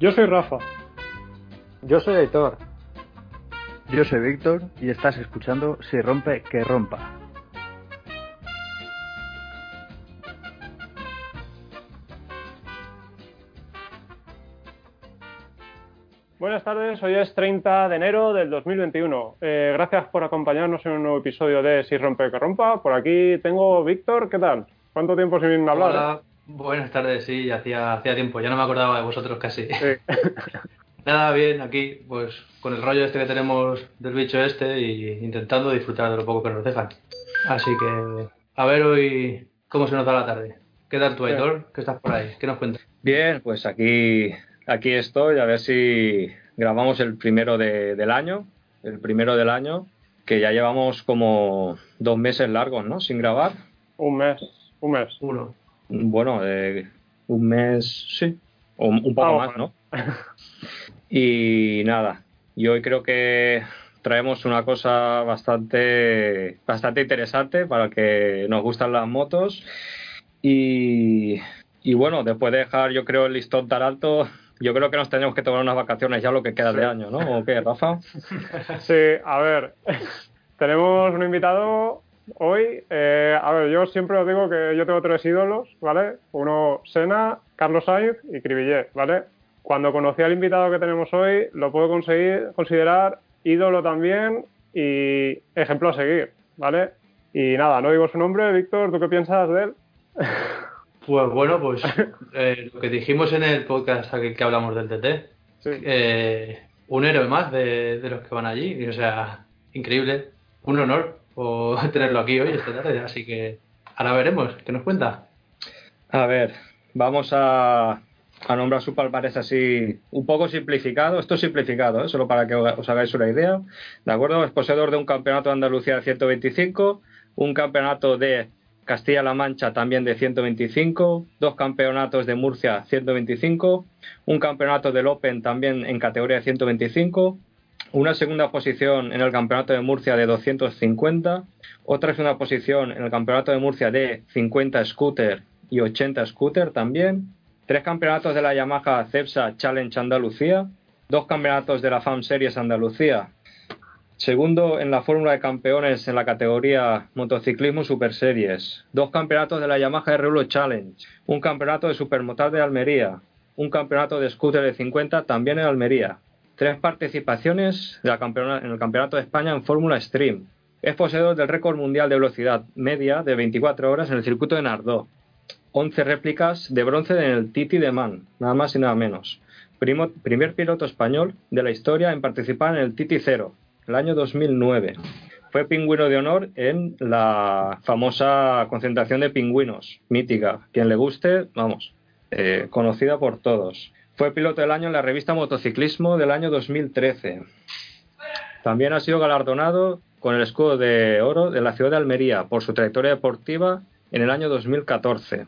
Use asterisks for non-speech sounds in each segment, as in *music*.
Yo soy Rafa. Yo soy Aitor. Yo soy Víctor y estás escuchando Si rompe, que rompa. Buenas tardes, hoy es 30 de enero del 2021. Eh, gracias por acompañarnos en un nuevo episodio de Si rompe, que rompa. Por aquí tengo Víctor, ¿qué tal? ¿Cuánto tiempo sin hablar? Hola, buenas tardes, sí, hacía, hacía tiempo, ya no me acordaba de vosotros casi. *laughs* Nada, bien, aquí, pues con el rollo este que tenemos del bicho este y intentando disfrutar de lo poco que nos dejan. Así que, a ver hoy cómo se nos da la tarde. ¿Qué tal tú, Aitor? ¿Qué estás por ahí? ¿Qué nos cuentas? Bien, pues aquí, aquí estoy, a ver si grabamos el primero de, del año, el primero del año, que ya llevamos como dos meses largos, ¿no? Sin grabar. Un mes, un mes. Uno. Bueno, eh, un mes, sí, o un poco Ah, más. ¿no? *laughs* Y nada, y hoy creo que traemos una cosa bastante, bastante interesante para el que nos gustan las motos. Y, y bueno, después de dejar, yo creo, el listón tan alto, yo creo que nos tenemos que tomar unas vacaciones ya lo que queda de año, ¿no? ¿O qué, Rafa? *laughs* Sí, a ver, *laughs* tenemos un invitado hoy. eh, a ver, yo siempre os digo que yo tengo tres ídolos, ¿vale? Uno, Sena, Carlos Sainz y Cribillet, ¿vale? Cuando conocí al invitado que tenemos hoy, lo puedo conseguir, considerar ídolo también y ejemplo a seguir, ¿vale? Y nada, no digo su nombre, Víctor, ¿tú qué piensas de él? *laughs* Pues bueno, pues eh, lo que dijimos en el podcast aquel que hablamos del TT, Sí. eh, un héroe más de, de los que van allí, y, o sea, increíble, un honor o *laughs* tenerlo aquí hoy, esta tarde, así que ahora veremos, ¿qué nos cuenta? A ver, vamos a, a nombrar su palmarés así un poco simplificado. Esto es simplificado, ¿eh? solo para que os hagáis una idea. ¿De acuerdo? Es poseedor de un campeonato de Andalucía de 125, un campeonato de Castilla-La Mancha también de 125, dos campeonatos de Murcia 125, un campeonato del Open también en categoría de 125, una segunda posición en el campeonato de Murcia de 250, otra segunda posición en el campeonato de Murcia de 50 scooter y 80 scooter también, tres campeonatos de la Yamaha Cepsa Challenge Andalucía, dos campeonatos de la FAM Series Andalucía, segundo en la Fórmula de Campeones en la categoría Motociclismo Super Series, dos campeonatos de la Yamaha R1 Challenge, un campeonato de Supermotard de Almería, un campeonato de scooter de 50 también en Almería, tres participaciones en el Campeonato de España en Fórmula Stream. Es poseedor del récord mundial de velocidad media de 24 horas en el circuito de Nardó. 11 réplicas de bronce en el Titi de Man, nada más y nada menos. Primer piloto español de la historia en participar en el Titi Cero, el año 2009. Fue pingüino de honor en la famosa concentración de pingüinos, mítica. Quien le guste, vamos, eh, conocida por todos. Fue piloto del año en la revista Motociclismo del año 2013. También ha sido galardonado con el escudo de oro de la ciudad de Almería por su trayectoria deportiva en el año 2014.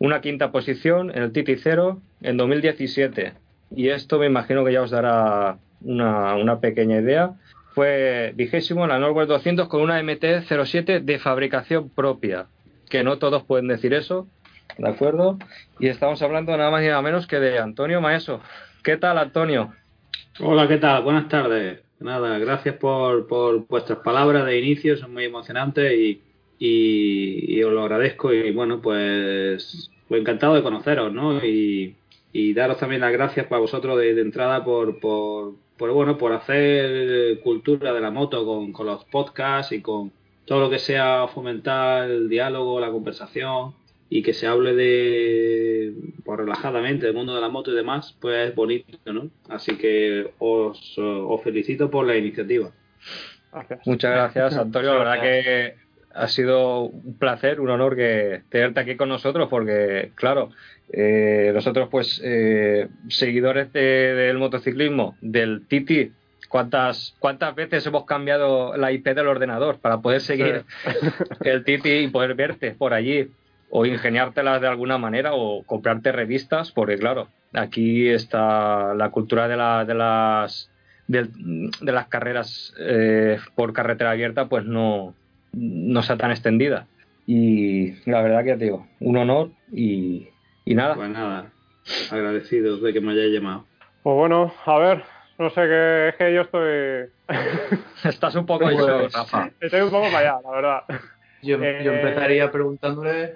Una quinta posición en el Titi Cero en 2017. Y esto me imagino que ya os dará una, una pequeña idea. Fue vigésimo en la Norwest 200 con una MT-07 de fabricación propia. Que no todos pueden decir eso, ¿de acuerdo? Y estamos hablando nada más y nada menos que de Antonio Maeso. ¿Qué tal, Antonio? Hola, ¿qué tal? Buenas tardes. Nada, gracias por, por vuestras palabras de inicio, son muy emocionantes y, y, os lo agradezco. Y bueno, pues, encantado de conoceros, ¿no? Y, y daros también las gracias para vosotros de, de entrada por, por, por, bueno, por hacer cultura de la moto con, con los podcasts y con todo lo que sea fomentar el diálogo, la conversación y que se hable de pues relajadamente del mundo de la moto y demás, pues es bonito, ¿no? Así que os, os felicito por la iniciativa. Gracias. Muchas gracias, Antonio. La verdad que ha sido un placer, un honor que tenerte aquí con nosotros, porque, claro, eh, nosotros, pues, eh, seguidores de- del motociclismo, del Titi, ¿cuántas, ¿cuántas veces hemos cambiado la IP del ordenador para poder seguir *laughs* el Titi y poder verte por allí? O ingeniártelas de alguna manera o comprarte revistas, porque, claro, aquí está la cultura de, la, de las del- de las carreras eh, por carretera abierta pues no, no sea tan extendida. Y la verdad que te digo, un honor y, y nada. Pues nada, agradecido de que me hayáis llamado. Pues bueno, a ver, no sé, que es que yo estoy... *laughs* Estás un poco yo, Rafa. Estoy un poco para allá, la verdad. Yo, Eh, yo empezaría preguntándole,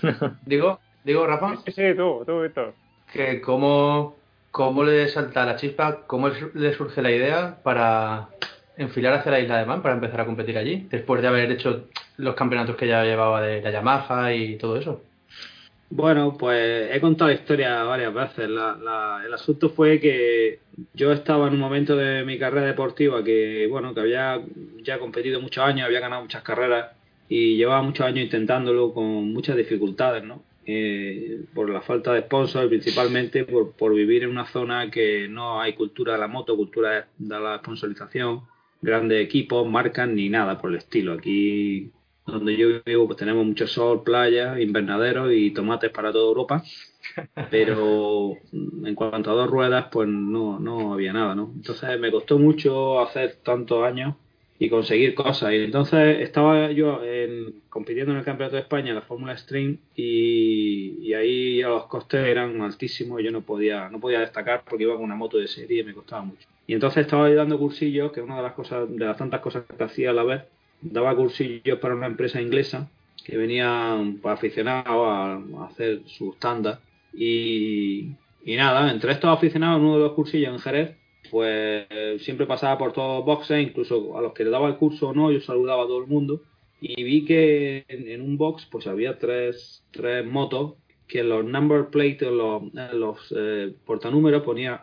Sí, *laughs* digo, digo, Rafa, sí, sí, tú, tú, Víctor. que cómo, cómo le salta la chispa, cómo le surge la idea para enfilar hacia la isla de Man, para empezar a competir allí, después de haber hecho los campeonatos que ya llevaba de la Yamaha y todo eso. Bueno, pues he contado la historia varias veces. La- la- el asunto fue que yo estaba en un momento de mi carrera deportiva que, bueno, que había ya competido muchos años, había ganado muchas carreras y llevaba muchos años intentándolo con muchas dificultades, ¿no? Eh, por la falta de sponsors, principalmente por, por vivir en una zona que no hay cultura de la moto, cultura de la sponsorización, grandes equipos, marcas ni nada por el estilo. Aquí donde yo vivo pues tenemos mucho sol, playa, invernaderos y tomates para toda Europa, pero *laughs* en cuanto a dos ruedas pues no, no había nada, ¿no? Entonces me costó mucho hacer tantos años y conseguir cosas. Y entonces estaba yo en- compitiendo en el Campeonato de España, en la Fórmula Stream, y, y ahí los costes eran altísimos yo no podía, no podía destacar porque iba con una moto de serie y me costaba mucho. Y entonces estaba dando cursillos, que es una de las cosas, de las tantas cosas que hacía a la vez, daba cursillos para una empresa inglesa que venían pues, aficionados a, hacer sus tandas y, y nada, entre estos aficionados uno de los cursillos en Jerez pues siempre pasaba por todos los boxes, incluso a los que le daba el curso o no, yo saludaba a todo el mundo y vi que en, un box pues había tres, tres motos que los number plate, los, los eh, portanúmeros ponía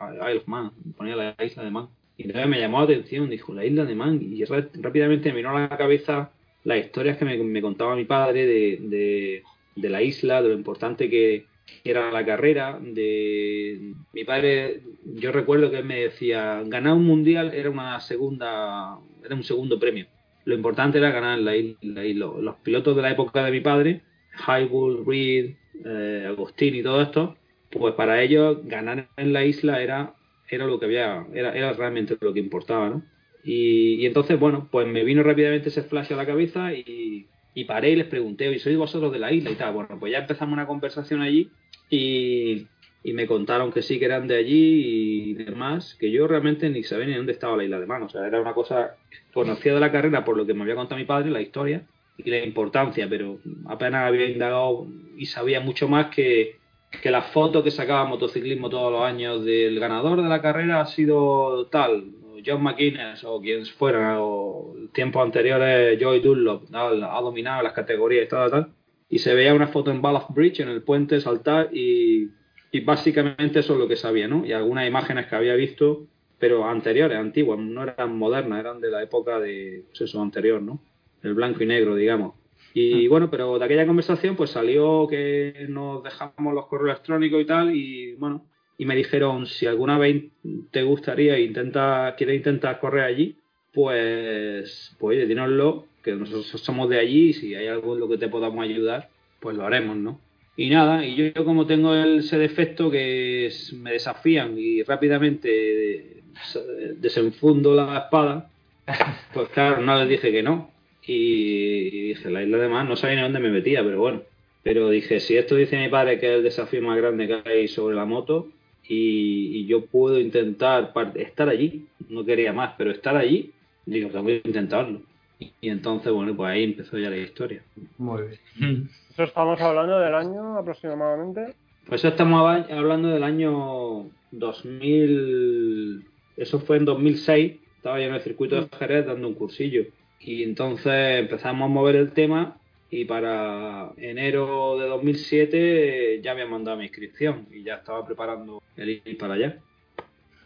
ponía la isla de Man. Y entonces me llamó la atención, dijo, la isla de Man. Y rápidamente me vino a la cabeza las historias que me, me contaba mi padre de, de, de la isla, de lo importante que, era la carrera. De mi padre, yo recuerdo que él me decía, ganar un mundial era una segunda, era un segundo premio. Lo importante era ganar la isla. Los pilotos de la época de mi padre, Highbull, Reed, eh, Agustín y todo esto, pues para ellos ganar en la isla era, era lo que había, era, era realmente lo que importaba, ¿no? Y, y entonces, bueno, pues me vino rápidamente ese flash a la cabeza y, y paré y les pregunté, ¿y sois vosotros de la isla y tal? Bueno, pues ya empezamos una conversación allí y, y me contaron que sí que eran de allí y demás, que yo realmente ni sabía ni dónde estaba la isla de Mano. O sea, era una cosa conocida de la carrera por lo que me había contado mi padre, la historia y la importancia, pero apenas había indagado y sabía mucho más que, que las fotos que sacaba motociclismo todos los años del ganador de la carrera ha sido tal, John McGuinness o quien fuera, o tiempos anteriores Joy Dunlop, ha dominado las categorías y tal, tal. Y se veía una foto en Ballaugh Bridge, en el puente, saltar y, y básicamente eso es lo que sabía, ¿no? Y algunas imágenes que había visto, pero anteriores, antiguas, no eran modernas, eran de la época de, pues eso, anterior, ¿no? El blanco y negro, digamos. Y bueno, pero de aquella conversación pues salió que nos dejamos los correos electrónicos y tal, y bueno, y me dijeron si alguna vez te gustaría e intenta, quieres intentar correr allí, pues, pues oye, dínoslo, que nosotros somos de allí y si hay algo en lo que te podamos ayudar, pues lo haremos, ¿no? Y nada, y yo, yo como tengo el, ese defecto que es- me desafían y rápidamente se- desenfundo la espada, *laughs* pues claro, no les dije que no. Y, y dije, la isla de más, no sabía ni dónde me metía, pero bueno. Pero dije, si esto dice mi padre que es el desafío más grande que hay sobre la moto, y, y yo puedo intentar estar allí, no quería más, pero estar allí, digo, tengo que intentarlo. Y, y entonces, bueno, pues ahí empezó ya la historia. Muy bien. *laughs* Eso estamos hablando del año aproximadamente. Pues eso estamos hab- hablando del año 2000, eso fue en 2006, estaba yo en el circuito de Jerez dando un cursillo. Y entonces empezamos a mover el tema y para enero de 2007 ya había mandado mi inscripción y ya estaba preparando el ir para allá.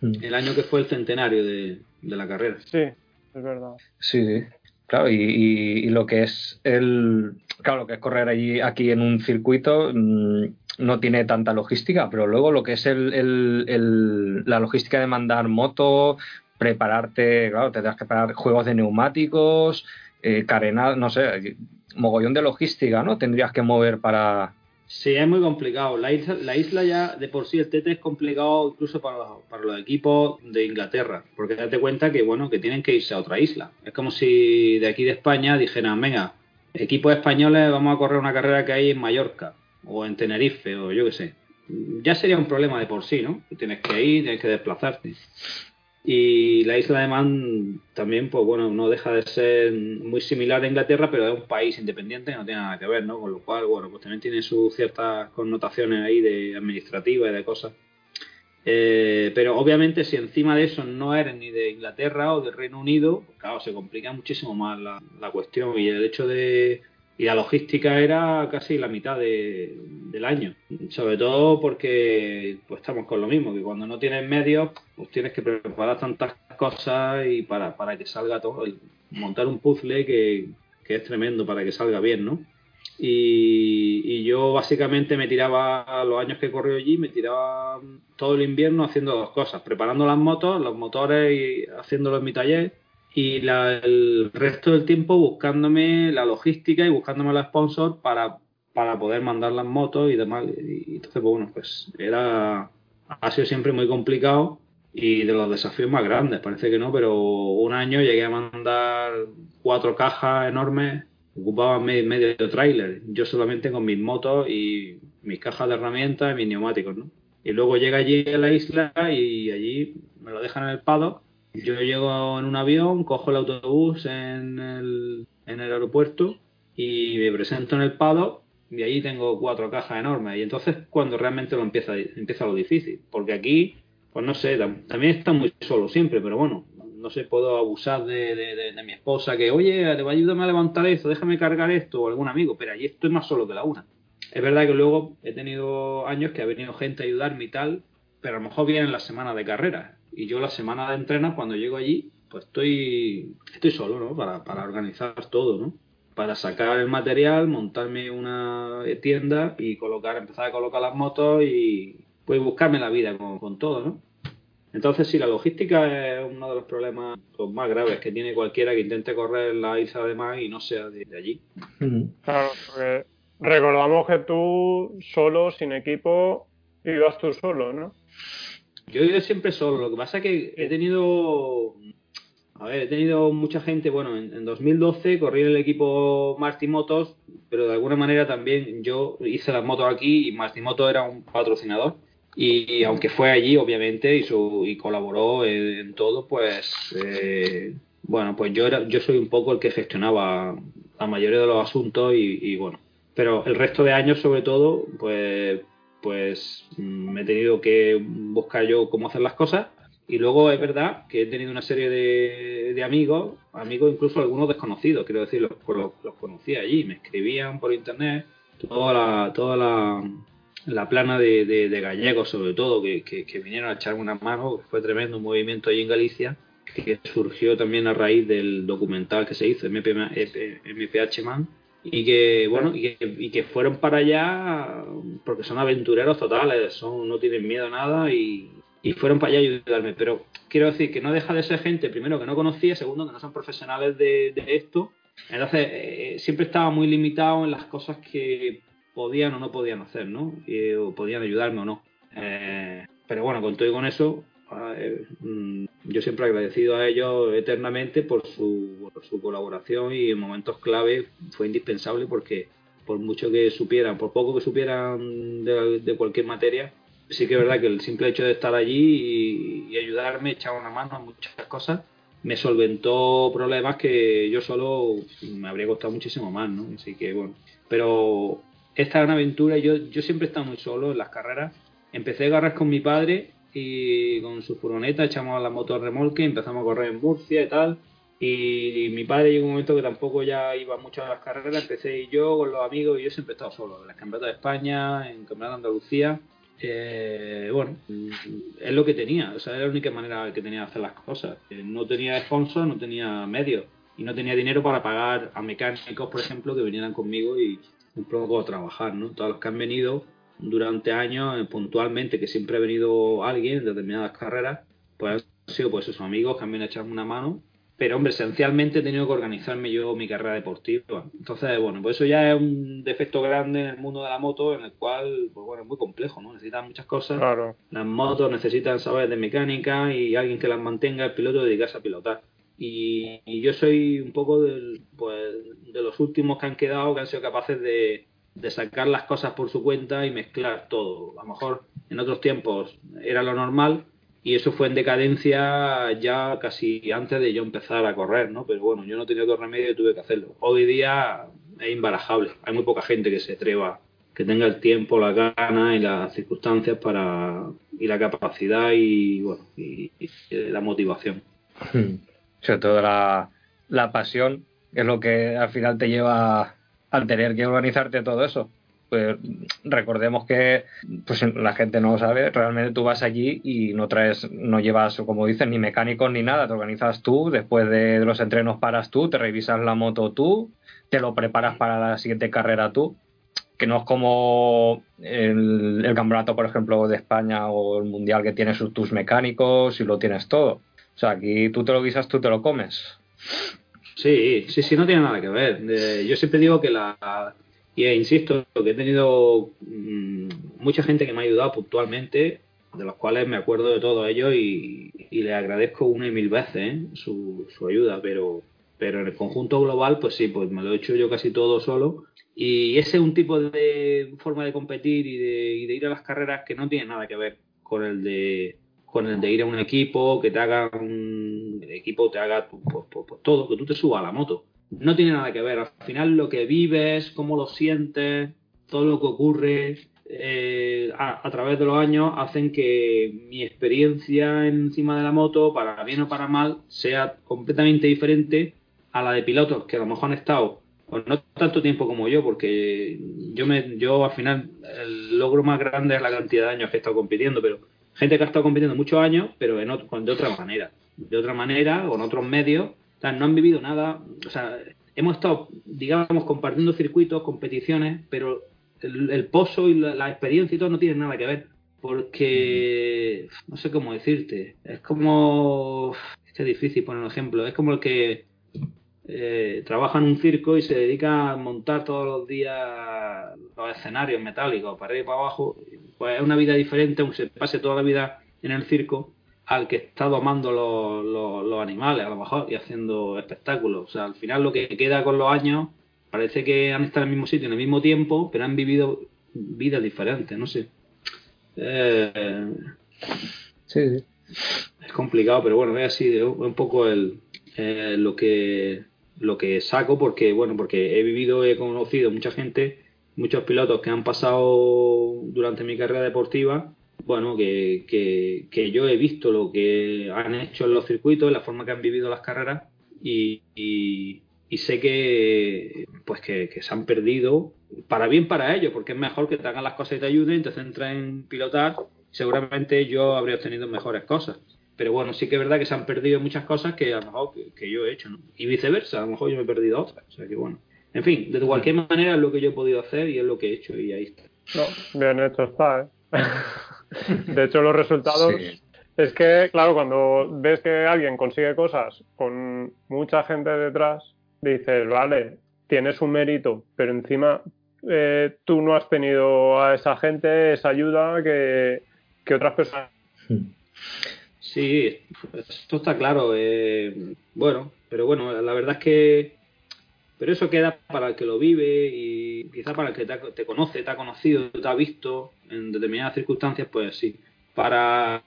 El año que fue el centenario de, de la carrera. Sí, es verdad. Sí, sí. Claro, y, y- y lo que es el. Claro, lo que es correr allí aquí en un circuito mm, no tiene tanta logística, pero luego lo que es el, el- el- la logística de mandar moto, prepararte, claro, tendrás que preparar juegos de neumáticos, eh, carenar, no sé, mogollón de logística, ¿no? Tendrías que mover para. Sí, es muy complicado. La isla, la isla ya de por sí, el TT es complicado incluso para los, para los equipos de Inglaterra, porque date cuenta que bueno que tienen que irse a otra isla. Es como si de aquí de España dijeran, venga, equipos españoles vamos a correr una carrera que hay en Mallorca o en Tenerife o yo qué sé. ya sería un problema de por sí, ¿no? Tienes que ir, tienes que desplazarte. Y la isla de Man también, pues bueno, no deja de ser muy similar a Inglaterra, pero es un país independiente, no tiene nada que ver, ¿no? Con lo cual, bueno, pues también tiene sus ciertas connotaciones ahí de administrativas y de cosas. Eh, pero obviamente si encima de eso no eres ni de Inglaterra o del Reino Unido, pues claro, se complica muchísimo más la, la cuestión y el hecho de, y la logística era casi la mitad de, del año. Sobre todo porque pues estamos con lo mismo, que cuando no tienes medios, pues tienes que preparar tantas cosas y para, para que salga todo, montar un puzzle que, que es tremendo para que salga bien, ¿no? Y, y, yo básicamente me tiraba los años que corrió allí, me tiraba todo el invierno haciendo dos cosas, preparando las motos, los motores y haciéndolos en mi taller y la, el resto del tiempo buscándome la logística y buscándome la sponsor para, para poder mandar las motos y demás. Y entonces, pues, bueno, pues era, ha sido siempre muy complicado y de los desafíos más grandes, parece que no, pero un año llegué a mandar cuatro cajas enormes, ocupaba medio, medio tráiler, yo solamente con mis motos y mis cajas de herramientas y mis neumáticos, ¿no? Y luego llega allí a la isla y allí me lo dejan en el paddock yo llego en un avión, cojo el autobús en el, en el aeropuerto y me presento en el pado y allí tengo cuatro cajas enormes. Y entonces cuando realmente lo empieza, empieza lo difícil. Porque aquí, pues no sé, también está muy solo siempre, pero bueno, no sé, puedo abusar de, de, mi esposa que, oye, te va a ayudarme a levantar esto, déjame cargar esto, o algún amigo, pero allí estoy más solo que la una. Es verdad que luego he tenido años que ha venido gente a ayudarme y tal, pero a lo mejor vienen las semanas de carrera y yo la semana de entreno, cuando llego allí, pues estoy, estoy solo, ¿no? Para, para organizar todo, ¿no? Para sacar el material, montarme una tienda y colocar, empezar a colocar las motos y pues buscarme la vida con, con todo, ¿no? Entonces, sí, la logística es uno de los problemas pues, más graves que tiene cualquiera que intente correr la isla de mar y no sea de, allí. Claro, porque recordamos que tú solo, sin equipo, ibas tú solo, ¿no? Yo he ido siempre solo. Lo que pasa es que he tenido. A ver, he tenido mucha gente. Bueno, en, 2012 corrí en el equipo Marty Motos, pero de alguna manera también yo hice las motos aquí y Marty Motos era un patrocinador. Y, aunque fue allí, obviamente, y, su, y colaboró en, todo, pues. Eh, bueno, pues yo, era, yo soy un poco el que gestionaba la mayoría de los asuntos y, y bueno. Pero el resto de años, sobre todo, pues pues me he tenido que buscar yo cómo hacer las cosas. Y luego es verdad que he tenido una serie de, amigos, amigos incluso algunos desconocidos, quiero decir, los, los, conocí allí, me escribían por internet, toda la, toda la, plana de, gallegos sobre todo, que, que, vinieron a echarme una mano, fue tremendo un movimiento allí en Galicia, que surgió también a raíz del documental que se hizo, MPH Man, y que bueno y que, y que, fueron para allá porque son aventureros totales son no tienen miedo a nada y, y, fueron para allá a ayudarme. Pero quiero decir que no deja de ser gente primero que no conocía segundo que no son profesionales de, de esto. Entonces eh, siempre estaba muy limitado en las cosas que podían o no podían hacer no o podían ayudarme o no. Eh, pero bueno con todo y con eso eh, yo siempre agradecido a ellos eternamente por su, su colaboración y en momentos clave fue indispensable porque por mucho que supieran, por poco que supieran de, cualquier materia, sí que es verdad que el simple hecho de estar allí y, ayudarme, echar una mano a muchas cosas, me solventó problemas que yo solo me habría costado muchísimo más, ¿no? Así que bueno, pero esta es una aventura, yo, yo siempre he estado muy solo en las carreras, empecé a agarrar con mi padre y con su furgoneta echamos la moto a remolque, empezamos a correr en Murcia y tal. Y mi padre llegó un momento que tampoco ya iba mucho a las carreras, empecé yo con los amigos y yo siempre he estado solo, en las campeonatos de España, en campeonato de Andalucía. Eh, bueno, es lo que tenía, o sea, era la única manera que tenía de hacer las cosas. Eh, no tenía sponsor, no tenía medios y no tenía dinero para pagar a mecánicos, por ejemplo, que vinieran conmigo y un poco a trabajar, ¿no? Todos los que han venido durante años eh, puntualmente, que siempre ha venido alguien de determinadas carreras, pues han sido pues sus amigos que han venido a echarme una mano. Pero hombre, esencialmente he tenido que organizarme yo mi carrera deportiva. Entonces, bueno, pues eso ya es un defecto grande en el mundo de la moto, en el cual, pues bueno, es muy complejo, ¿no? Necesitan muchas cosas. Claro. Las motos necesitan saber de mecánica y alguien que las mantenga, el piloto, dedicarse a pilotar. Y, yo soy un poco del, pues, de los últimos que han quedado, que han sido capaces de, de sacar las cosas por su cuenta y mezclar todo. A lo mejor en otros tiempos era lo normal y eso fue en decadencia ya casi antes de yo empezar a correr, ¿no? Pero bueno, yo no tenía otro remedio y tuve que hacerlo. Hoy día es imbarajable. Hay muy poca gente que se atreva, que tenga el tiempo, la gana y las circunstancias para y la capacidad y bueno y, la motivación. *laughs* Sobre todo la, la pasión es lo que al final te lleva al tener que organizarte todo eso. Pues recordemos que pues la gente no lo sabe, realmente tú vas allí y no traes, no llevas, como dicen, ni mecánicos ni nada, te organizas tú, después de los entrenos paras tú, te revisas la moto tú, te lo preparas para la siguiente carrera tú, que no es como el, campeonato, por ejemplo, de España o el mundial que tienes tus mecánicos y lo tienes todo. O sea, aquí tú te lo guisas, tú te lo comes. Sí, sí, sí, no tiene nada que ver. yo siempre digo que la. Y insisto, que he tenido mm, mucha gente que me ha ayudado puntualmente, de los cuales me acuerdo de todos ellos y, le agradezco una y mil veces ¿eh? su, su ayuda, pero, pero en el conjunto global, pues sí, pues me lo he hecho yo casi todo solo. Y ese es un tipo de forma de competir y de, y de ir a las carreras que no tiene nada que ver con el de con el de ir a un equipo, que te haga un equipo, te haga pues, pues, pues, todo, que tú te subas a la moto. No tiene nada que ver. Al final lo que vives, cómo lo sientes, todo lo que ocurre eh, a, través de los años hacen que mi experiencia encima de la moto, para bien o para mal, sea completamente diferente a la de pilotos que a lo mejor han estado pues no tanto tiempo como yo, porque yo me, yo al final el logro más grande es la cantidad de años que he estado compitiendo, pero gente que ha estado compitiendo muchos años, pero en de otra manera. De otra manera, con otros medios. O no han vivido nada. O sea, hemos estado, digamos, compartiendo circuitos, competiciones, pero el, pozo y la, experiencia y todo no tienen nada que ver. Porque, no sé cómo decirte, es como, es difícil poner un ejemplo, es como el que eh, trabaja en un circo y se dedica a montar todos los días los escenarios metálicos para arriba y para abajo, pues es una vida diferente, aunque se pase toda la vida en el circo, al que está domando los, los, animales a lo mejor y haciendo espectáculos. O sea, al final lo que queda con los años parece que han estado en el mismo sitio en el mismo tiempo, pero han vivido vidas diferentes, no sé. Eh, sí, sí. Es complicado, pero bueno, es así, un poco el, eh, lo que lo que saco porque bueno porque he vivido he conocido mucha gente muchos pilotos que han pasado durante mi carrera deportiva, bueno, que, que, yo he visto lo que han hecho en los circuitos, la forma que han vivido las carreras y, y, sé que pues que, se han perdido para bien para ellos, porque es mejor que te hagan las cosas y te ayuden, te centres en pilotar, seguramente yo habría obtenido mejores cosas. Pero bueno, sí que es verdad que se han perdido muchas cosas que a lo mejor que, yo he hecho, ¿no? Y viceversa, a lo mejor yo me he perdido otras. O sea que bueno. En fin, de cualquier manera es lo que yo he podido hacer y es lo que he hecho y ahí está. No, bien hecho está, ¿eh? *laughs* de hecho, los resultados... Es que, claro, cuando ves que alguien consigue cosas con mucha gente detrás, dices, vale, tienes un mérito, pero encima eh, tú no has tenido a esa gente esa ayuda que, que otras personas. Sí, esto está claro. Eh, bueno, pero bueno, la verdad es que pero eso queda para el que lo vive y quizá para el que te, conoce, te ha conocido, te ha visto en determinadas circunstancias, pues sí. Para,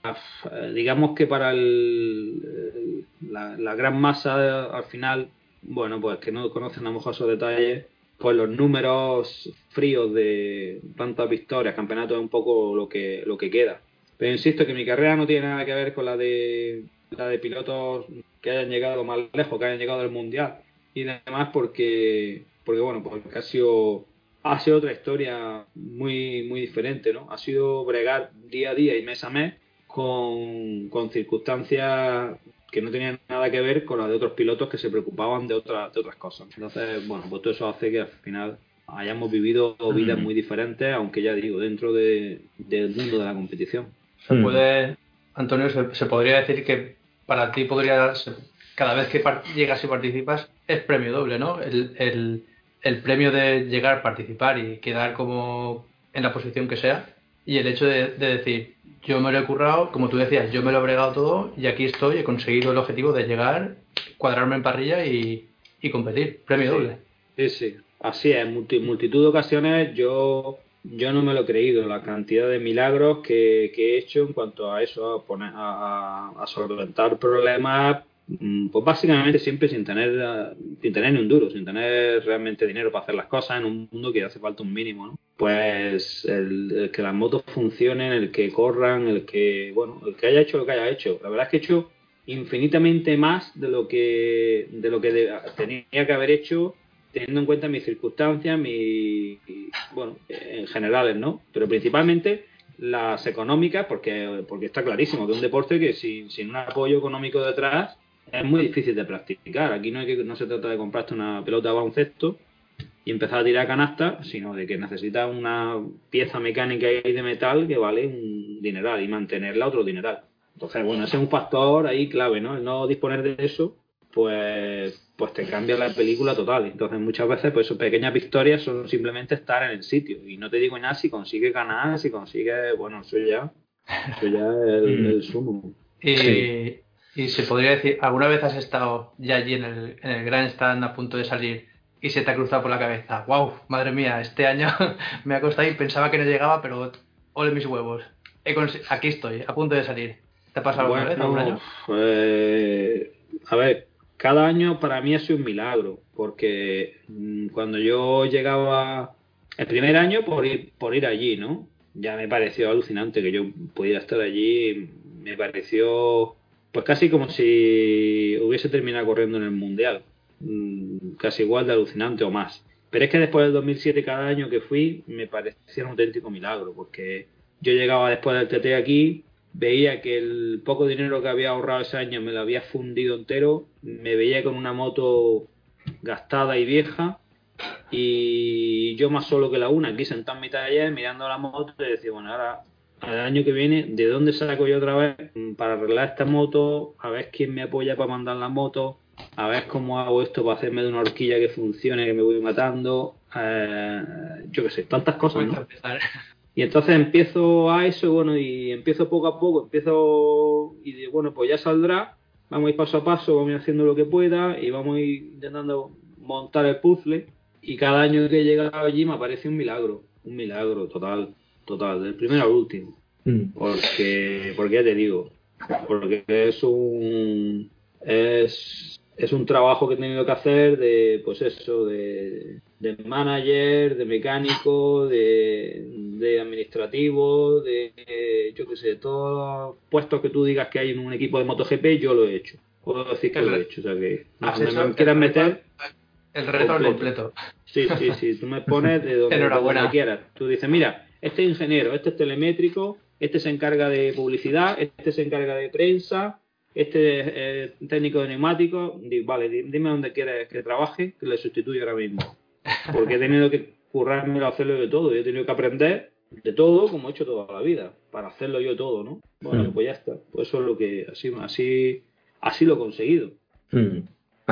digamos que para el, la, gran masa al final, bueno, pues que no conocen a lo mejor esos detalles, pues los números fríos de tantas victorias, campeonatos es un poco lo que, lo que queda. Pero insisto que mi carrera no tiene nada que ver con la de la de pilotos que hayan llegado más lejos, que hayan llegado al mundial y demás porque, porque bueno, porque ha sido, ha sido otra historia muy, muy diferente, ¿no? Ha sido bregar día a día y mes a mes con, con circunstancias que no tenían nada que ver con las de otros pilotos que se preocupaban de, otras de otras cosas. Entonces, bueno, pues todo eso hace que al final hayamos vivido vidas muy diferentes, aunque ya digo, dentro de, del mundo de la competición. Se puede, Antonio, se, se podría decir que para ti podría cada vez que llegas y participas es premio doble, ¿no? El, el, premio de llegar, participar y quedar como en la posición que sea y el hecho de, decir, yo me lo he currado, como tú decías, yo me lo he bregado todo y aquí estoy, he conseguido el objetivo de llegar, cuadrarme en parrilla y, competir. Premio doble. Sí, sí. así es, multitud de ocasiones yo yo no me lo he creído, la cantidad de milagros que, he hecho en cuanto a eso, a, poner, a, solventar problemas, mm, pues básicamente siempre sin tener, sin tener ni un duro, sin tener realmente dinero para hacer las cosas en un mundo que hace falta un mínimo, ¿no? Pues el, que las motos funcionen, el que corran, el que, bueno, el que haya hecho lo que haya hecho. La verdad es que he hecho infinitamente más de lo que, de lo que tenía que haber hecho teniendo en cuenta mis circunstancias, mi, bueno, en generales, ¿no? Pero principalmente las económicas, porque, porque está clarísimo que un deporte que sin, sin un apoyo económico detrás es muy difícil de practicar. Aquí no, hay que, no se trata de comprarte una pelota de baloncesto y empezar a tirar canasta, sino de que necesitas una pieza mecánica ahí de metal que vale un dineral y mantenerla otro dineral. Entonces, bueno, ese es un factor ahí clave, ¿no? El no disponer de eso pues, pues te cambia la película total. Entonces muchas veces pues sus pequeñas victorias son simplemente estar en el sitio. Y no te digo nada si consigue ganar, si consigue, bueno, eso ya, eso ya es el, *laughs* mm. sumo. Y, y, se podría decir, ¿alguna vez has estado ya allí en el, en el Gran Stand a punto de salir y se te ha cruzado por la cabeza? ¡Wow! Madre mía, este año *laughs* me ha costado y pensaba que no llegaba, pero ole mis huevos. aquí estoy, a punto de salir. ¿Te ha pasado alguna vez algún año? Pues, a ver, cada año para mí ha sido un milagro, porque mm, cuando yo llegaba el primer año por ir, por ir allí, ¿no? Ya me pareció alucinante que yo pudiera estar allí, me pareció pues casi como si hubiese terminado corriendo en el Mundial, mm, casi igual de alucinante o más. Pero es que después del 2007 cada año que fui me parecía un auténtico milagro, porque yo llegaba después del TT aquí, veía que el poco dinero que había ahorrado ese año me lo había fundido entero, me veía con una moto gastada y vieja y yo más solo que la una, aquí sentado en mi taller mirando la moto y decía, bueno, ahora al año que viene, ¿de dónde saco yo otra vez para arreglar esta moto? A ver quién me apoya para mandar la moto, a ver cómo hago esto para hacerme de una horquilla que funcione, que me voy matando, eh, yo qué sé, tantas cosas. ¿no? Y entonces empiezo a eso, bueno, y empiezo poco a poco, empiezo y digo, bueno, pues ya saldrá, vamos a ir paso a paso, vamos a ir haciendo lo que pueda y vamos a ir intentando montar el puzzle. Y cada año que he llegado allí me aparece un milagro, un milagro total, total, del primero al último. Mm. Porque, porque ya te digo, porque es un, es, es un trabajo que he tenido que hacer de, pues eso, de, de manager, de mecánico, de, de administrativo, de, yo qué sé, todos los puestos que tú digas que hay en un equipo de MotoGP, yo lo he hecho. Puedo decir que lo he hecho, o sea que me quieras meter... El reto completo. Sí, sí, sí, tú me pones de donde, quieras. Tú dices, mira, este es ingeniero, este es telemétrico, este se encarga de publicidad, este se encarga de prensa, este es eh, técnico de neumáticos, vale, dime dónde quieres que trabaje, que le sustituyo ahora mismo porque he tenido que currarme hacerlo de todo, y he tenido que aprender de todo como he hecho toda la vida, para hacerlo yo todo, ¿no? Bueno, hmm. pues ya está, pues eso es lo que, así, así, así lo he conseguido. Hmm.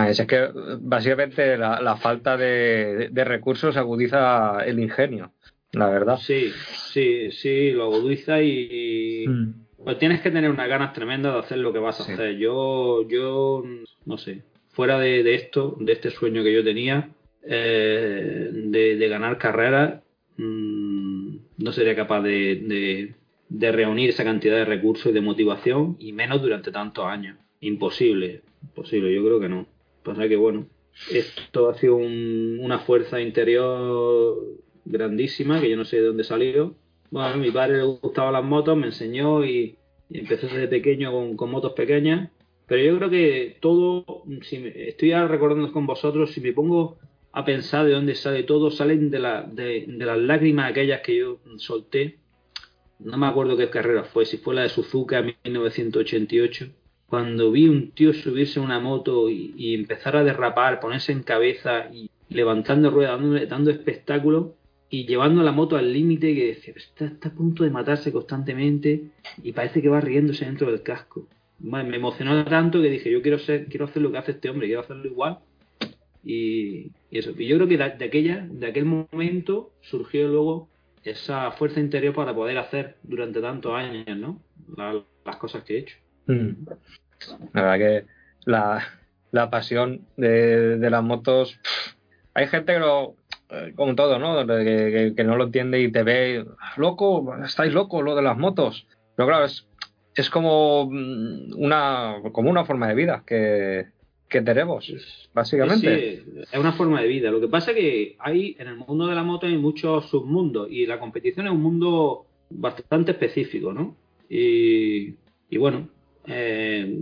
Es que básicamente la, falta de, recursos agudiza el ingenio, la verdad. Sí, sí, sí, lo agudiza y, hmm. pues tienes que tener unas ganas tremendas de hacer lo que vas a hacer. Yo, yo, no sé, fuera de, de, esto, de este sueño que yo tenía, eh, de, ganar carreras, mm, no sería capaz de, reunir esa cantidad de recursos y de motivación, y menos durante tantos años. Imposible, imposible, yo creo que no. Pasa que, bueno, esto ha sido una fuerza interior grandísima, que yo no sé de dónde salió. Bueno, a mi padre le gustaban las motos, me enseñó y, empecé desde pequeño con, motos pequeñas. Pero yo creo que todo, si estoy recordando con vosotros, si me pongo a pensar de dónde sale todo, salen de, de, las lágrimas aquellas que yo solté. No me acuerdo qué carrera fue, si fue la de Suzuka en 1988, cuando vi un tío subirse a una moto y, empezar a derrapar, ponerse en cabeza y levantando ruedas, dando, espectáculo y llevando la moto al límite que decía, está, está, a punto de matarse constantemente y parece que va riéndose dentro del casco. Me emocionó tanto que dije, yo quiero ser, quiero hacer lo que hace este hombre, quiero hacerlo igual y, eso. Y yo creo que de, aquella, de aquel momento surgió luego esa fuerza interior para poder hacer durante tantos años, ¿no? las cosas que he hecho. Mm. La verdad que la, la pasión de, las motos. hay gente que lo. eh, como todo, ¿no? Que, que, no lo entiende y te ve, loco, estáis locos lo de las motos. Pero claro, es, es como mm, una, como una forma de vida que, que tenemos, básicamente. Sí, es una forma de vida. Lo que pasa es que hay, en el mundo de la moto hay muchos submundos y la competición es un mundo bastante específico, ¿no? Y, y bueno, eh,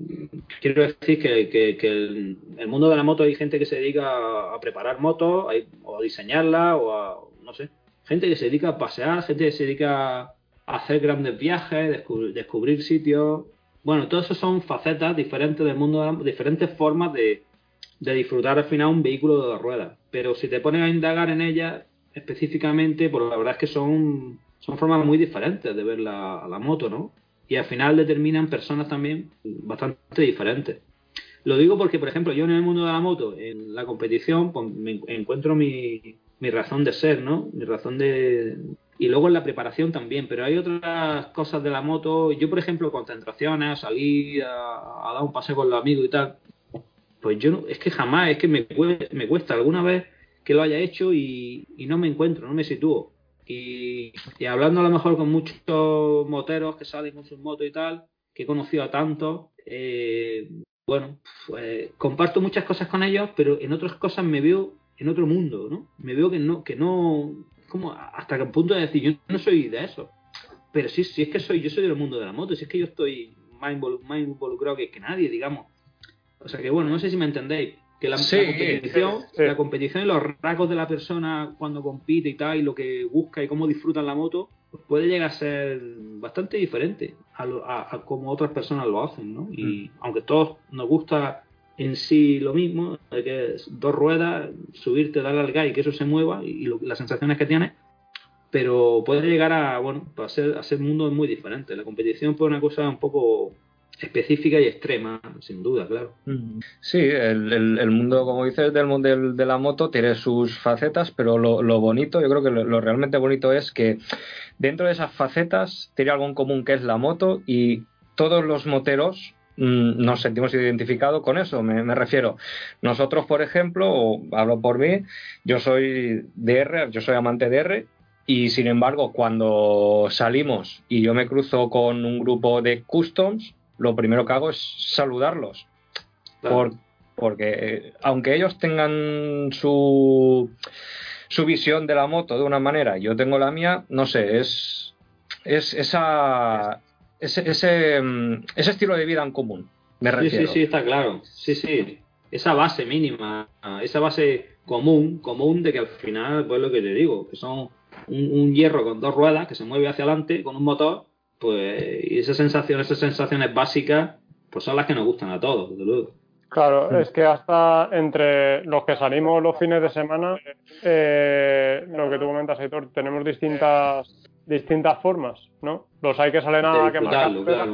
quiero decir que, que, el, mundo de la moto hay gente que se dedica a preparar motos o a diseñarla o a, no sé, gente que se dedica a pasear, gente que se dedica a hacer grandes viajes, descubrir, descubrir sitios. Bueno, todo eso son facetas diferentes del mundo, diferentes formas de, de disfrutar al final un vehículo de dos ruedas. Pero si te pones a indagar en ellas específicamente, pues la verdad es que son, son formas muy diferentes de ver la, la moto, ¿no? y al final determinan personas también bastante diferentes. Lo digo porque, por ejemplo, yo en el mundo de la moto, en la competición, pues me encuentro mi, mi razón de ser, ¿no? Mi razón de... Y luego en la preparación también, pero hay otras cosas de la moto. Yo, por ejemplo, concentraciones, salir a, dar un paseo con los amigos y tal, pues yo no, es que jamás, es que me, me cuesta alguna vez que lo haya hecho y, y no me encuentro, no me sitúo. Y, hablando a lo mejor con muchos moteros que salen con sus motos y tal, que he conocido a tantos, eh, bueno, pues comparto muchas cosas con ellos, pero en otras cosas me veo en otro mundo, ¿no? Me veo que no, que no, como hasta el punto de decir, yo no soy de eso. Pero sí, sí es que soy, yo soy del mundo de la moto, si es que yo estoy más, involucrado que, que nadie, digamos. O sea que bueno, no sé si me entendéis que la, competición, la competición y los rasgos de la persona cuando compite y tal, y lo que busca y cómo disfruta en la moto, pues puede llegar a ser bastante diferente a, a, como otras personas lo hacen, ¿no? Y mm. aunque todos nos gusta en sí lo mismo, que dos ruedas, subirte, darle al gas y que eso se mueva y, las sensaciones que tiene, pero puede llegar a, bueno, a ser, a ser muy diferentes. La competición fue una cosa un poco específica y extrema, sin duda, claro. Sí, el, mundo, como dices, del mundo de la moto tiene sus facetas, pero lo, bonito, yo creo que lo, realmente bonito es que dentro de esas facetas tiene algo en común que es la moto y todos los moteros mm, nos sentimos identificados con eso, me, me, refiero. Nosotros, por ejemplo, o hablo por mí, yo soy DR, yo soy amante de R y sin embargo, cuando salimos y yo me cruzo con un grupo de customs, lo primero que hago es saludarlos. porque eh, aunque ellos tengan su, su visión de la moto de una manera yo tengo la mía, no sé, es, es esa, ese, ese, mm, ese estilo de vida en común. Me sí, sí, sí, está claro. Sí, sí. Esa base mínima, esa base común, común de que al final, pues lo que te digo, que son un, un hierro con dos ruedas que se mueve hacia adelante con un motor pues y esas sensaciones, esas sensaciones básicas, pues son las que nos gustan a todos, desde luego. Claro, mm. es que hasta entre los que salimos los fines de semana, eh, lo que tú comentas, Aitor, tenemos distintas distintas formas, ¿no? Los hay que salen a, quemar carretera,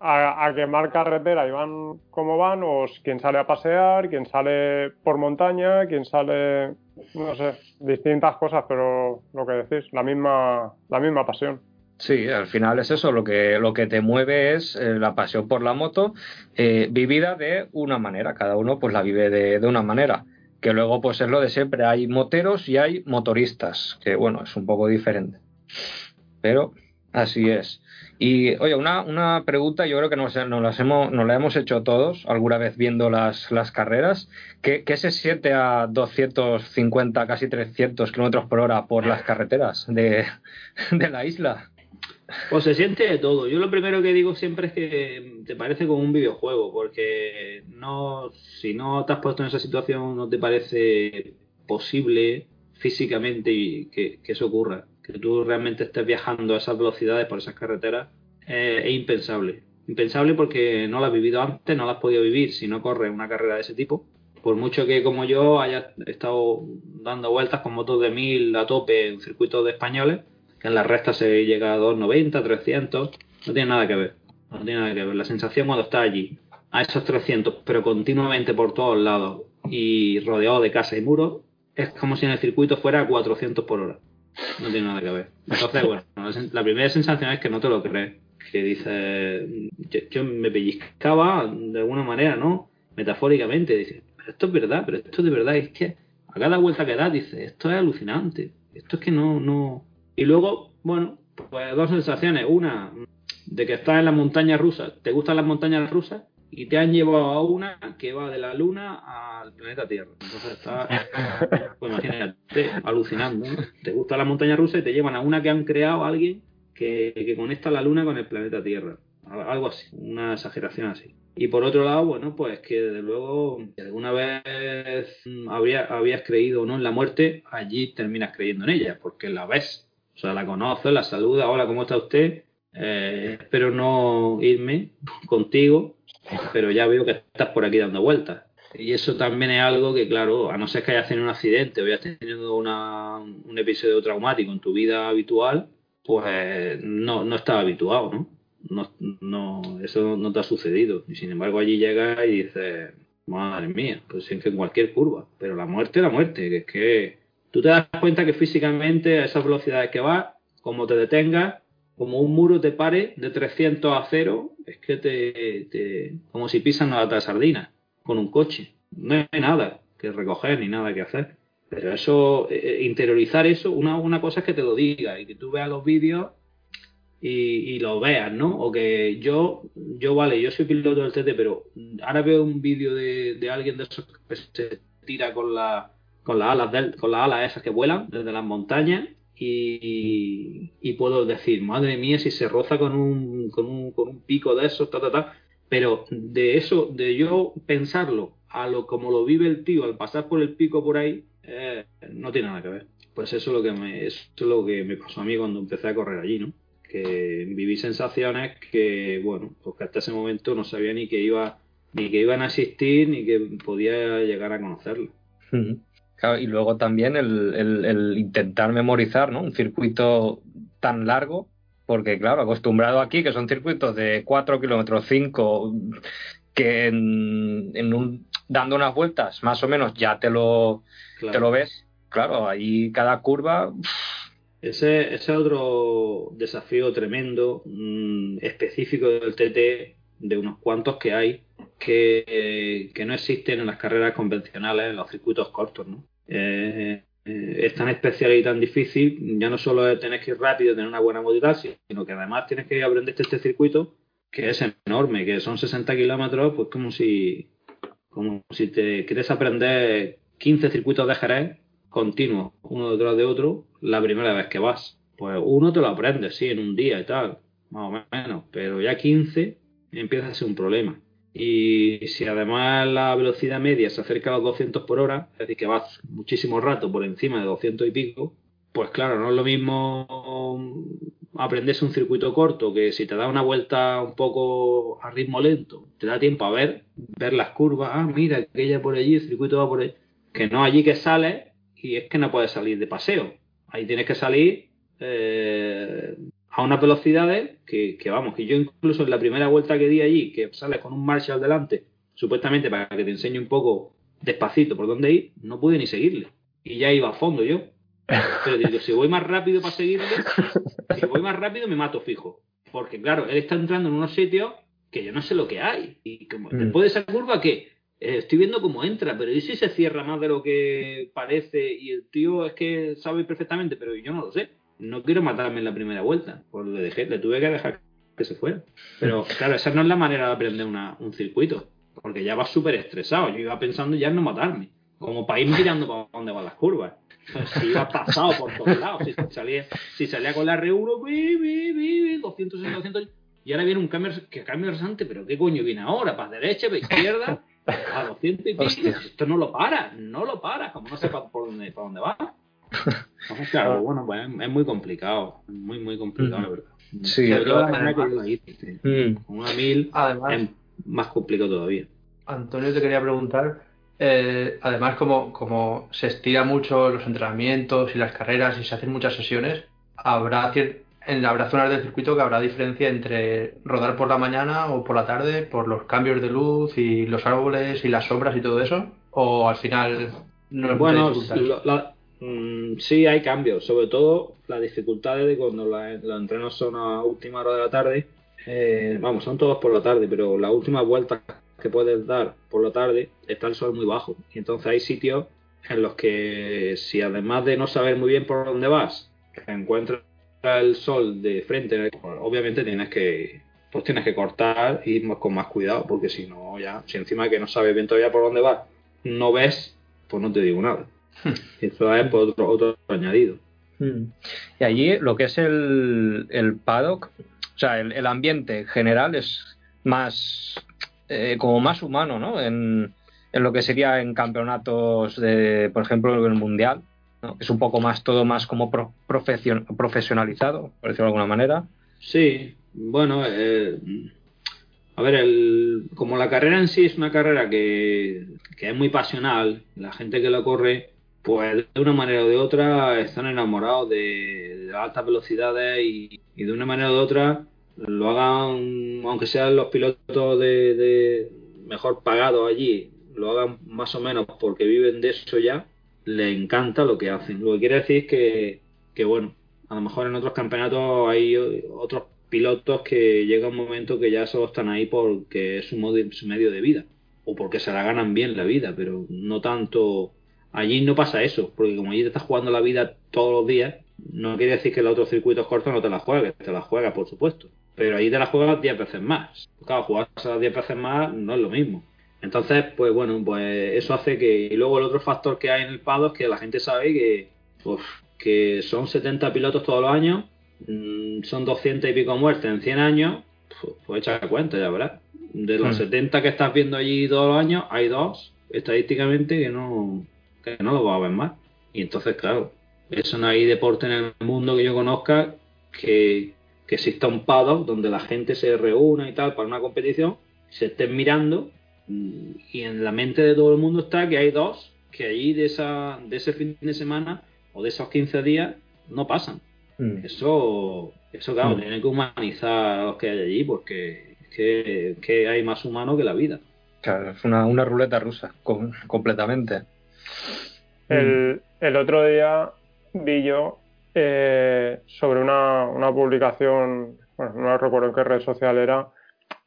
a, a, quemar carretera y van como van, o quien sale a pasear, quien sale por montaña, quien sale, no sé, distintas cosas, pero lo que decís, la misma, la misma pasión. Sí, al final es eso, lo que, lo que te mueve es eh, la pasión por la moto, eh, vivida de una manera, cada uno pues la vive de, de, una manera, que luego pues es lo de siempre, hay moteros y hay motoristas, que bueno, es un poco diferente, pero así es. Y oye, una, una pregunta, yo creo que nos, nos, las hemos, nos la hemos hecho todos alguna vez viendo las, las carreras, ¿Qué, ¿qué, se siente a 250, casi 300 kilómetros por hora por las carreteras de, de la isla? Pues se siente de todo. Yo lo primero que digo siempre es que te parece como un videojuego, porque no, si no te has puesto en esa situación, no te parece posible físicamente que, eso ocurra. Que tú realmente estés viajando a esas velocidades por esas carreteras eh, es impensable. Impensable porque no lo has vivido antes, no lo has podido vivir si no corres una carrera de ese tipo. Por mucho que como yo haya estado dando vueltas con motos de mil a tope en circuitos de españoles, que en la recta se llega a 290, 300, no tiene nada que ver. No tiene nada que ver. La sensación cuando está allí, a esos 300, pero continuamente por todos lados y rodeado de casa y muros, es como si en el circuito fuera a 400 por hora. No tiene nada que ver. Entonces, bueno, la primera sensación es que no te lo crees. Que dice, yo, me pellizcaba de alguna manera, ¿no? Metafóricamente, dice, pero esto es verdad, pero esto de verdad es que A cada vuelta que da dice, esto es alucinante. Esto es que no, no. Y luego, bueno, pues dos sensaciones. Una, de que estás en las montañas rusas, te gustan las montañas rusas y te han llevado a una que va de la Luna al planeta Tierra. Entonces está, *laughs* pues imagínate, alucinando. Te gusta la montaña rusa y te llevan a una que han creado alguien que, que conecta la Luna con el planeta Tierra. Algo así, una exageración así. Y por otro lado, bueno, pues que desde luego, si alguna vez había, habías creído o no en la muerte, allí terminas creyendo en ella, porque la ves, o sea, la conoces, la saludas, hola, ¿cómo está usted? Eh, espero no irme contigo, pero ya veo que estás por aquí dando vueltas. Y eso también es algo que, claro, a no ser que hayas tenido un accidente o hayas tenido una, un episodio traumático en tu vida habitual, pues no, no estás habituado, ¿no? No, no, eso no te ha sucedido. Y sin embargo allí llegas y dices, madre mía, pues es que en cualquier curva. Pero la muerte la muerte, que es que tú te das cuenta que físicamente a esas velocidades que vas, como te detengas, como un muro te pare de 300 a 0, es que te, como si pisan una lata de con un coche. No hay nada que recoger ni nada que hacer. Pero eso, eh, eh, interiorizar eso, una, una cosa es que te lo diga y que tú veas los vídeos y, y lo veas, ¿no? O que yo, yo vale, yo soy piloto del TT, pero ahora veo un vídeo de, de alguien de esos que se tira con la con las alas del, con las alas esas que vuelan desde las montañas y, puedo decir, madre mía, si se roza con un, con un, con un pico de esos, ta, ta, ta. Pero de eso, de yo pensarlo a lo como lo vive el tío al pasar por el pico por ahí, eh, no tiene nada que ver. Pues eso es lo que me, eso es lo que me pasó a mí cuando empecé a correr allí, ¿no? Que viví sensaciones que, bueno, pues que hasta ese momento no sabía ni que iba, ni que iban a existir, ni que podía llegar a conocerlo y luego también el, intentar memorizar ¿no? un circuito tan largo, porque claro, acostumbrado aquí, que son circuitos de 4 kilómetros, 5, que en, un, dando unas vueltas más o menos ya te lo, te lo ves. Claro, ahí cada curva... Ese, ese otro desafío tremendo, mm, específico del TT, de unos cuantos que hay, que, que, no existen en las carreras convencionales, en los circuitos cortos, ¿no? Eh, eh, es tan especial y tan difícil, ya no solo tener que ir rápido, tener una buena movilidad, sino que además tienes que aprender este circuito que es enorme, que son 60 kilómetros, pues como si, como si te quieres aprender 15 circuitos de Jerez continuos, uno detrás de otro, la primera vez que vas. Pues uno te lo aprendes, sí, en un día y tal, más o menos, pero ya 15 empieza a ser un problema. Y si además la velocidad media se acerca a los 200 por hora, es decir, que vas muchísimo rato por encima de 200 y pico, pues claro, no es lo mismo aprenderse un circuito corto que si te da una vuelta un poco a ritmo lento, te da tiempo a ver, ver las curvas, ah, mira, aquella por allí, el circuito va por ahí, que no allí que sales y es que no puedes salir de paseo. Ahí tienes que salir eh, a unas velocidades que, que, vamos, que yo incluso en la primera vuelta que di allí, que sales con un Marshall delante, supuestamente para que te enseñe un poco despacito por dónde ir, no pude ni seguirle. Y ya iba a fondo yo. Pero digo, si voy más rápido para seguirle, si voy más rápido me mato fijo. Porque claro, él está entrando en unos sitios que yo no sé lo que hay. Y como, mm. después de esa curva que eh, estoy viendo cómo entra, pero ¿y si se cierra más de lo que parece? Y el tío es que sabe perfectamente, pero yo no lo sé no quiero matarme en la primera vuelta, pues le dejé, le tuve que dejar que se fuera. Pero claro, esa no es la manera de aprender un circuito, porque ya vas súper estresado. Yo iba pensando ya en no matarme, como para ir mirando para dónde van las curvas. *laughs* Si iba pasado por todos lados, si salía, si salía con la R1, 200, 200, y ahora viene un cambio, que cambio rasante, pero ¿qué coño viene ahora? ¿Para derecha, para izquierda? A 200 y pico. Esto no lo para, no lo para, como no sepa por dónde, para dónde va *laughs* claro, ah. bueno, pues es muy complicado, muy, muy complicado, la verdad. Sí, mm. una mil además, es más complicado todavía. Antonio, te quería preguntar, eh, además como, como se estira mucho los entrenamientos y las carreras y se hacen muchas sesiones, habrá en habrá zonas del circuito que habrá diferencia entre rodar por la mañana o por la tarde por los cambios de luz y los árboles y las sombras y todo eso o al final no bueno la, Mm, sí, hay cambios, sobre todo las dificultades de cuando los entrenos son a última hora de la tarde. Eh, vamos, son todos por la tarde, pero las últimas vueltas que puedes dar por la tarde está el sol muy bajo. Y entonces hay sitios en los que si además de no saber muy bien por dónde vas, encuentras el sol de frente, pues, obviamente tienes que pues tienes que cortar y ir con más cuidado, porque si no, ya, si encima que no sabes bien todavía por dónde vas, no ves, pues no te digo nada. *laughs* Eso es por otro, otro añadido. Hmm. Y allí lo que es el, el paddock, o sea, el, el ambiente general es más, eh, como más humano, ¿no? En, en, lo que sería en campeonatos de, por ejemplo, en el mundial, ¿no? Es un poco más, todo más como pro, profesionalizado, por decirlo de alguna manera. Sí, bueno, eh, a ver, el, como la carrera en sí es una carrera que, que es muy pasional, la gente que la corre pues de una manera o de otra están enamorados de, altas velocidades y, y, de una manera o de otra lo hagan, aunque sean los pilotos de, mejor pagados allí, lo hagan más o menos porque viven de eso ya, les encanta lo que hacen. Lo que quiere decir que, que bueno, a lo mejor en otros campeonatos hay otros pilotos que llega un momento que ya solo están ahí porque es su, su medio de vida o porque se la ganan bien la vida, pero no tanto Allí no pasa eso, porque como allí te estás jugando la vida todos los días, no quiere decir que los otros circuitos cortos no te la juegues, te la juegas, por supuesto. Pero allí te la juegas 10 veces más. Claro, jugarse las 10 veces más no es lo mismo. Entonces, pues bueno, pues eso hace que. Y luego el otro factor que hay en el Pado es que la gente sabe que, pues, que son 70 pilotos todos los años, mmm, son 200 y pico muertes en 100 años, pues, pues echa cuenta, ya verás. De los hmm. 70 que estás viendo allí todos los años, hay dos, estadísticamente, que no, que no lo va a ver más. Y entonces, claro, eso no hay deporte en el mundo que yo conozca que, que exista un paddock donde la gente se reúna y tal para una competición, se estén mirando y en la mente de todo el mundo está que hay dos que allí de, esa, de ese fin de semana o de esos 15 días no pasan. Mm. Eso, eso claro, mm. tiene que humanizar a los que hay allí porque que, que hay más humano que la vida. Claro, es una, una ruleta rusa, con, completamente. El, el otro día vi yo eh, sobre una, una publicación, bueno, no recuerdo en qué red social era,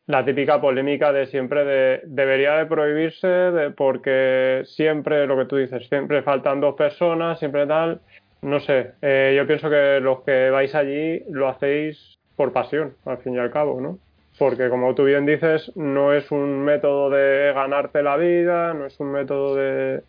la típica polémica de siempre de debería de prohibirse de, porque siempre lo que tú dices, siempre faltan dos personas, siempre tal. No sé, eh, yo pienso que los que vais allí lo hacéis por pasión, al fin y al cabo, ¿no? Porque como tú bien dices, no es un método de ganarte la vida, no es un método de,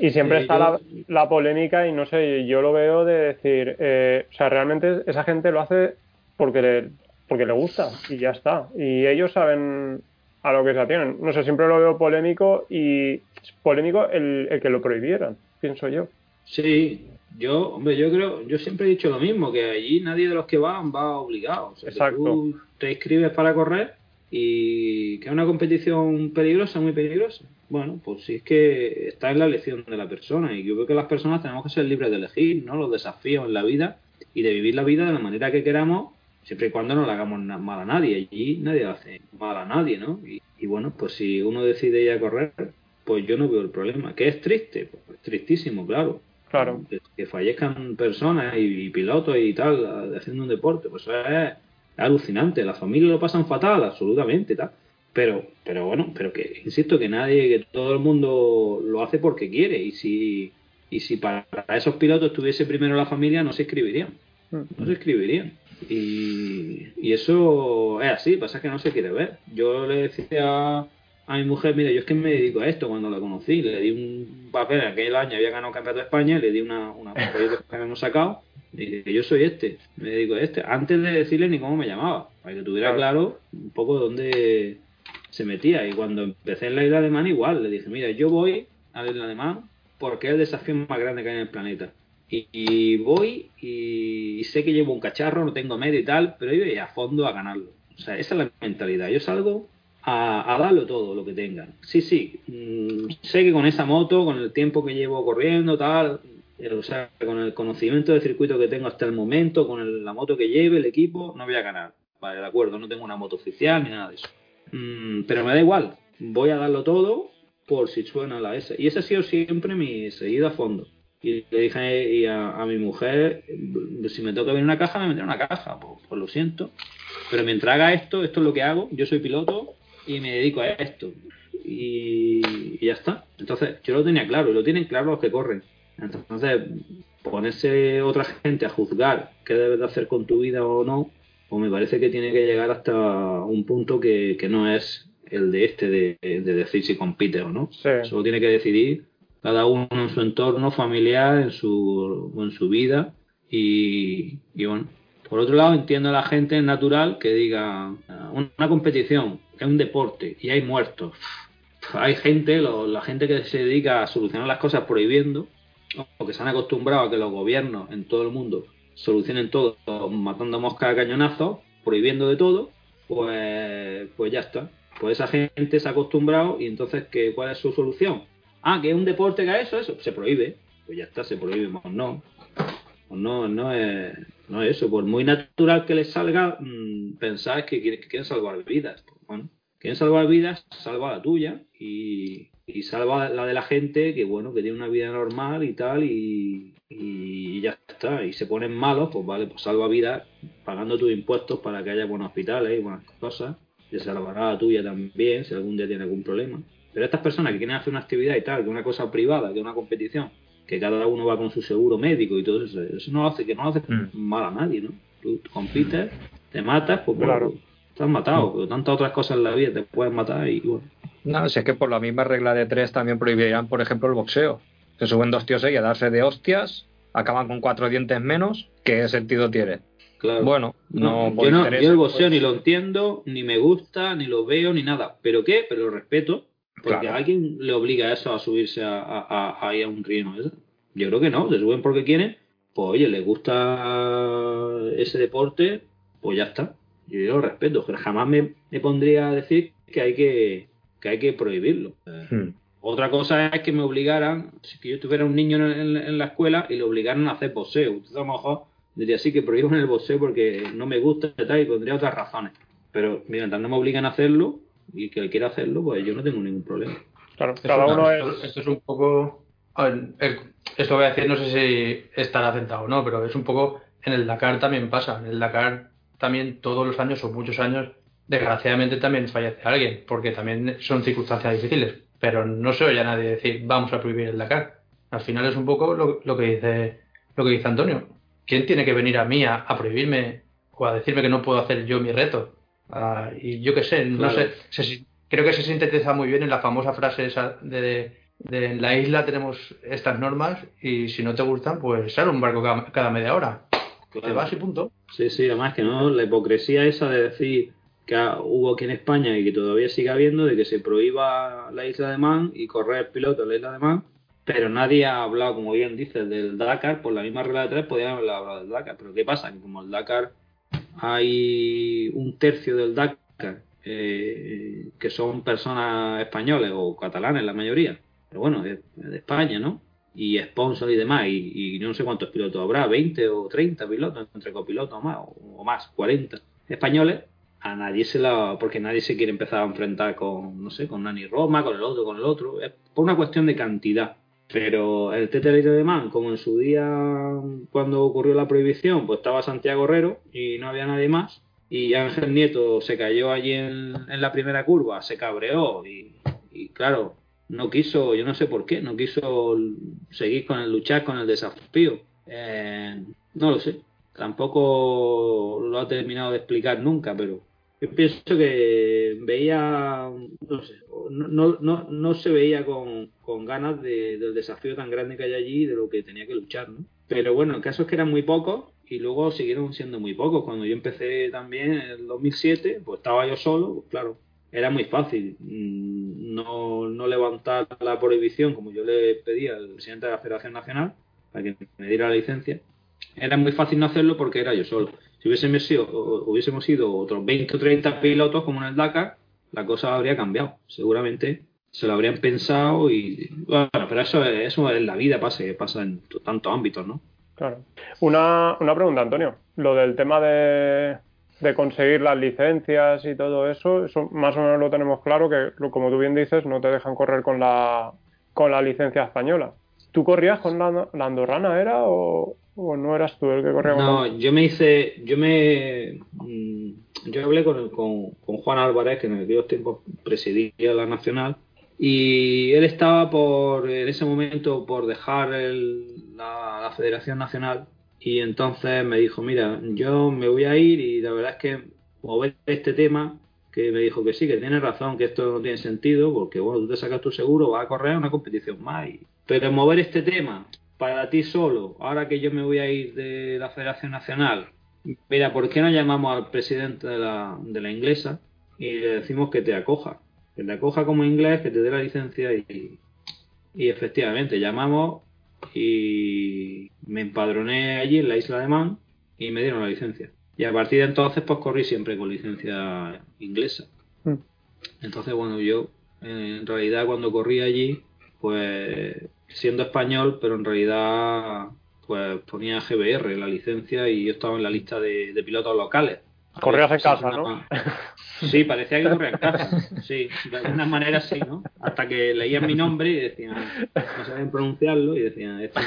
y siempre está la, la, polémica y no sé, yo lo veo de decir, eh, o sea, realmente esa gente lo hace porque le, porque le gusta y ya está. Y ellos saben a lo que se atienen. No sé, siempre lo veo polémico y polémico el, el que lo prohibieran, pienso yo. Sí, yo, hombre, yo creo, yo siempre he dicho lo mismo, que allí nadie de los que van va obligado. O sea, Exacto. tú te inscribes para correr y que es una competición peligrosa, muy peligrosa. Bueno, pues sí es que está en la elección de la persona y yo creo que las personas tenemos que ser libres de elegir, ¿no? Los desafíos en la vida y de vivir la vida de la manera que queramos, siempre y cuando no le hagamos mal a nadie. Allí nadie hace mal a nadie, ¿no? Y, y, bueno, pues si uno decide ir a correr, pues yo no veo el problema. ¿Que es triste? Pues tristísimo, claro. Claro. Que, que fallezcan personas y, y, pilotos y tal haciendo un deporte, pues eso es alucinante. Las familias lo pasan fatal, absolutamente, tal. Pero, pero bueno, pero que insisto que nadie, que todo el mundo lo hace porque quiere. Y si, y si para esos pilotos tuviese primero la familia, no se escribirían. No se escribirían. Y, y eso es así, pasa que no se quiere ver. Yo le decía a mi mujer, mira, yo es que me dedico a esto cuando la conocí. Le di un papel, en aquel año había ganado Campeonato de España, le di una, una que habíamos sacado Dije, yo soy este, me dedico a este. Antes de decirle ni cómo me llamaba, para que tuviera claro un poco dónde se metía. Y cuando empecé en la isla alemana, igual, le dije, mira, yo voy a la isla alemana porque es el desafío más grande que hay en el planeta. Y, y voy y, y, sé que llevo un cacharro, no tengo medio y tal, pero yo voy a fondo a ganarlo. O sea, esa es la mentalidad. Yo salgo a, a darlo todo, lo que tengan. Sí, sí, mmm, sé que con esa moto, con el tiempo que llevo corriendo, tal, o sea, con el conocimiento del circuito que tengo hasta el momento, con el, la moto que lleve, el equipo, no voy a ganar. Vale, de acuerdo, no tengo una moto oficial ni nada de eso. Mm, pero me da igual, voy a darlo todo por si suena la S. Y ese ha sido siempre mi seguida a fondo. Y le dije a, a, mi mujer, si me toca venir una caja, me meteré una caja, pues, pues lo siento. Pero mientras haga esto, esto es lo que hago, yo soy piloto y me dedico a esto. y, ya está. Entonces, yo lo tenía claro, y lo tienen claro los que corren. Entonces, ponerse otra gente a juzgar qué debes de hacer con tu vida o no, pues me parece que tiene que llegar hasta un punto que, no es el de este de, decir si compite o no. Solo tiene que decidir cada uno en su entorno familiar, en su, en su vida y, y bueno. Por otro lado, entiendo a la gente natural que diga una competición, es un deporte y hay muertos. Hay gente, la gente que se dedica a solucionar las cosas prohibiendo, o que se han acostumbrado a que los gobiernos en todo el mundo solucionen todo matando moscas a cañonazos, prohibiendo de todo, pues, pues ya está. Pues esa gente se ha acostumbrado y entonces, ¿qué, ¿cuál es su solución? Ah, que es un deporte que haga eso, eso, se prohíbe. Pues ya está, se prohíbe. Pues no. Pues no, no es, no es eso. Por muy natural que les salga, mmm, pensáis que, que, quieren salvar vidas. Pues bueno, quieren salvar vidas, salva la tuya y, y salva la de la gente que bueno que tiene una vida normal y tal y, y ya está y se ponen malos pues vale pues salva vidas pagando tus impuestos para que haya buenos hospitales y buenas cosas y salvará la tuya también si algún día tiene algún problema pero estas personas que quieren hacer una actividad y tal que una cosa privada que una competición que cada uno va con su seguro médico y todo eso eso no hace que no hace mm. mal a nadie no tú, compites te matas pues claro. estás matado pero tantas otras cosas en la vida te pueden matar y bueno no, sé que por la misma regla de tres también prohibirían, por ejemplo, el boxeo. Se suben dos tíos ahí a darse de hostias, acaban con cuatro dientes menos, ¿qué sentido tiene? Claro. Bueno, no, yo, no yo el boxeo ni lo entiendo, ni me gusta, ni lo veo, ni nada. ¿Pero qué? Pero lo respeto, porque a alguien le obliga a eso a subirse a, a, a, un río. Yo creo que no, se suben porque quieren, pues oye, les gusta ese deporte, pues ya está. Yo, lo respeto, jamás me, me pondría a decir que hay que que hay que prohibirlo. Hmm. Otra cosa es que me obligaran, si yo tuviera un niño en, la escuela y le obligaran a hacer boxeo. Entonces a lo mejor diría sí que prohíban el boxeo porque no me gusta y tal, y pondría otras razones. Pero mientras no me obligan a hacerlo y que él quiera hacerlo, pues yo no tengo ningún problema. Claro, cada uno es... Esto, es un poco... esto voy a decir, no sé si estará sentado o no, pero es un poco... En el Dakar también pasa. En el Dakar también todos los años o muchos años desgraciadamente también fallece alguien, porque también son circunstancias difíciles. Pero no se oye a nadie decir vamos a prohibir el Dakar. Al final es un poco lo, que dice lo que dice Antonio. ¿Quién tiene que venir a mí a, prohibirme o a decirme que no puedo hacer yo mi reto? Ah, y yo qué sé, no sé, creo que se sintetiza muy bien en la famosa frase esa de, de, en la isla tenemos estas normas y si no te gustan, pues sale un barco cada, media hora. Te vas y punto. Sí, sí, además que no, la hipocresía esa de decir que hubo aquí en España y que todavía sigue habiendo de que se prohíba la isla de Man y correr piloto en la isla de Man, pero nadie ha hablado, como bien dices, del Dakar, por la misma regla de tres podían haber hablado del Dakar, pero ¿qué pasa? Que como el Dakar hay un tercio del Dakar eh, que son personas españoles o catalanes la mayoría, pero bueno, de, de España, ¿no? Y sponsor y demás, y, no sé cuántos pilotos habrá, 20 o 30 pilotos, entre copilotos o más, o más, 40 españoles, a nadie se la. porque nadie se quiere empezar a enfrentar con, no sé, con Nani Roma, con el otro, con el otro. Por una cuestión de cantidad. Pero el TTL de Man, como en su día, cuando ocurrió la prohibición, pues estaba Santiago Herrero y no había nadie más. Y Ángel Nieto se cayó allí en, la primera curva, se cabreó y, y, claro, no quiso, yo no sé por qué, no quiso seguir con el luchar con el desafío. Eh, no lo sé, tampoco lo ha terminado de explicar nunca, pero yo pienso que veía, no sé, no, no, no se veía con, con ganas de, del desafío tan grande que hay allí y de lo que tenía que luchar, ¿no? Pero bueno, el caso es que eran muy pocos y luego siguieron siendo muy pocos. Cuando yo empecé también en el 2007, pues estaba yo solo, pues claro, era muy fácil mm, no, no levantar la prohibición como yo le pedía al presidente de la Federación Nacional para que me diera la licencia. Era muy fácil no hacerlo porque era yo solo. Si hubiésemos sido, hubiésemos sido otros 20 o 30 pilotos como en el Dakar, la cosa habría cambiado. Seguramente se lo habrían pensado y bueno, pero eso, eso la vida pasa, pasa en tantos ámbitos, ¿no? Claro. Una, una pregunta, Antonio. Lo del tema de, de conseguir las licencias y todo eso, eso más o menos lo tenemos claro que, como tú bien dices, no te dejan correr con la, con la licencia española. ¿Tú corrías con la andorrana, era? O, ¿O no eras tú el que corría No, yo me hice, yo me, mm, yo hablé con, con, Juan Álvarez, que en aquellos tiempos presidía la Nacional, Y él estaba por, en ese momento por dejar la, Federación Nacional y entonces me dijo, mira, yo me voy a ir y la verdad es que mover este tema, que me dijo que sí, que tiene razón, que esto no tiene sentido, porque bueno, tú te sacas tu seguro, vas a correr una competición más. Pero mover este tema para ti solo, ahora que yo me voy a ir de la Federación Nacional, mira, ¿por qué no llamamos al presidente de la, de la inglesa y le decimos que te acoja? Que te acoja como inglés, que te dé la licencia y, y efectivamente llamamos y me empadroné allí en la isla de Man y me dieron la licencia. Y a partir de entonces pues corrí siempre con licencia inglesa. Hmm. Entonces bueno, yo en realidad cuando corrí allí pues siendo español, pero en realidad pues ponía GBR la licencia y yo estaba en la lista de, pilotos locales. Corrías en casa, ¿no? Sí, parecía que corría en casa. Sí, de alguna manera sí, ¿no? Hasta que leían mi nombre y decían, no sabían pronunciarlo y decían, esto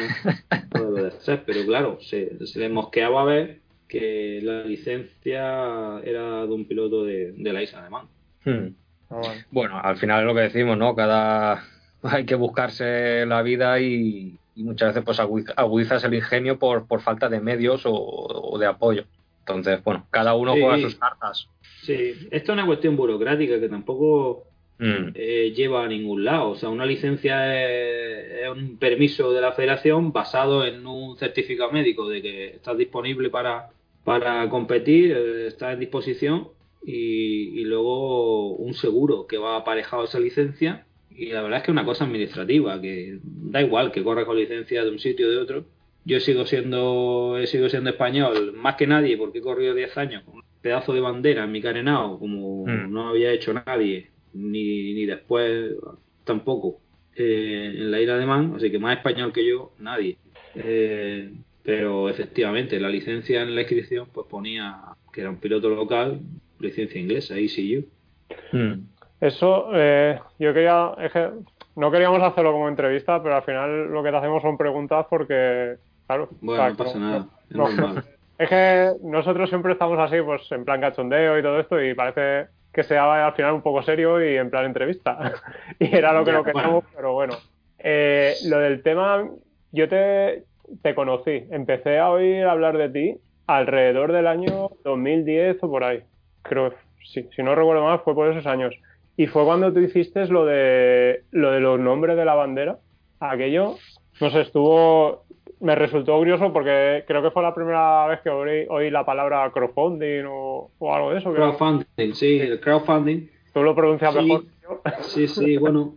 no puede ser. Pero claro, se, se les mosqueaba a ver que la licencia era de un piloto de, la Man. Hmm. Ah, bueno. al final es lo que decimos, ¿no? Cada hay que buscarse la vida y, muchas veces pues agudizas el ingenio por, por falta de medios o, de apoyo. Entonces, bueno, cada uno juega sus cartas. Sí, esto es una cuestión burocrática que tampoco mm. eh, lleva a ningún lado. O sea, una licencia es, un permiso de la federación basado en un certificado médico de que estás disponible para, para competir, eh, estás en disposición y, y, luego un seguro que va aparejado a esa licencia y la verdad es que es una cosa administrativa, que da igual que corra con licencia de un sitio o de otro. Yo sigo siendo, he sido siendo español más que nadie porque he corrido 10 años con un pedazo de bandera en mi carenado como mm. no había hecho nadie, ni, ni después tampoco eh, en la isla de Man, así que más español que yo, nadie. Eh, pero efectivamente, la licencia en la inscripción pues ponía que era un piloto local, licencia inglesa, ECU. Mm. Eso, eh, yo quería, es que no queríamos hacerlo como entrevista, pero al final lo que te hacemos son preguntas porque, claro. Bueno, no pasa nada, es que nosotros siempre estamos así, pues en plan cachondeo y todo esto, y parece que sea al final un poco serio y en plan entrevista. *laughs* y era lo que no queríamos, pero bueno. Eh, lo del tema, yo te, te conocí, empecé a oír hablar de ti alrededor del año 2010 o por ahí. Creo, sí, si no recuerdo mal, fue por esos años. Y fue cuando tú hiciste lo de, lo de los nombres de la bandera. Aquello, no sé, estuvo. Me resultó curioso porque creo que fue la primera vez que oí, la palabra crowdfunding o, algo de eso. Crowdfunding, sí, el crowdfunding. Tú lo pronuncias mejor que yo. Sí, sí, bueno.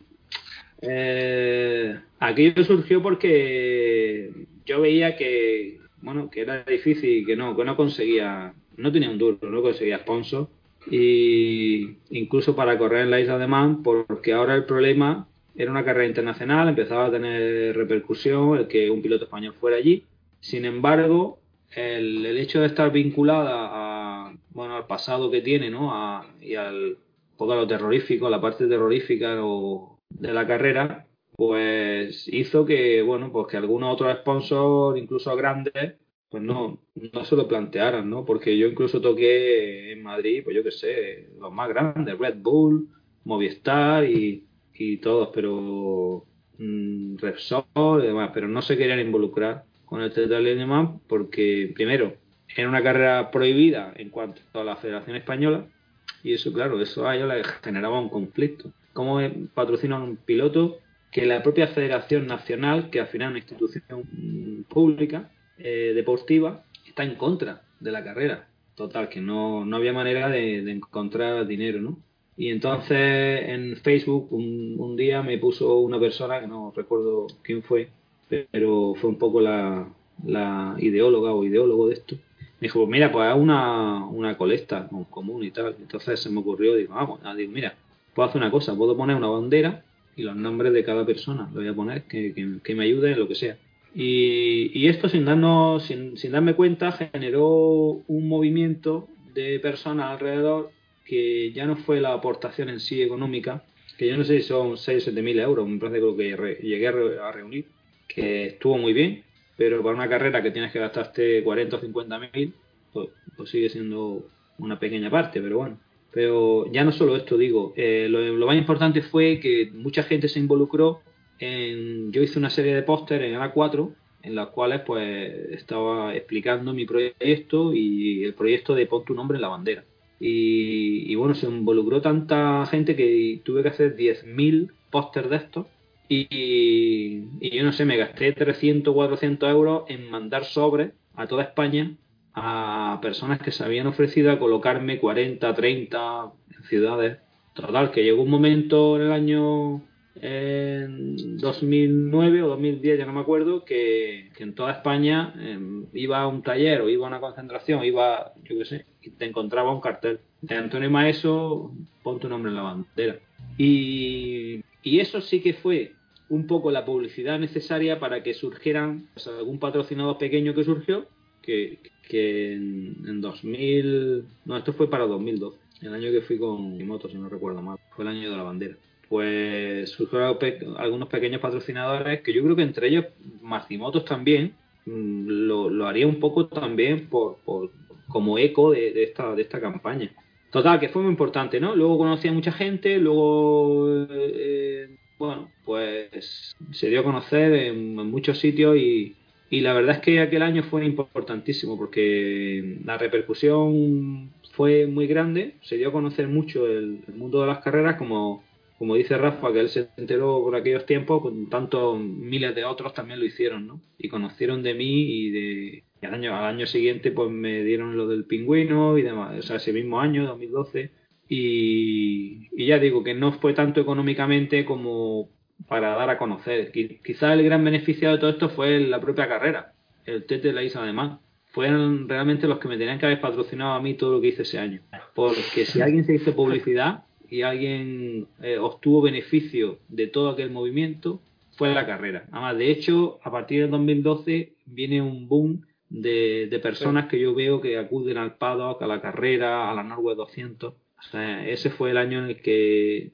Eh, aquello surgió porque yo veía que, bueno, que era difícil, que no, que no conseguía, no tenía un duro, no conseguía sponsor y incluso para correr en la isla de Man, porque ahora el problema era una carrera internacional, empezaba a tener repercusión el que un piloto español fuera allí. Sin embargo, el, hecho de estar vinculada a, bueno, al pasado que tiene, ¿no? Y al poco a lo terrorífico, a la parte terrorífica de la carrera, pues hizo que, bueno, pues que algunos otros sponsors, incluso grandes, pues no, no se lo plantearan, ¿no? Porque yo incluso toqué en Madrid, pues yo qué sé, los más grandes, Red Bull, Movistar y, y todos, pero mmm, Repsol y demás, pero no se querían involucrar con el Tetralien porque, primero, era una carrera prohibida en cuanto a la Federación Española y eso, claro, eso a ellos les generaba un conflicto. ¿Cómo patrocinan un piloto que la propia Federación Nacional, que al final es una institución pública, eh, deportiva está en contra de la carrera. Total, que no, no había manera de, encontrar dinero, ¿no? Y entonces en Facebook un, día me puso una persona, que no recuerdo quién fue, pero fue un poco la, ideóloga o ideólogo de esto. Me dijo, pues mira, pues haz una, una colecta común y tal. Entonces se me ocurrió, digo, vamos, ah, digo, mira, puedo hacer una cosa, puedo poner una bandera y los nombres de cada persona, lo voy a poner, que, que, que me ayude en lo que sea. Y, esto, sin, darnos, sin, darme cuenta, generó un movimiento de personas alrededor que ya no fue la aportación en sí económica, que yo no sé si son 6 o 7 mil euros, me parece que llegué a reunir, que estuvo muy bien, pero para una carrera que tienes que gastarte 40 o 50 mil, pues, pues, sigue siendo una pequeña parte, pero bueno. Pero ya no solo esto, digo, eh, lo, más importante fue que mucha gente se involucró Yo hice una serie de pósteres en A4 en las cuales pues estaba explicando mi proyecto y el proyecto de Pon tu nombre en la bandera. Y, bueno, se involucró tanta gente que tuve que hacer 10.000 pósters de estos y, y, yo no sé, me gasté 300, 400 euros en mandar sobres a toda España a personas que se habían ofrecido a colocarme 40, 30 en ciudades. Total, que llegó un momento en el año en 2009 o 2010, ya no me acuerdo, que, en toda España em, iba a un taller o iba a una concentración, iba, yo qué sé, y te encontraba un cartel de Antonio Maeso, pon tu nombre en la bandera. Y, eso sí que fue un poco la publicidad necesaria para que surgieran algún patrocinador pequeño que surgió, que, que en, en, 2000, no, esto fue para 2012, el año que fui con mi moto, si no recuerdo mal, fue el año de la bandera pues surgieron algunos pequeños patrocinadores que yo creo que entre ellos Marcimotos también mm, lo, haría un poco también por, como eco de, esta, de esta campaña. Total, que fue muy importante, ¿no? Luego conocí a mucha gente, luego, eh, bueno, pues se dio a conocer en, muchos sitios y, la verdad es que aquel año fue importantísimo porque la repercusión fue muy grande, se dio a conocer mucho el mundo de las carreras como como dice Rafa, que él se enteró por aquellos tiempos, con tantos miles de otros también lo hicieron, ¿no? Y conocieron de mí y de al año, al año siguiente pues me dieron lo del pingüino y demás, o sea, ese mismo año, 2012. Y, y ya digo que no fue tanto económicamente como para dar a conocer. Quizá el gran beneficiado de todo esto fue la propia carrera, el TT de la Isla de Mar. Fueron realmente los que me tenían que haber patrocinado a mí todo lo que hice ese año. Porque si alguien se hizo publicidad, y alguien eh, obtuvo beneficio de todo aquel movimiento fue la carrera. Además, de hecho, a partir del 2012 viene un boom de, personas que yo veo que acuden al paddock, a la carrera, a la Norway 200. O sea, ese fue el año en el que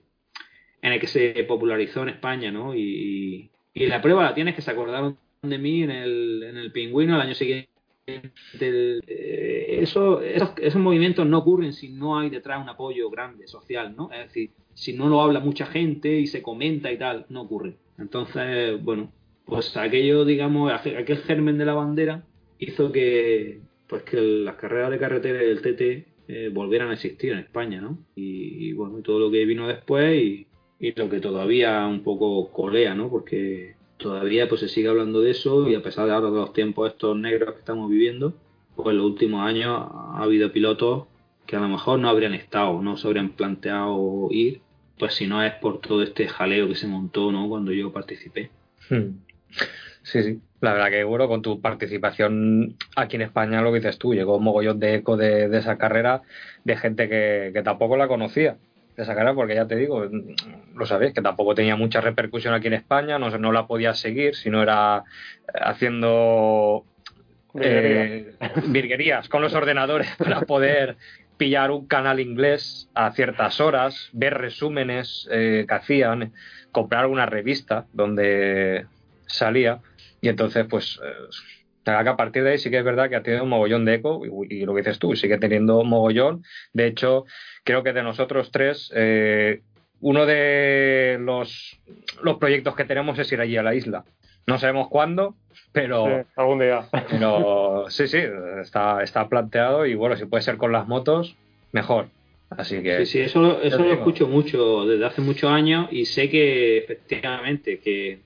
en el que se popularizó en España, ¿no? Y, y la prueba la tienes que se acordaron de mí en el, en el pingüino el año siguiente eh, eso, esos, movimientos no ocurren si no hay detrás un apoyo grande social, ¿no? Es decir, si no lo habla mucha gente y se comenta y tal, no ocurre. Entonces, bueno, pues aquello, digamos, aquel germen de la bandera hizo que, pues que las carreras de carretera del TT eh, volvieran a existir en España, ¿no? Y, bueno, todo lo que vino después y, y lo que todavía un poco colea, ¿no? Porque todavía pues se sigue hablando de eso y a pesar de ahora de los tiempos estos negros que estamos viviendo, pues en los últimos años ha habido pilotos que a lo mejor no habrían estado, no se habrían planteado ir, pues si no es por todo este jaleo que se montó ¿no? cuando yo participé. Hmm. Sí, sí. La verdad que, bueno, con tu participación aquí en España, lo que dices tú, llegó un mogollón de eco de, esa carrera de gente que, que tampoco la conocía de esa porque ya te digo, lo sabéis, que tampoco tenía mucha repercusión aquí en España, no, no la podías seguir si no era eh, haciendo eh, virguerías con los ordenadores *laughs* para poder pillar un canal inglés a ciertas horas, ver resúmenes eh, que hacían, comprar una revista donde salía y entonces pues que a partir de ahí sí que es verdad que ha tenido un mogollón de eco y, lo que dices tú, sigue teniendo un mogollón. De hecho, creo que de nosotros tres, eh, uno de los, los proyectos que tenemos es ir allí a la isla. No sabemos cuándo, pero. algún día. Pero sí, sí, está, está planteado y bueno, si puede ser con las motos, mejor. Así que. Sí, sí, eso, eso lo escucho mucho desde hace muchos años y sé que efectivamente que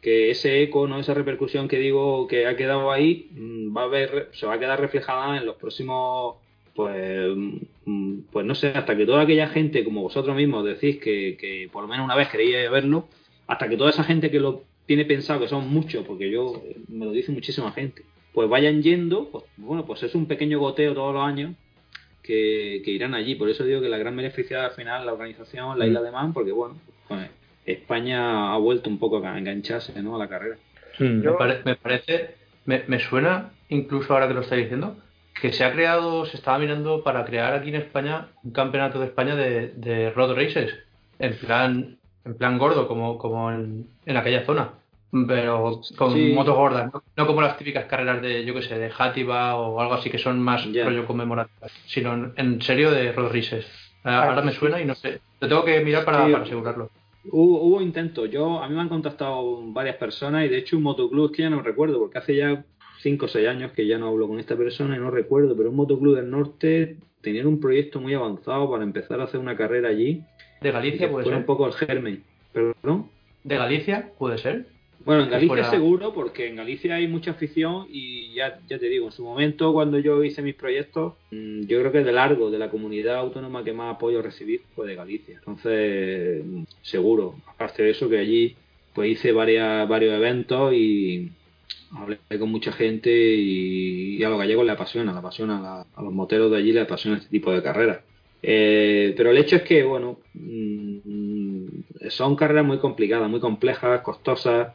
que ese eco, no esa repercusión que digo que ha quedado ahí, mm, va a ver, se va a quedar reflejada en los próximos, pues, mm, pues no sé, hasta que toda aquella gente, como vosotros mismos decís, que, que por lo menos una vez queréis verlo, hasta que toda esa gente que lo tiene pensado, que son muchos, porque yo me lo dice muchísima gente, pues vayan yendo, pues, bueno, pues es un pequeño goteo todos los años que, que irán allí. Por eso digo que la gran beneficiada al final la organización, la mm. isla de Man, porque bueno, pues España ha vuelto un poco a engancharse ¿no? a la carrera. Hmm. Me, parece, me, suena, incluso ahora que lo estáis diciendo, que se ha creado, se estaba mirando para crear aquí en España un campeonato de España de, road races, en plan, en plan gordo, como, como en, aquella zona, pero con motos gordas, ¿no? como las típicas carreras de, yo que sé, de Játiva o algo así que son más rollo conmemorativo, sino en, serio de road races. Ahora me suena y no sé. Lo tengo que mirar para, asegurarlo. Hubo, hubo, intentos. Yo, a mí me han contactado varias personas y de hecho un motoclub es que ya no recuerdo, porque hace ya 5 o 6 años que ya no hablo con esta persona y no recuerdo, pero un motoclub del norte tenían un proyecto muy avanzado para empezar a hacer una carrera allí. ¿De Galicia puede ser? un poco el germen. ¿Perdón? ¿De Galicia puede ser? Bueno, en Galicia seguro, porque en Galicia hay mucha afición y ya, ya te digo, en su momento cuando yo hice mis proyectos, mm, yo creo que de largo, de la comunidad autónoma que más apoyo recibí fue de Galicia. Entonces, seguro, aparte de eso que allí pues hice varias, varios eventos y hablé con mucha gente y, a los gallegos le apasiona, le apasiona, a, los moteros de allí le apasiona este tipo de carreras. Eh, pero el hecho es que, bueno, mm, son carreras muy complicadas, muy complejas, costosas,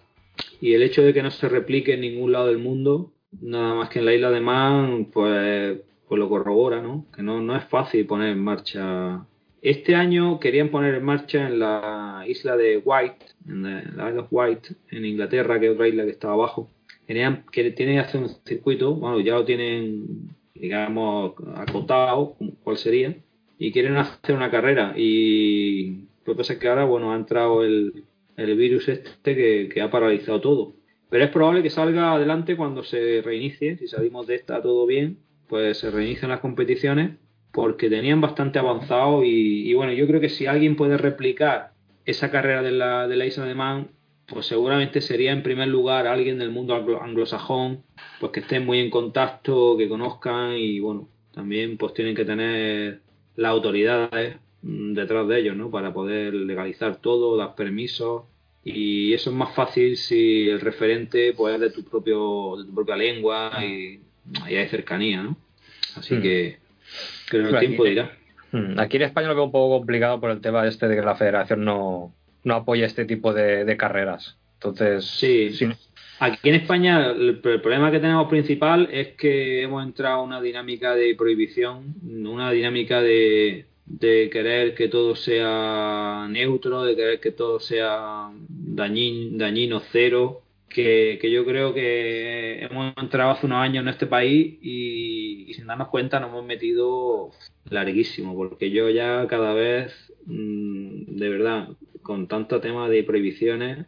y el hecho de que no se replique en ningún lado del mundo, nada más que en la isla de Man, pues, pues lo corrobora, ¿no? Que no, no es fácil poner en marcha. Este año querían poner en marcha en la isla de White, en la isla de White, en Inglaterra, que es otra isla que estaba abajo. Querían, que tienen que hacer un circuito, bueno, ya lo tienen, digamos, acotado, cuál sería, y quieren hacer una carrera. Y lo que pasa es que ahora, bueno, ha entrado el, el virus este que, ha paralizado todo. Pero es probable que salga adelante cuando se reinicie, si salimos de esta todo bien, pues se reinicien las competiciones porque tenían bastante avanzado y, bueno, yo creo que si alguien puede replicar esa carrera de la, de la isla de Man, pues seguramente sería en primer lugar alguien del mundo anglosajón, pues que estén muy en contacto, que conozcan y bueno, también pues tienen que tener las autoridades detrás de ellos, ¿no? Para poder legalizar todo, dar permisos y eso es más fácil si el referente pues es de tu propio de tu propia lengua y, hay cercanía, ¿no? Así hmm. que creo que el tiempo dirá. Hmm, aquí en España lo veo un poco complicado por el tema este de que la federación no, no apoya este tipo de, carreras. Entonces, sí. Aquí en España el, problema que tenemos principal es que hemos entrado en una dinámica de prohibición, una dinámica de, de querer que todo sea neutro, de querer que todo sea dañino, dañino cero, que, yo creo que hemos entrado hace unos años en este país y, sin darnos cuenta nos hemos metido larguísimo, porque yo ya cada vez, mm, de verdad, con tanto tema de prohibiciones,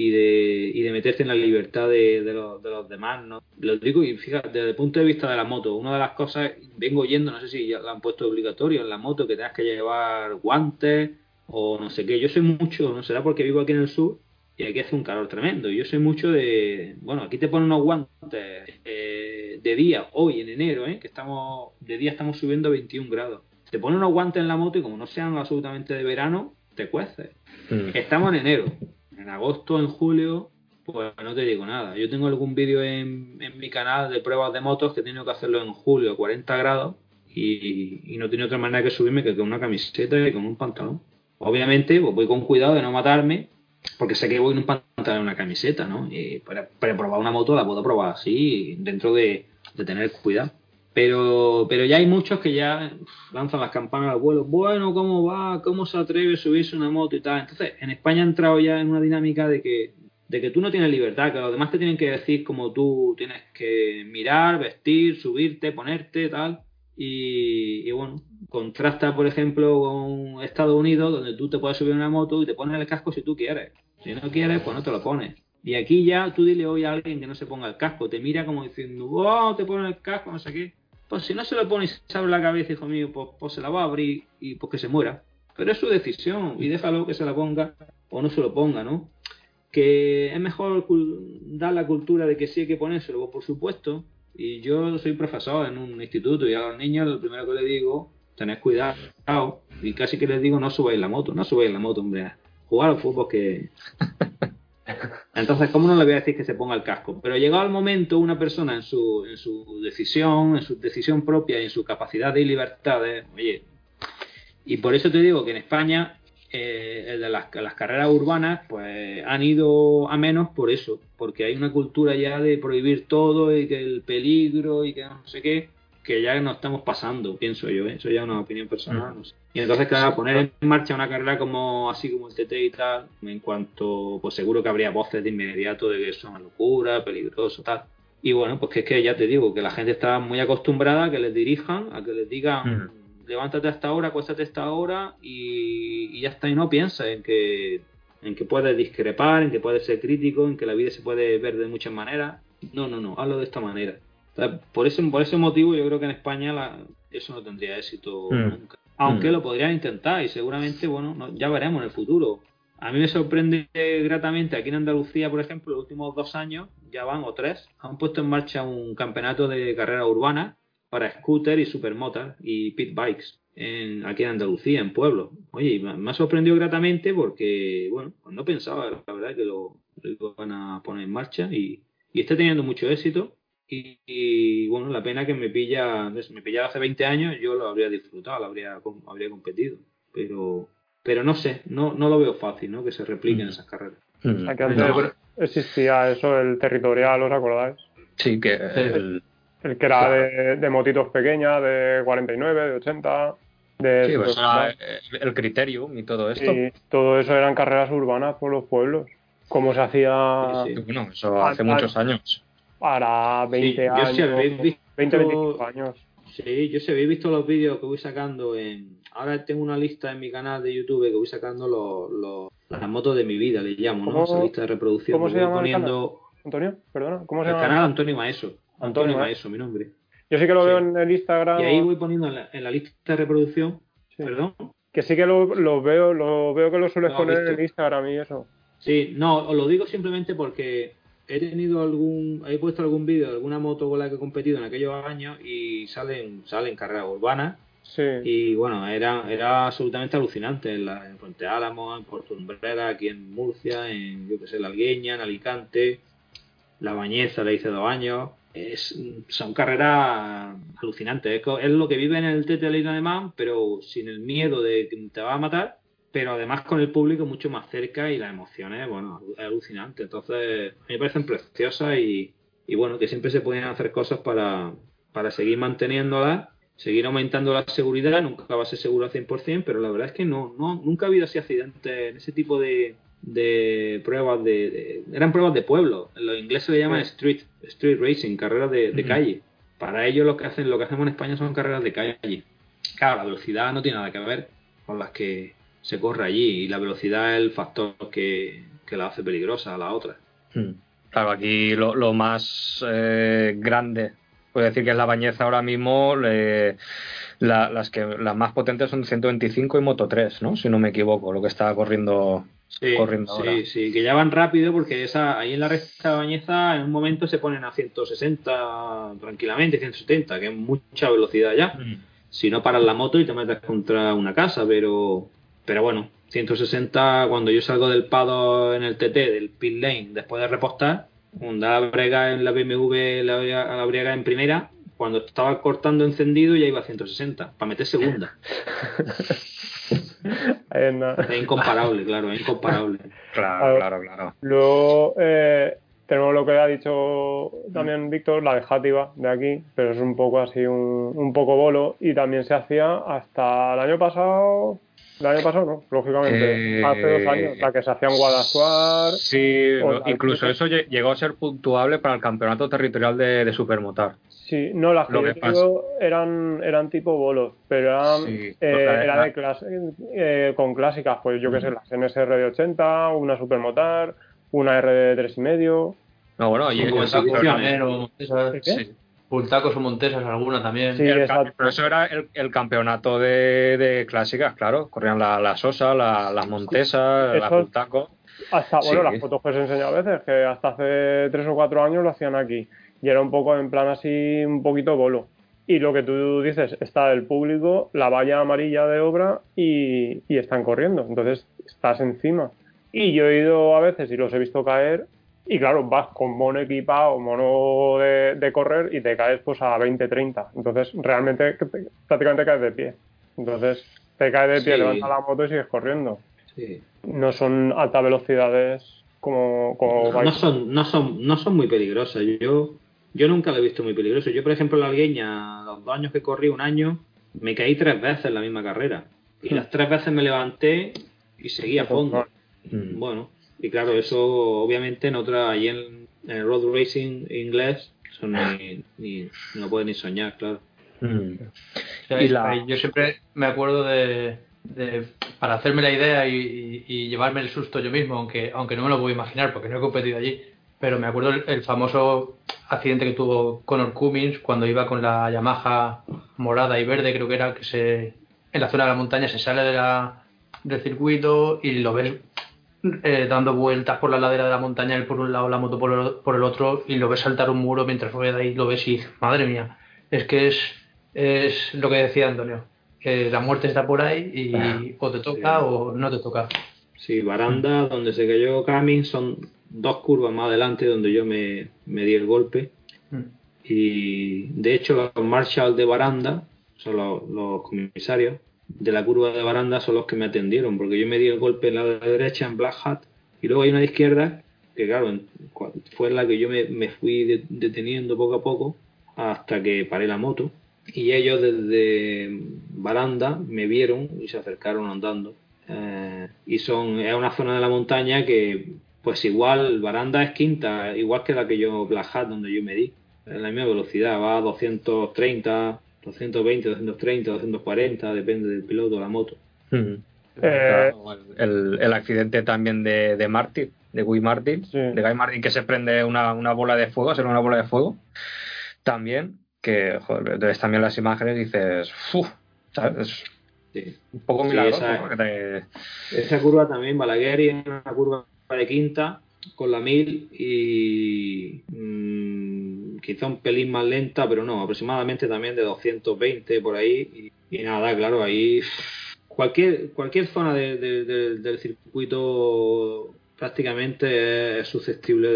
y de, y de meterte en la libertad de, de, los, de los demás, ¿no? Lo digo, y fíjate, desde el punto de vista de la moto, una de las cosas, vengo oyendo, no sé si ya lo han puesto obligatorio en la moto, que tengas que llevar guantes o no sé qué. Yo soy mucho, no será porque vivo aquí en el sur y aquí hace un calor tremendo. Yo soy mucho de, bueno, aquí te ponen unos guantes eh, de día, hoy en enero, ¿eh? que estamos, de día estamos subiendo a 21 grados. Te ponen unos guantes en la moto y como no sean absolutamente de verano, te cueces. Mm. Estamos en enero en agosto, en julio, pues no te digo nada. Yo tengo algún vídeo en, mi canal de pruebas de motos que he tenido que hacerlo en julio a 40 grados y, no tenía otra manera que subirme que con una camiseta y con un pantalón. Obviamente, pues voy con cuidado de no matarme, porque sé que voy en un pantalón y una camiseta, ¿no? Y para, probar una moto la puedo probar así, dentro de, de tener cuidado. Pero, pero ya hay muchos que ya lanzan las campanas al vuelo. Bueno, ¿cómo va? ¿Cómo se atreve a subirse una moto y tal? Entonces, en España ha entrado ya en una dinámica de que, de que tú no tienes libertad, que los demás te tienen que decir cómo tú tienes que mirar, vestir, subirte, ponerte, tal. Y, y, bueno, contrasta, por ejemplo, con Estados Unidos, donde tú te puedes subir una moto y te pones el casco si tú quieres. Si no quieres, pues no te lo pones. Y aquí ya tú dile hoy a alguien que no se ponga el casco, te mira como diciendo, wow, te pones el casco, no sé qué. Pues si no se lo pone y se abre la cabeza, hijo mío, pues, pues, se la va a abrir y pues que se muera. Pero es su decisión y déjalo que se la ponga o no se lo ponga, ¿no? Que es mejor dar la cultura de que sí hay que ponérselo, pues por supuesto. Y yo soy profesor en un instituto y a los niños lo primero que les digo, tened cuidado. Y casi que les digo, no subáis la moto, no subáis la moto, hombre. Jugar al fútbol que... Entonces, ¿cómo no le voy a decir que se ponga el casco? Pero llegado el momento, una persona en su, en su decisión, en su decisión propia y en su capacidad de libertades, oye, y por eso te digo que en España eh, de las, las, carreras urbanas pues han ido a menos por eso, porque hay una cultura ya de prohibir todo y que el peligro y que no sé qué, que ya nos estamos pasando, pienso yo, ¿eh? eso ya es una opinión personal. Mm. Y entonces, claro, poner en marcha una carrera como así como el TT y tal, en cuanto, pues seguro que habría voces de inmediato de que eso es una locura, peligroso, tal. Y bueno, pues que es que ya te digo, que la gente está muy acostumbrada a que les dirijan, a que les digan, mm. levántate hasta ahora, acuéstate hasta ahora y, y ya está, y no piensa en que, en que puedes discrepar, en que puedes ser crítico, en que la vida se puede ver de muchas maneras. No, no, no, hazlo de esta manera. Por, ese, por ese motivo yo creo que en España la, eso no tendría éxito Mm. nunca. Aunque Mm. lo podrían intentar y seguramente, bueno, no- ya veremos en el futuro. A mí me sorprende gratamente aquí en Andalucía, por ejemplo, los últimos dos años, ya van o tres, han puesto en marcha un campeonato de carrera urbana para scooter y supermotas y pit bikes en, aquí en Andalucía, en pueblos. Oye, me ha sorprendido gratamente porque, bueno, pues no pensaba, la verdad, que lo, lo iban a poner en marcha y, y está teniendo mucho éxito. Y, y, bueno, la pena que me pilla, me pillaba hace 20 años, yo lo habría disfrutado, lo habría, com- habría competido. Pero, pero no sé, no, no lo veo fácil, ¿no? Que se repliquen Mm. esas carreras. Mm. Aquí antes existía eso, el territorial, ¿os acordáis? Sí, que el- El que era Claro. de, de motitos pequeñas, de 49, de 80, de... sí, pues era el, criterium y todo esto. Y todo eso eran carreras urbanas por los pueblos. Como se hacía Sí, sí. Y bueno, eso hace muchos años. Para 20 yo años. si habéis visto- 20, 25 años. Sí, yo si habéis visto los vídeos que voy sacando en... Ahora tengo una lista en mi canal de YouTube que voy sacando los, los- las motos de mi vida, le llamo, ¿no? ¿Cómo- Esa lista de reproducción. cómo se llama el. Antonio, perdona, ¿cómo se El llama? canal Antonio Maeso. Antonio Antonio Maeso. Mi nombre. Yo sí que lo Sí. veo en el Instagram. Y ahí voy poniendo en la, en la lista de reproducción, Sí. perdón, Que sí que lo, lo veo, lo veo que lo sueles poner en visto. el Instagram y eso. Sí, no, os lo digo simplemente porque he tenido algún, he puesto algún vídeo de alguna moto con la que he competido en aquellos años y salen, salen carreras urbanas Sí. y bueno, era, era absolutamente alucinante en, la, en Puente Álamo, en Puerto Umbrera, aquí en Murcia, en yo que sé, La Algueña, en Alicante, La Bañeza le hice dos años. Es, son carreras alucinantes. Es, lo que vive en el TT alemán, pero sin el miedo de que te va a matar, pero además con el público mucho más cerca y las emociones, bueno, es alucinante. Entonces, a mí me parecen preciosas y, y bueno, que siempre se pueden hacer cosas para, para seguir manteniéndolas, seguir aumentando la seguridad. Nunca va a ser seguro al 100%, pero la verdad es que no, no nunca ha habido así accidentes en ese tipo de, de pruebas de, de- eran pruebas de pueblo. En los ingleses le llaman street street racing carreras de, de calle. Para ellos lo que hacen lo que hacemos en España son carreras de calle. Claro la velocidad no tiene nada que ver con las que se corre allí y la velocidad es el factor que, que la hace peligrosa a la otra Mm. Claro, aquí lo, lo más eh, grande, puedo decir que es la bañeza ahora mismo, le- la- las que las más potentes son 125 y Moto 3, ¿no? Si no me equivoco, lo que está corriendo. Sí, corriendo ahora. sí, sí, que ya van rápido porque esa, ahí en la recta de Bañeza en un momento se ponen a 160 tranquilamente, 170, que es mucha velocidad ya. Mm. si no paras la moto y te metes contra una casa, pero pero bueno, 160 cuando yo salgo del pado en el TT, del pit lane, después de repostar, cuando da la brega en la BMW, la, la brega en primera, cuando estaba cortando encendido ya iba a 160, para meter segunda. *laughs* En, Es incomparable, claro, es incomparable. *laughs* Claro, claro, claro. Luego eh, tenemos lo que ha dicho también Víctor, la de Játiva de aquí, pero es un poco así, un, un poco bolo. Y también se hacía hasta el año pasado. El año pasado no, lógicamente. Eh, hace dos años, la que se hacía en Guadalajara. Sí, no, incluso eso lle- llegó a ser puntuable para el campeonato territorial de, de Supermotar. Sí, no, las que Lo yo que te digo eran, eran tipo bolos, pero eran, Sí, eh, era la- de clase, eh, con clásicas, pues yo qué sé, las NSR de 80, una Supermotar, una R de 3,5. No, bueno, y Como el el taco Pultacos o Montesas, alguna también. Sí, El pero eso era el, el campeonato de, de clásicas, claro. Corrían la, la Sosa, la- las Montesas, la Eso- Pultaco. Hasta, bueno, Sí. las fotos que os he enseñado a veces, que hasta hace tres o cuatro años lo hacían aquí. Y era un poco en plan así, un poquito bolo. Y lo que tú dices, está el público, la valla amarilla de obra y, y están corriendo. Entonces estás encima. Y yo he ido a veces y los he visto caer. Y claro, vas con mono equipado, mono de, de correr y te caes pues a 20, 30. Entonces realmente prácticamente caes de pie. Entonces te caes de pie, Sí. levantas la moto y sigues corriendo Sí. no son altas velocidades como, como No, son, no son, no son muy peligrosas. Yo, yo nunca lo he visto muy peligroso. Yo, por ejemplo, en la Algueña, los dos años que corrí, un año, me caí tres veces en la misma carrera. Y Hmm. las tres veces me levanté y seguí a fondo. Bueno, y claro, eso obviamente en otra, allí en, el road racing inglés, eso ni, ni, no puede ni soñar, claro. Mm. y la... Yo siempre me acuerdo de, para hacerme la idea y, llevarme el susto yo mismo, aunque, aunque no me lo puedo imaginar porque no he competido allí, pero me acuerdo el, famoso accidente que tuvo Conor Cummins cuando iba con la Yamaha morada y verde, creo que era, que se en la zona de la montaña se sale de la, del circuito y lo ves eh, dando vueltas por la ladera de la montaña, él por un lado, la moto por el, por el otro, y lo ves saltar un muro mientras rueda y lo ves y madre mía, es que es, es lo que decía Antonio, que la muerte está por ahí y ah, o te toca o no te toca. Sí, baranda, donde se cayó Camin, son dos curvas más adelante donde yo me, me di el golpe. Mm. Y de hecho, los Marshall de baranda, son los, comisarios de la curva de baranda, son los que me atendieron, porque yo me di el golpe en la derecha, en Black Hat, y luego hay una de izquierda, que claro, fue la que yo me, me fui deteniendo poco a poco hasta que paré la moto y ellos desde baranda me vieron y se acercaron andando. Eh, y son, es una zona de la montaña que, pues igual, baranda es quinta, igual que la que yo, Black Hat, donde yo me di. En la misma velocidad, va a 230, 220, 230, 240, depende del piloto de la moto. Eh, el, el, accidente también de, de Martin, de Guy Martin, de Guy Martin que se prende una, una bola de fuego, será una bola de fuego. También que joder, ves también las imágenes y dices, uff, ¿sabes? un poco milagroso. esa, curva también, Balaguer, y una curva de quinta con la 1000 y mm, quizá un pelín más lenta, pero no, aproximadamente también de 220 por ahí. Y, nada, claro, ahí cualquier, cualquier zona del circuito prácticamente es susceptible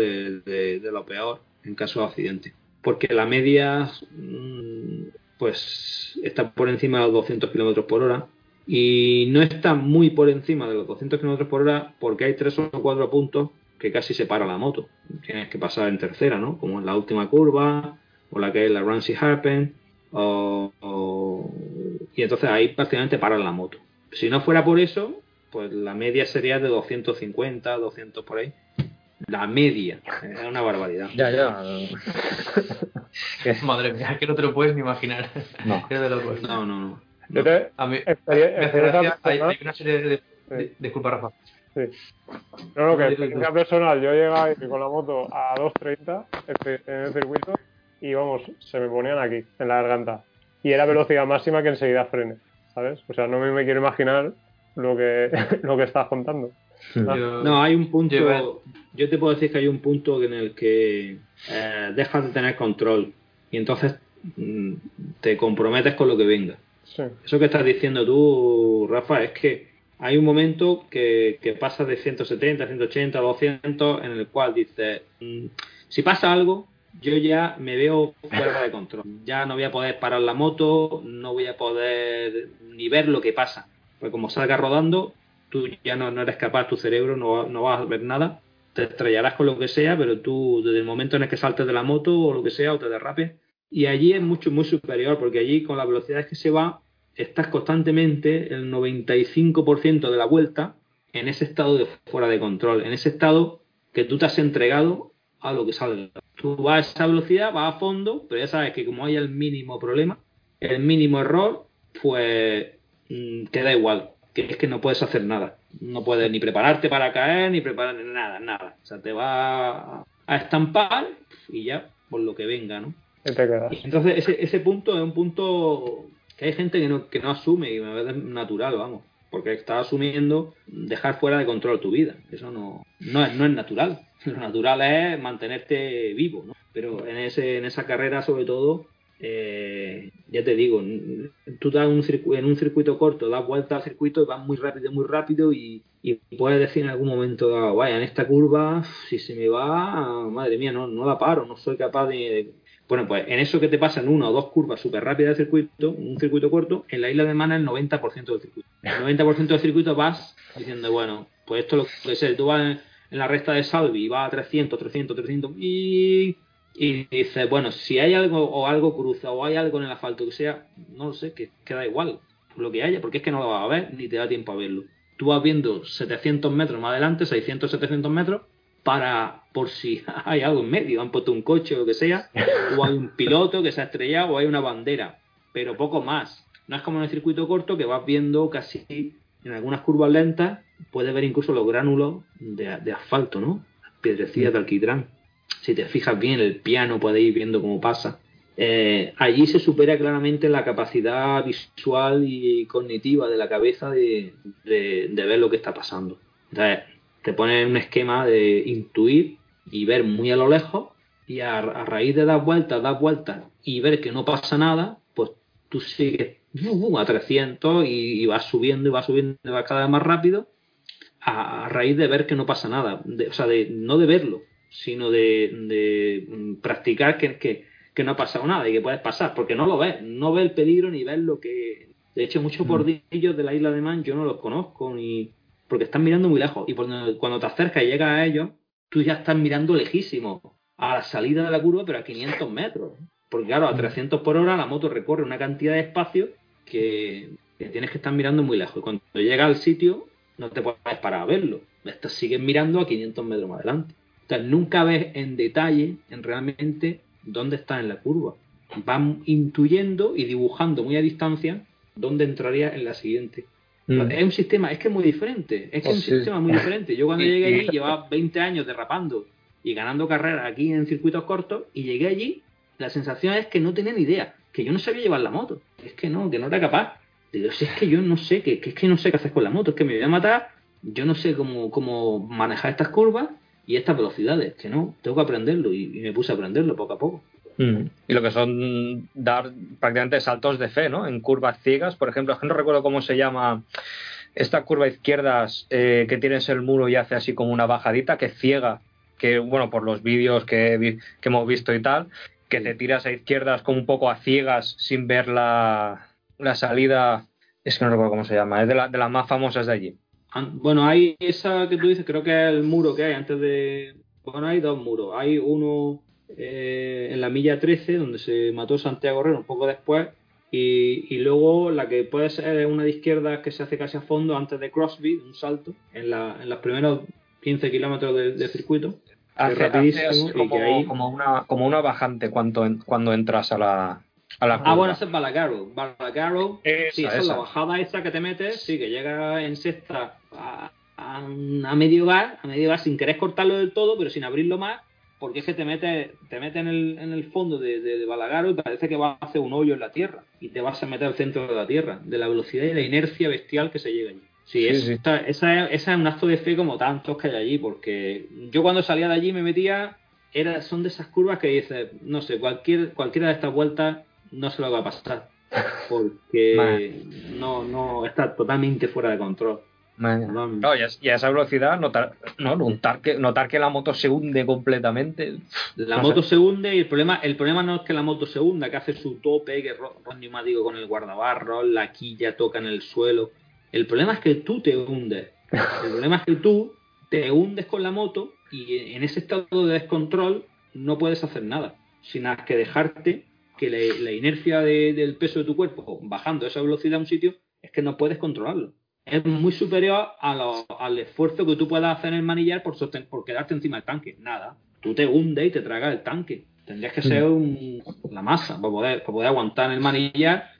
de, lo peor en caso de accidente porque la media mm, pues está por encima de los 200 kilómetros por hora y no está muy por encima de los 200 kilómetros por hora porque hay tres o cuatro puntos que casi se para la moto. Tienes que pasar en tercera, ¿no? Como en la última curva o la que es la Ramsey Harpen o, y entonces ahí prácticamente para la moto. Si no fuera por eso, pues la media sería de 250, 200 por ahí la media. Es una barbaridad. Ya, ya. *laughs* Madre mía, que no te lo puedes ni imaginar. No, *laughs* no, no. no. A mí, hay, una serie de, Disculpa, Rafa. Sí. No, no, que experiencia personal. Yo llegaba con la moto a 2.30 en el circuito y vamos, se me ponían aquí, en la garganta. Y era velocidad máxima que enseguida frene, ¿sabes? O sea, no me, quiero imaginar lo que, *laughs* lo que estás contando. No, hay un punto. Yo te puedo decir que hay un punto en el que eh, dejas de tener control y entonces mm, te comprometes con lo que venga. Eso que estás diciendo tú, Rafa, es que hay un momento que, pasas de 170, 180, 200 en el cual dices, mm, si pasa algo, yo ya me veo fuera de control. Ya no voy a poder parar la moto, no voy a poder ni ver lo que pasa. Pues como salga rodando, tú ya no, eres capaz, tu cerebro no, no vas a ver nada, te estrellarás con lo que sea, pero tú desde el momento en el que saltes de la moto o lo que sea o te derrapes, y allí es mucho, muy superior, porque allí con la velocidad que se va, estás constantemente el 95% de la vuelta en ese estado de fuera de control, en ese estado que tú te has entregado a lo que sale. Tú vas a esa velocidad, vas a fondo, pero ya sabes que como hay el mínimo problema, el mínimo error, pues mm, queda igual que es que no puedes hacer nada. No puedes ni prepararte para caer, ni preparar nada, nada. O sea, te va a estampar y ya, por lo que venga, ¿no? Entonces ese, ese punto es un punto que hay gente que no, que no asume y me parece natural, vamos. Porque está asumiendo dejar fuera de control tu vida. Eso no, no, es, no es natural. *laughs* Lo natural es mantenerte vivo, ¿no? Pero en, ese, en esa carrera, sobre todo, eh, ya te digo, tú das un en un circuito corto, das vuelta al circuito y vas muy rápido, muy rápido y, puedes decir en algún momento, ah, vaya, en esta curva, si se me va, madre mía, no, no la paro, no soy capaz de, Bueno, pues en eso que te pasa en una o dos curvas súper rápidas del circuito, un circuito corto, en la isla de Mana el 90% del circuito. El 90% del circuito vas diciendo, bueno, pues esto es lo que sé, tú vas en, la recta de Salvi vas a 300, 300, 300 y y dices, bueno, si hay algo o algo cruza o hay algo en el asfalto que sea, no lo sé, que queda igual lo que haya, porque es que no lo vas a ver ni te da tiempo a verlo. Tú vas viendo 700 metros más adelante, 600, 700 metros, para por si *laughs* hay algo en medio, han puesto un coche o lo que sea, o hay un piloto que se ha estrellado o hay una bandera. pero poco más. No es como en el circuito corto que vas viendo casi en algunas curvas lentas, puedes ver incluso los gránulos de, asfalto, ¿no? Piedrecillas de alquitrán. Si te fijas bien, el piano puedes ir viendo cómo pasa. Eh, allí se supera claramente la capacidad visual y cognitiva de la cabeza de, ver lo que está pasando. Entonces, te pones un esquema de intuir y ver muy a lo lejos y a, raíz de dar vueltas, dar vueltas y ver que no pasa nada, pues tú sigues a 300 y, vas subiendo y vas subiendo y vas cada vez más rápido a, raíz de ver que no pasa nada. o sea, de, no de verlo, sino de, mm, practicar que, que, que, no ha pasado nada y que puedes pasar, porque no lo ves, no ves el peligro ni ves lo que... De hecho, muchos mm. bordillos de la isla de Man yo no los conozco ni porque están mirando muy lejos y cuando te acercas y llegas a ellos, tú ya estás mirando lejísimo a la salida de la curva, pero a 500 metros. Porque claro, a 300 mm. por hora la moto recorre una cantidad de espacio que, tienes que estar mirando muy lejos. Y cuando llega al sitio, no te puedes parar a verlo. Estás, sigues mirando a 500 metros más adelante. Entonces, nunca ves en detalle, en realmente, dónde está en la curva. Van intuyendo y dibujando muy a distancia dónde entraría en la siguiente. Mm. Es un sistema, es que es muy diferente. Es que es un sistema muy diferente. Yo cuando *laughs* llegué allí llevaba 20 años derrapando y ganando carreras aquí en circuitos cortos y llegué allí, la sensación es que no tenía ni idea, que yo no sabía llevar la moto. Es que no, que no era capaz. Digo, si es que yo no sé, que, es que no sé qué hacer con la moto, es que me voy a matar, yo no sé cómo, cómo manejar estas curvas y estas velocidades, que no, tengo que aprenderlo y, me puse a aprenderlo poco a poco. Mm. Y lo que son dar prácticamente saltos de fe, ¿no? En curvas ciegas, por ejemplo, es que no recuerdo cómo se llama esta curva izquierda eh, que tienes el muro y hace así como una bajadita que ciega, que bueno, por los vídeos que, que hemos visto y tal, que te tiras a izquierdas como un poco a ciegas sin ver la, la salida, es que no recuerdo cómo se llama, es de, la, de las más famosas de allí. Bueno, hay esa que tú dices, creo que es el muro que hay antes de... Bueno, hay dos muros. Hay uno eh, en la milla 13, donde se mató Santiago Herrera un poco después, y, y, luego la que puede ser una de izquierda que se hace casi a fondo antes de Crosby, un salto, en, la, en los primeros 15 kilómetros de circuito como, una, como una bajante cuando, cuando entras a la, a la Ah, bueno, ese es Balagaro. Balagaro, sí, esa, es la bajada esa que te metes, sí, que llega en sexta a, a, medio gas, a medio gas sin querer cortarlo del todo, pero sin abrirlo más, porque es que te mete, te mete en, el, en el fondo de, de, Balagaro y parece que vas a hacer un hoyo en la tierra y te vas a meter al centro de la tierra, de la velocidad y la inercia bestial que se llega allí. Sí, Esa, esa, es un acto de fe como tantos que hay allí, porque yo cuando salía de allí me metía, era, son de esas curvas que dices, no sé, cualquier, cualquiera de estas vueltas no se lo va a pasar, *laughs* porque no, no está totalmente fuera de control. No, y, a, esa velocidad notar, no, notar, que, notar que la moto se hunde completamente. La moto se hunde y el problema, el problema no es que la moto se hunda, que hace su tope, que rompe neumático con el guardabarro, la quilla toca en el suelo. El problema es que tú te hundes. El problema es que tú te hundes con la moto y en ese estado de descontrol no puedes hacer nada, sino que dejarte que la, inercia del peso de tu cuerpo bajando a esa velocidad a un sitio es que no puedes controlarlo. Es muy superior al esfuerzo que tú puedas hacer en el manillar por, por quedarte encima del tanque. Nada. Tú te hundes y te tragas el tanque. Tendrías que ser un, la masa para poder, para poder aguantar en el manillar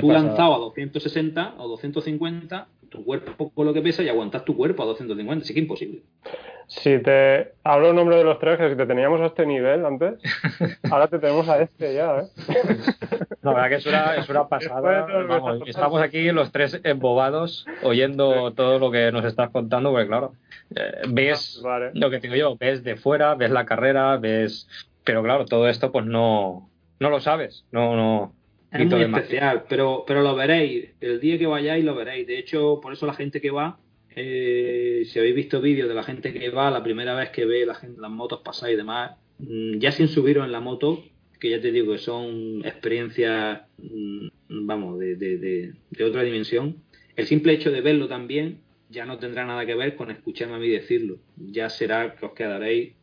tú lanzado a 260 o 250, tu cuerpo con lo que pesa y aguantas tu cuerpo a 250, así que imposible. Si te hablo en nombre de los tres, que si te teníamos a este nivel antes, *laughs* ahora te tenemos a este ya, ¿eh? *laughs* La verdad que es una, es una pasada. estamos aquí los tres embobados oyendo todo lo que nos estás contando, porque claro, eh, ves lo que digo yo, ves de fuera, ves la carrera, ves... Pero claro, todo esto pues no, no lo sabes, no, no, es muy especial, pero, pero lo veréis. El día que vayáis lo veréis. De hecho, por eso la gente que va, eh, si habéis visto vídeos de la gente que va, la primera vez que ve la gente, las motos pasar y demás, mm, ya sin subiros en la moto, que ya te digo que son experiencias, mm, vamos, de, de, de, otra dimensión. El simple hecho de verlo también ya no tendrá nada que ver con escucharme a mí decirlo. Ya será que os quedaréis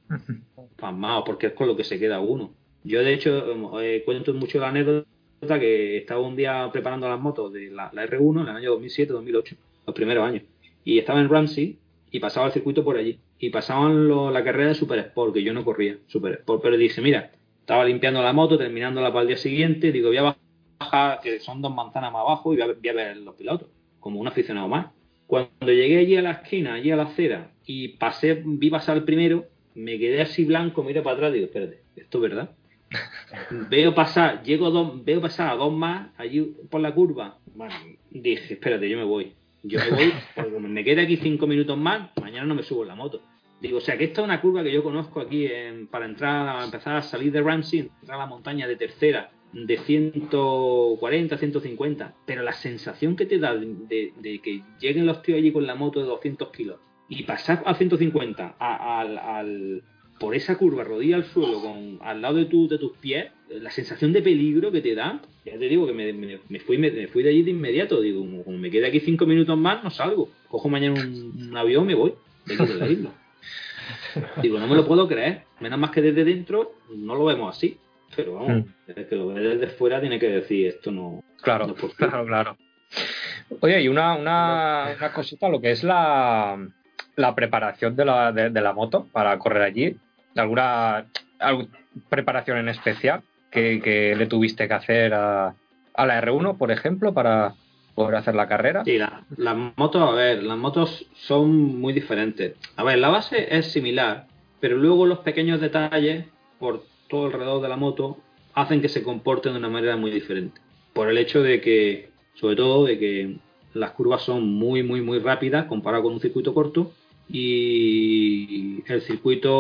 pasmados, porque es con lo que se queda uno. Yo, de hecho, eh, cuento mucho la anécdota que estaba un día preparando las motos de la, R1 en el año 2007-2008, los primeros años. Y estaba en Ramsey y pasaba el circuito por allí. Y pasaban la carrera de Super Sport, que yo no corría Super Sport. Pero dije, mira, estaba limpiando la moto, terminando la para el día siguiente. Digo, voy a bajar, que son dos manzanas más abajo y voy a, ver los pilotos, como un aficionado más. Cuando llegué allí a la esquina, allí a la acera, y pasé, vi pasar el primero, me quedé así blanco, miré para atrás y digo, espérate, ¿esto es verdad? Veo pasar, llego dos, veo pasar a dos más allí por la curva. Bueno, dije, espérate, yo me voy. Yo me voy, *laughs* porque me quede aquí cinco minutos más, mañana no me subo en la moto. Digo, o sea, que esta es una curva que yo conozco aquí para entrar, a empezar a salir de Ramsey, entrar a la montaña de tercera, de 140, 150, pero la sensación que te da de, que lleguen los tíos allí con la moto de 200 kilos y pasar a 150 al, por esa curva, rodilla al suelo, con al lado de, tu, de tus pies, la sensación de peligro que te da, ya te digo que me, fui, me, fui de allí de inmediato. Digo, como, me quede aquí cinco minutos más, no salgo. Cojo mañana un, un avión, me voy de aquí de la isla. Digo, no me lo puedo creer. Menos más que desde dentro no lo vemos así. Pero vamos, mm. desde que lo ve desde fuera tiene que decir esto no. Claro, claro, claro. Oye, y una, una, una, cosita, lo que es la, la preparación de la, de, la moto para correr allí. ¿Alguna, preparación en especial que, que, le tuviste que hacer a, a la R1, por ejemplo, para, por hacer la carrera. Sí, las motos, a ver, las motos son muy diferentes. A ver, la base es similar, pero luego los pequeños detalles por todo alrededor de la moto hacen que se comporten de una manera muy diferente. Por el hecho de que, sobre todo, de que las curvas son muy, muy, muy rápidas comparado con un circuito corto y el circuito,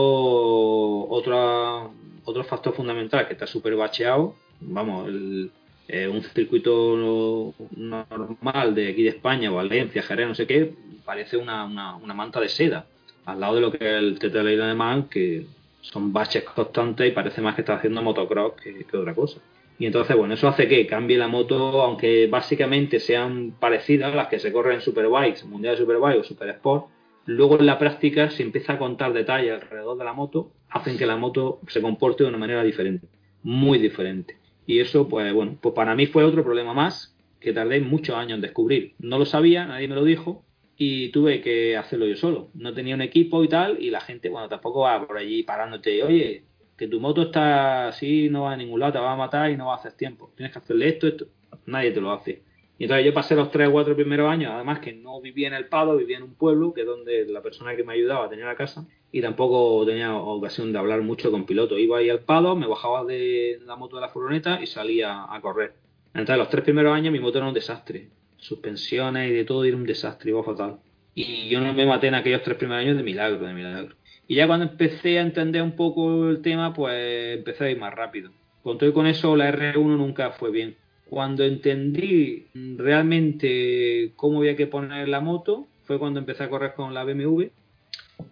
otra, otro factor fundamental que está súper bacheado, vamos, el, eh, un circuito normal de aquí de España, Valencia, Jerez, no sé qué, parece una, una, manta de seda, al lado de lo que es el de Man, que son baches constantes y parece más que está haciendo motocross que, otra cosa. Y entonces, bueno, eso hace que cambie la moto, aunque básicamente sean parecidas las que se corren en Superbikes, Mundial de Superbike o Super Sport, luego en la práctica se empieza a contar detalles alrededor de la moto, hacen que la moto se comporte de una manera diferente, muy diferente. Y eso, pues bueno, pues para mí fue otro problema más que tardé muchos años en descubrir. No lo sabía, nadie me lo dijo y tuve que hacerlo yo solo. No tenía un equipo y tal y la gente, bueno, tampoco va por allí parándote, oye, que tu moto está así, no va a ningún lado, te va a matar y no va a hacer tiempo. Tienes que hacerle esto, esto. Nadie te lo hace. Y entonces yo pasé los tres o cuatro primeros años, además que no vivía en el Pado, vivía en un pueblo, que es donde la persona que me ayudaba tenía la casa, y tampoco tenía ocasión de hablar mucho con piloto. Iba ahí al Pado, me bajaba de la moto de la furgoneta y salía a correr. Entonces los tres primeros años mi moto era un desastre. Suspensiones y de todo era un desastre, iba fatal. Y yo no me maté en aquellos tres primeros años de milagro, de milagro. Y ya cuando empecé a entender un poco el tema, pues empecé a ir más rápido. Con todo y con eso, la R1 nunca fue bien cuando entendí realmente cómo había que poner la moto, fue cuando empecé a correr con la BMW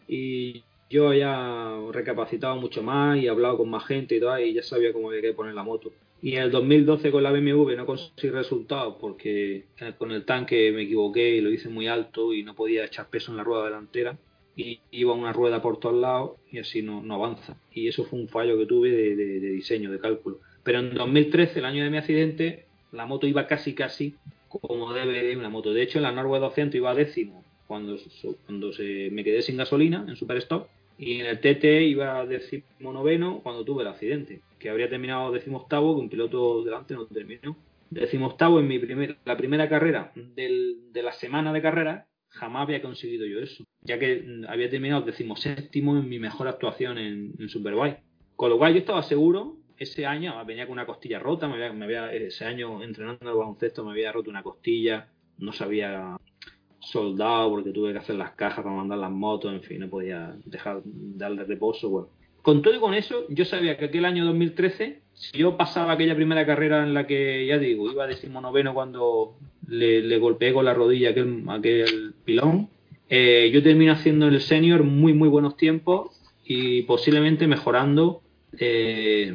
y yo ya recapacitado mucho más y hablado con más gente y todo, y ya sabía cómo había que poner la moto. Y en el 2012 con la BMW no conseguí resultados porque con el tanque me equivoqué y lo hice muy alto y no podía echar peso en la rueda delantera y iba una rueda por todos lados y así no, avanza. Y eso fue un fallo que tuve de diseño, de cálculo. Pero en 2013, el año de mi accidente, la moto iba casi casi como debe de una moto. De hecho, en la Norway 200 iba décimo cuando, cuando se, me quedé sin gasolina en Superstop y en el TT iba décimo noveno cuando tuve el accidente, que habría terminado décimo octavo, que un piloto delante no terminó. Décimo octavo en mi primer, la primera carrera del, de la semana de carrera, jamás había conseguido yo eso, ya que había terminado décimo séptimo en mi mejor actuación en, en Superbike. Con lo cual yo estaba seguro ese año venía con una costilla rota, me había, ese año entrenando el baloncesto me había roto una costilla, no se había soldado porque tuve que hacer las cajas para mandar las motos, en fin, no podía dejar darle reposo. Bueno, con todo y con eso, yo sabía que aquel año 2013, si yo pasaba aquella primera carrera en la que, ya digo, iba a noveno cuando le, golpeé con la rodilla aquel, aquel pilón, eh, yo termino haciendo el senior muy, muy buenos tiempos y posiblemente mejorando eh,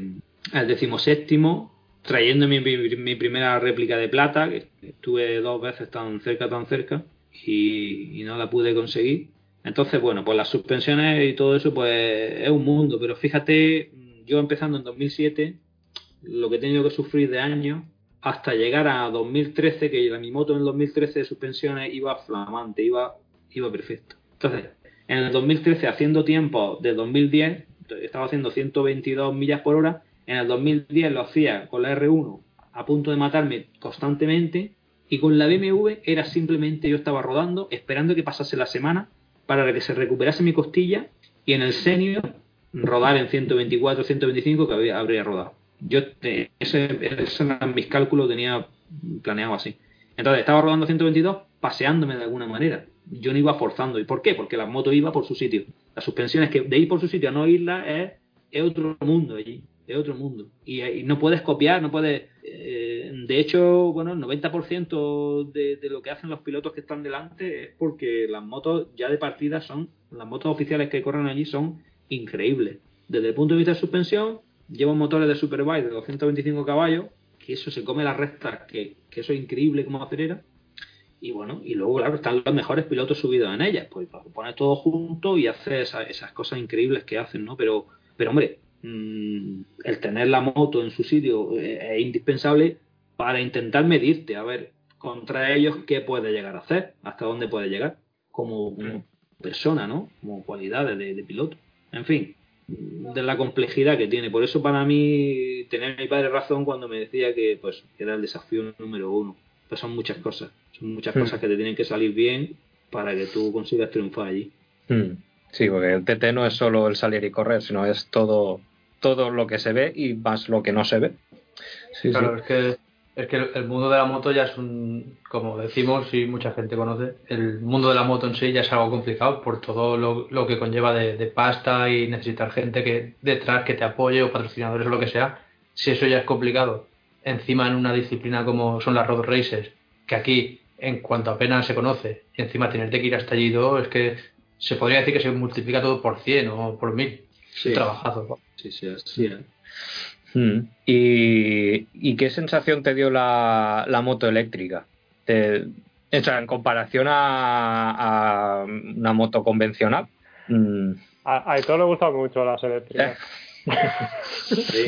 al decimoséptimo, trayendo mi, mi, primera réplica de plata, que estuve dos veces tan cerca, tan cerca, y, no la pude conseguir. Entonces, bueno, pues las suspensiones y todo eso, pues es un mundo, pero fíjate, yo empezando en 2007, lo que he tenido que sufrir de años, hasta llegar a 2013, que mi moto en el 2013 de suspensiones iba flamante, iba, iba perfecto. Entonces, en el 2013, haciendo tiempo de 2010, estaba haciendo 122 millas por hora, en el 2010 lo hacía con la R1 a punto de matarme constantemente y con la BMW era simplemente yo estaba rodando, esperando que pasase la semana para que se recuperase mi costilla y en el senior rodar en 124, 125 que habría rodado. Yo, ese, ese eran mis cálculos, tenía planeado así. Entonces estaba rodando 122 paseándome de alguna manera. Yo no iba forzando. ¿Y por qué? Porque la moto iba por su sitio. La suspensión es que de ir por su sitio a no irla es otro mundo allí. Es otro mundo. Y, y no puedes copiar, no puedes. Eh, de hecho, bueno, el 90% de, de lo que hacen los pilotos que están delante es porque las motos ya de partida son. Las motos oficiales que corren allí son increíbles. Desde el punto de vista de suspensión, llevan motores de Superbike de 225 caballos, que eso se come las rectas, que, que eso es increíble como acelera. Y bueno, y luego, claro, están los mejores pilotos subidos en ellas. Pues pones todo junto y haces esa, esas cosas increíbles que hacen, ¿no? Pero, pero hombre, mmm, el tener la moto en su sitio es indispensable para intentar medirte, a ver, contra ellos qué puede llegar a hacer, hasta dónde puede llegar, como, como persona, ¿no? Como cualidades de, de piloto. En fin, de la complejidad que tiene. Por eso para mí tener mi padre razón cuando me decía que pues era el desafío número uno. Pues son muchas cosas, son muchas Mm. cosas que te tienen que salir bien para que tú consigas triunfar allí. Mm. Sí, porque el TT no es solo el salir y correr, sino es todo, todo lo que se ve y más lo que no se ve. Sí, Claro, sí. es que es que el, mundo de la moto ya es un, como decimos y mucha gente conoce, el mundo de la moto en sí ya es algo complicado por todo lo, lo que conlleva de, de pasta y necesitar gente que detrás que te apoye o patrocinadores o lo que sea. Si eso ya es complicado, encima en una disciplina como son las road races, que aquí en cuanto apenas se conoce, y encima tenerte que ir hasta allí dos, es que se podría decir que se multiplica todo por 100 o por 1000. Sí. Un trabajazo. Sí, sí, así es. Mm. ¿Y, y qué sensación te dio la, la moto eléctrica? Te- o sea, en comparación a, a una moto convencional. Mm. A, a Aitor le gustan mucho las eléctricas. Sí.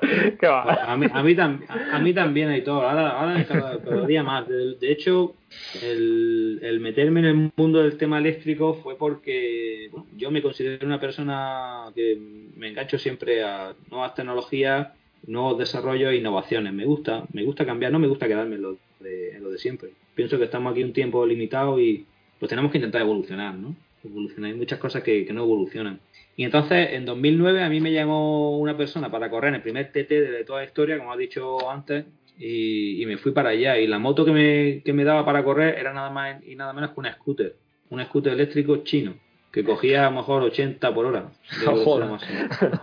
*laughs* ¿Qué va? A mí, a, mí tam- a mí también y todo. Ahora, ahora cada, cada día más. De, de hecho, el, el meterme en el mundo del tema eléctrico fue porque bueno, yo me considero una persona que me engancho siempre a nuevas tecnologías, nuevos desarrollos e innovaciones. Me gusta, me gusta cambiar, no me gusta quedarme en lo de, en lo de siempre. Pienso que estamos aquí un tiempo limitado y pues tenemos que intentar evolucionar, ¿no? Evolucionar. Hay muchas cosas que, que no evolucionan. Y entonces, en 2009, a mí me llamó una persona para correr en el primer TT de toda la historia, como has dicho antes, y, y me fui para allá. Y la moto que me, que me daba para correr era nada más y nada menos que una scooter, un scooter eléctrico chino, que cogía a lo mejor 80 por hora.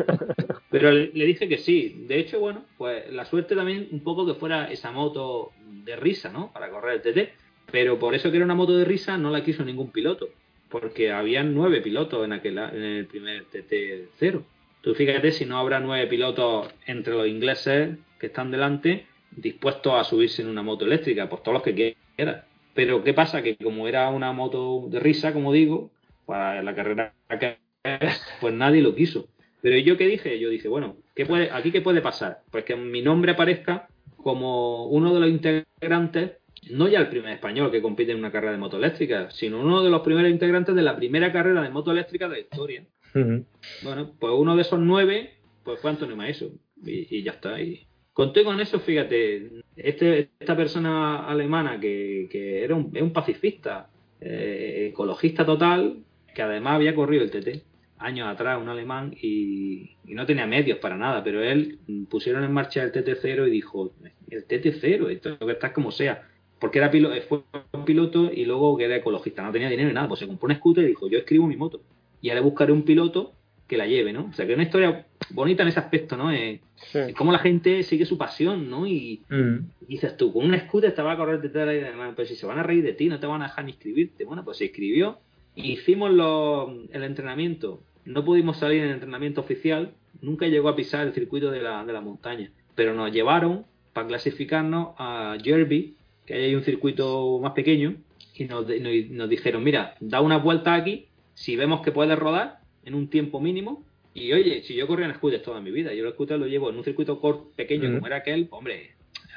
*laughs* Pero le, le dije que sí. De hecho, bueno, pues la suerte también un poco que fuera esa moto de risa, ¿no? Para correr el TT. Pero por eso que era una moto de risa no la quiso ningún piloto. Porque habían nueve pilotos en, aquel, en el primer TT cero. Tú fíjate si no habrá nueve pilotos entre los ingleses que están delante dispuestos a subirse en una moto eléctrica, pues todos los que quieran. Pero ¿qué pasa? Que como era una moto de risa, como digo, para la carrera pues nadie lo quiso. Pero ¿y yo qué dije? Yo dije, bueno, ¿qué puede, ¿aquí qué puede pasar? Pues que mi nombre aparezca como uno de los integrantes, no ya el primer español que compite en una carrera de moto eléctrica, sino uno de los primeros integrantes de la primera carrera de moto eléctrica de la historia. Bueno, pues uno de esos nueve, pues fue Antonio Maeso. Y, y ya está. Y conté con eso, fíjate, este, esta persona alemana que, que era un, pacifista, eh, ecologista total, que además había corrido el TT años atrás, un alemán, y, y no tenía medios para nada, pero él mm, pusieron en marcha el TT0 y dijo, el TT0, esto que está como sea, porque era piloto, fue un piloto y luego que era ecologista, no tenía dinero ni nada, pues se compró un scooter y dijo, yo escribo mi moto, y ahora buscaré un piloto que la lleve, ¿no? O sea, que es una historia bonita en ese aspecto, ¿no? Eh, Sí. es como la gente sigue su pasión, ¿no? Y Mm. dices tú, con un scooter te va a correr detrás de la demás, pero si se van a reír de ti, no te van a dejar ni escribirte. Bueno, pues se escribió, hicimos los- el entrenamiento, no pudimos salir en el entrenamiento oficial, nunca llegó a pisar el circuito de la, de la montaña, pero nos llevaron para clasificarnos a Jerby, que hay un circuito más pequeño, y nos, dijeron, mira, da una vuelta aquí, si vemos que puedes rodar en un tiempo mínimo, y oye, si yo corría en scooters toda mi vida, yo el scooter lo llevo en un circuito corto, pequeño como era aquel, hombre,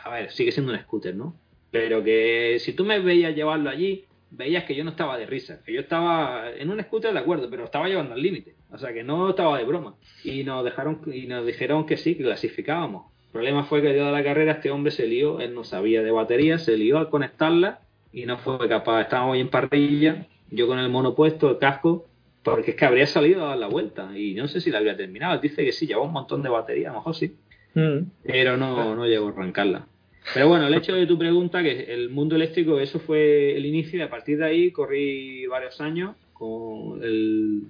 a ver, sigue siendo un scooter, ¿no? Pero que si tú me veías llevarlo allí, veías que yo no estaba de risa, que yo estaba en un scooter de acuerdo, pero estaba llevando al límite, o sea que no estaba de broma. Y nos dejaron y nos dijeron que sí, que clasificábamos. Problema fue que de la carrera este hombre se lió, él no sabía de batería, se lió al conectarla y no fue capaz. Estábamos ahí en parrilla, yo con el mono puesto, el casco, porque es que habría salido a dar la vuelta y no sé si la habría terminado. Dice que sí, llevaba un montón de batería, a lo mejor sí, mm. pero no, no llegó a arrancarla. Pero bueno, el hecho de tu pregunta, que el mundo eléctrico, eso fue el inicio y a partir de ahí corrí varios años con el,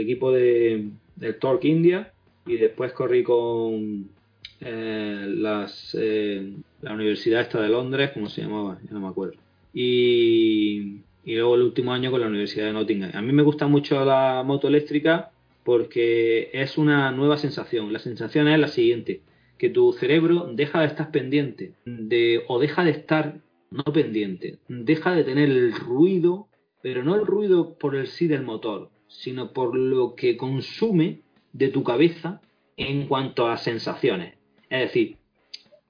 equipo de, del Torque India y después corrí con eh, eh, la Universidad esta de Londres, ¿cómo se llamaba? Ya no me acuerdo. Y, y luego el último año con la Universidad de Nottingham. A mí me gusta mucho la moto eléctrica porque es una nueva sensación. La sensación es la siguiente que tu cerebro deja de estar pendiente de, o deja de estar no pendiente, deja de tener el ruido, pero no el ruido por el sí del motor, sino por lo que consume de tu cabeza en cuanto a sensaciones. Es decir,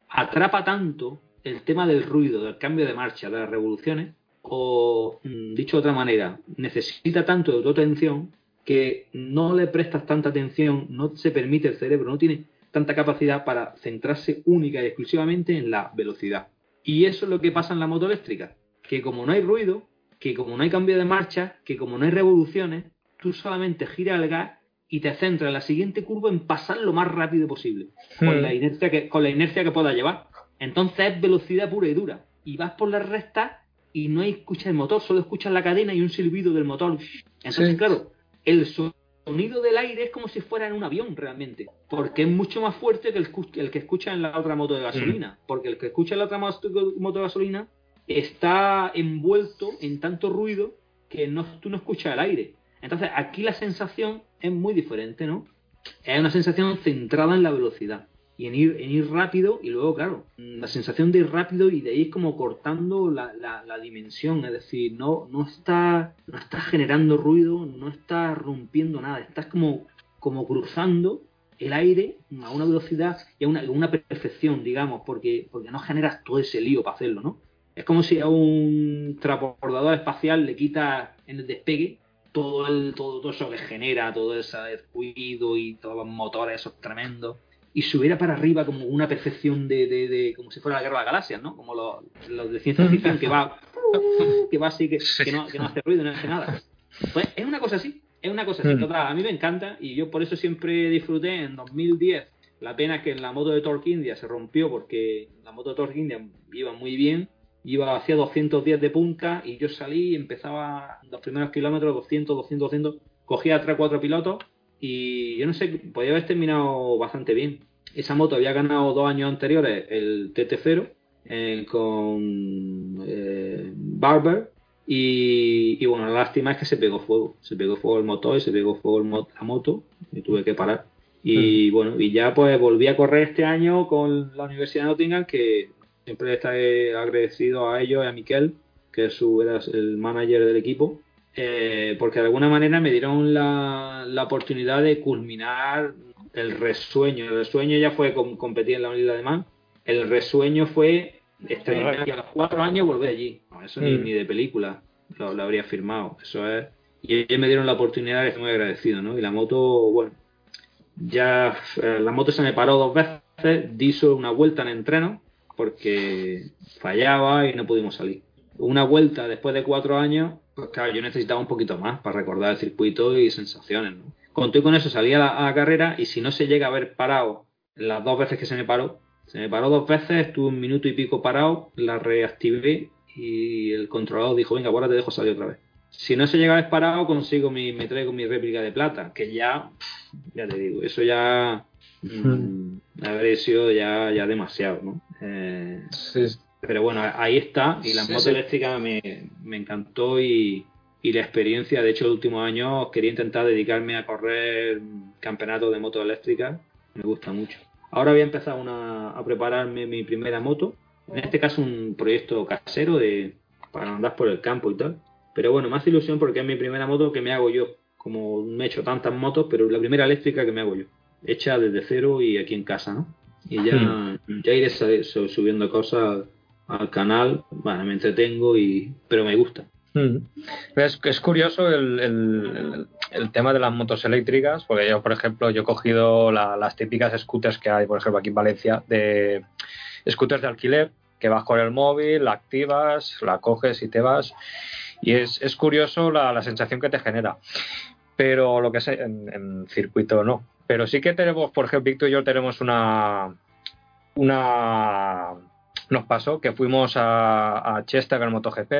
atrapa tanto el tema del ruido, del cambio de marcha, de las revoluciones, o mm, dicho de otra manera, necesita tanto de tu atención que no le prestas tanta atención, no se permite el cerebro, no tiene tanta capacidad para centrarse única y exclusivamente en la velocidad. Y eso es lo que pasa en la moto eléctrica, que como no hay ruido, que como no hay cambio de marcha, que como no hay revoluciones, tú solamente giras el gas y te centras en la siguiente curva en pasar lo más rápido posible, con, hmm. la inercia que, con la inercia que puedas llevar. Entonces es velocidad pura y dura. Y vas por la recta y no hay escucha el motor, solo escuchas la cadena y un silbido del motor. Entonces, claro, el sonido del aire es como si fuera en un avión realmente, porque es mucho más fuerte que el, que escucha en la otra moto de gasolina, mm. porque el que escucha en la otra moto de gasolina está envuelto en tanto ruido que no, tú no escuchas el aire. Entonces aquí la sensación es muy diferente, ¿no? Es una sensación centrada en la velocidad y en ir, ir rápido y luego, claro, la sensación de ir rápido y de ahí como cortando la, dimensión, es decir, no, no, está, no está generando ruido, no está rompiendo nada, estás como, como cruzando el aire a una velocidad y a una, una perfección, digamos, porque, porque no generas todo ese lío para hacerlo, ¿no? Es como si a un transbordador espacial le quitas en el despegue todo, el, todo, todo eso que genera, todo ese ruido y todos los motores esos tremendos y subiera para arriba como una perfección de, de, como si fuera la guerra de las galaxias, ¿no? Como los, de ciencia ficción que va *laughs* que va así que, que, no, que, no, hace ruido, no hace nada. Pues es una cosa así, es una cosa así. Mm. Total, a mí me encanta y yo por eso siempre disfruté en 2010. La pena es que la moto de Torque India se rompió porque la moto de Torque India iba muy bien, iba hacia 210 de punta y yo salí y empezaba los primeros kilómetros 200, 200, 200, cogía a 3 4 pilotos y yo no sé, podía haber terminado bastante bien. Esa moto había ganado dos años anteriores el TT0 eh, con eh, Barber y, bueno, la lástima es que se pegó fuego. Se pegó fuego el motor y se pegó fuego la moto y tuve que parar. Y bueno, y ya pues volví a correr este año con la Universidad de Nottingham, que siempre está agradecido a ellos y a Miquel, que es su, era el manager del equipo eh, porque de alguna manera me dieron la, oportunidad de culminar el resueño. El resueño ya fue competir en la unidad de Man. El resueño fue estrenar y a los cuatro años volver allí. eso ni, mm. de película lo, habría firmado. Eso es. Y ellos me dieron la oportunidad estoy muy agradecido, ¿no? Y la moto, bueno, ya eh, la moto se me paró dos veces, di una vuelta en entreno porque fallaba y no pudimos salir. Una vuelta después de cuatro años pues claro, yo necesitaba un poquito más para recordar el circuito y sensaciones, ¿no? Conté con eso, salí a la, carrera y si no se llega a haber parado las dos veces que se me paró, se me paró dos veces, estuve un minuto y pico parado, la reactivé y el controlador dijo, venga, ahora te dejo salir otra vez. Si no se llega a parado, consigo mi, me traigo mi réplica de plata, que ya, ya te digo, eso ya mm, habría sido ya, ya demasiado, ¿no? Eh, sí. Pero bueno, ahí está. Y la moto eléctrica me, me encantó y, y, la experiencia. De hecho, el último año quería intentar dedicarme a correr campeonato de moto eléctrica. Me gusta mucho. Ahora voy a empezar una, a prepararme mi primera moto. En este caso, un proyecto casero de, para andar por el campo y tal. Pero bueno, más ilusión porque es mi primera moto que me hago yo. Como me he hecho tantas motos, pero la primera eléctrica que me hago yo. Hecha desde cero y aquí en casa, ¿no? Y ya, ya iré subiendo cosas al canal, bueno, me entretengo y pero me gusta. Mm. Es, es curioso el, el, el, tema de las motos eléctricas, porque yo, por ejemplo, yo he cogido las típicas scooters que hay, por ejemplo, aquí en Valencia, de scooters de alquiler, que vas con el móvil, la activas, la coges y te vas. Y es, es curioso la, la, sensación que te genera. Pero lo que sé, en, circuito no. Pero sí que tenemos, por ejemplo, Víctor y yo tenemos una, una nos pasó que fuimos a, Chester en MotoGP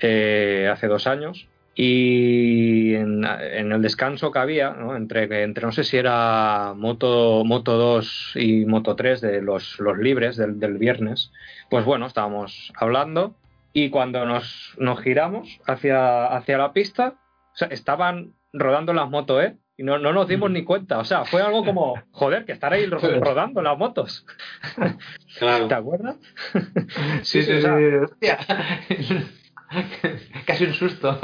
eh, hace dos años y en, en, el descanso que había, ¿no? Entre, entre no sé si era Moto, Moto 2 y Moto 3 de los, los libres del, del viernes, pues bueno, estábamos hablando y cuando nos, nos giramos hacia, hacia la pista, o sea, estaban rodando las motos, ¿eh? Y no, no nos dimos ni cuenta. O sea, fue algo como, *laughs* joder, que estar ahí rodando las motos. Claro. ¿Te acuerdas? *laughs* Sí, sí, sí. sí. *laughs* Casi un susto.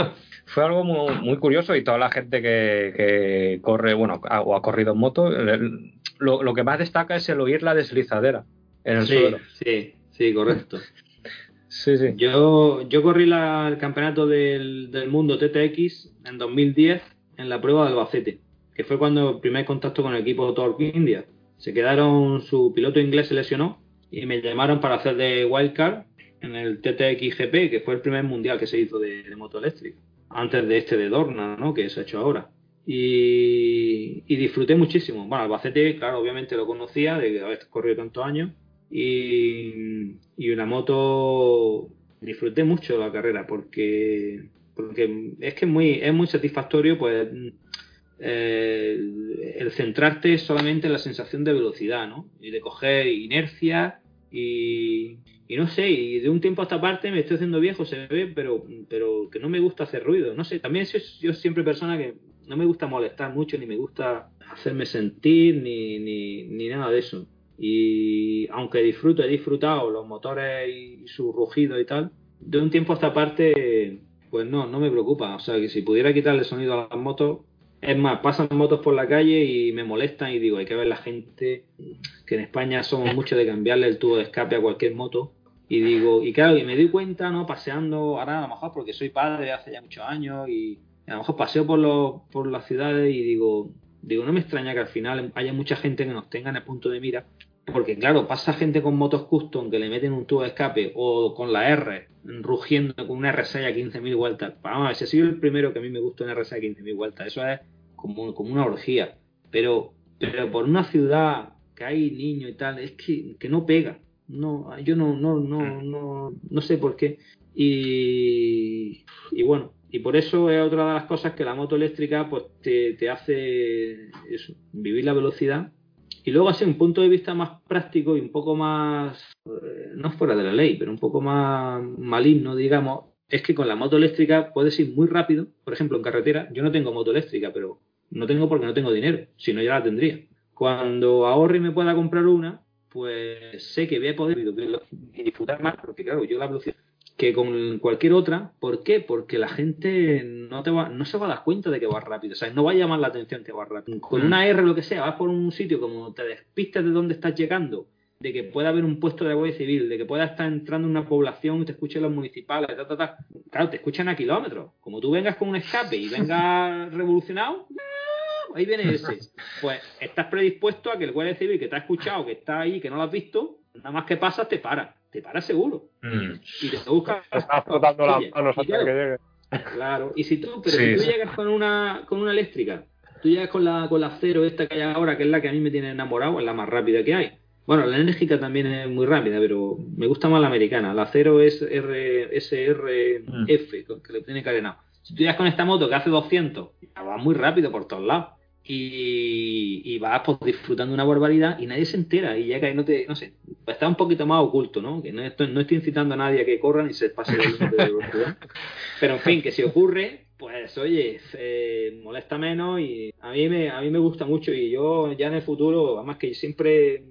Fue algo muy, muy, curioso y toda la gente que, que corre, bueno, o ha corrido en moto, lo, lo, que más destaca es el oír la deslizadera en el sí, suelo. Sí, sí, correcto. Sí, sí. Yo, yo corrí la, el campeonato del, del, mundo TTX en 2010 en la prueba de Albacete, que fue cuando el primer contacto con el equipo Torque India. Se quedaron, su piloto inglés se lesionó y me llamaron para hacer de wildcard en el TTX GP, que fue el primer mundial que se hizo de, de moto eléctrica, antes de este de Dorna, ¿no? que se ha hecho ahora. Y, y, disfruté muchísimo. Bueno, Albacete, claro, obviamente lo conocía, de haber corrido tantos años, y, y una moto disfruté mucho la carrera porque porque es que es muy es muy satisfactorio pues eh, el centrarte solamente en la sensación de velocidad ¿no? y de coger inercia y, y no sé y de un tiempo a esta parte me estoy haciendo viejo se ve pero pero que no me gusta hacer ruido no sé también soy yo siempre persona que no me gusta molestar mucho ni me gusta hacerme sentir ni, ni, ni nada de eso y aunque disfruto, he disfrutado los motores y su rugido y tal, de un tiempo a esta parte, pues no, no me preocupa. O sea, que si pudiera quitarle sonido a las motos, es más, pasan motos por la calle y me molestan y digo, hay que ver la gente, que en España somos mucho de cambiarle el tubo de escape a cualquier moto. Y digo, y claro, y me doy cuenta, ¿no? Paseando, ahora a lo mejor porque soy padre hace ya muchos años y a lo mejor paseo por, los, por las ciudades y digo, digo, no me extraña que al final haya mucha gente que nos tenga en punto de mira porque claro, pasa gente con motos custom que le meten un tubo de escape o con la R rugiendo con una R6 a 15.000 vueltas. Vamos si ha sido el primero que a mí me gusta una R6 a 15.000 vueltas. Eso es como, como una orgía. Pero, pero por una ciudad que hay niños y tal, es que, que no pega. No, yo no, no, no, no, no sé por qué. Y, y bueno, y por eso es otra de las cosas que la moto eléctrica pues te, te hace eso, vivir la velocidad y luego, así, un punto de vista más práctico y un poco más, eh, no fuera de la ley, pero un poco más maligno, digamos, es que con la moto eléctrica puedes ir muy rápido. Por ejemplo, en carretera, yo no tengo moto eléctrica, pero no tengo porque no tengo dinero, si no ya la tendría. Cuando ahorre y me pueda comprar una, pues sé que voy a poder disfrutar más, porque claro, yo la velocidad que con cualquier otra. ¿Por qué? Porque la gente no te va, no se va a dar cuenta de que vas rápido. O sea, no va a llamar la atención que vas rápido. Con una R lo que sea, vas por un sitio como te despistes de dónde estás llegando, de que pueda haber un puesto de guardia civil, de que pueda estar entrando en una población y te escuchen los municipales, ta, ta, ta. Claro, te escuchan a kilómetros. Como tú vengas con un escape y vengas *laughs* revolucionado, ahí viene ese. Pues estás predispuesto a que el guardia civil que te ha escuchado, que está ahí, que no lo has visto, nada más que pasas te para te paras seguro. Mm. Y te buscas. Estás frotando las manos hasta claro, que llegue. Claro, y si tú, pero Sí, si tú sí. llegas con una, con una eléctrica, tú llegas con la, con la cero esta que hay ahora, que es la que a mí me tiene enamorado, es la más rápida que hay. Bueno, la enérgica también es muy rápida, pero me gusta más la americana. La cero es R, SRF, que le tiene carenado. Si tú llegas con esta moto que hace 200, ya va muy rápido por todos lados. Y, vas pues, disfrutando una barbaridad y nadie se entera y ya que no te, no sé, está un poquito más oculto, ¿no? Que no estoy, no estoy incitando a nadie a que corran y se pase de velocidad. Pero en fin, que si ocurre, pues oye, molesta menos y a mí me, a mí me gusta mucho y yo ya en el futuro, además que siempre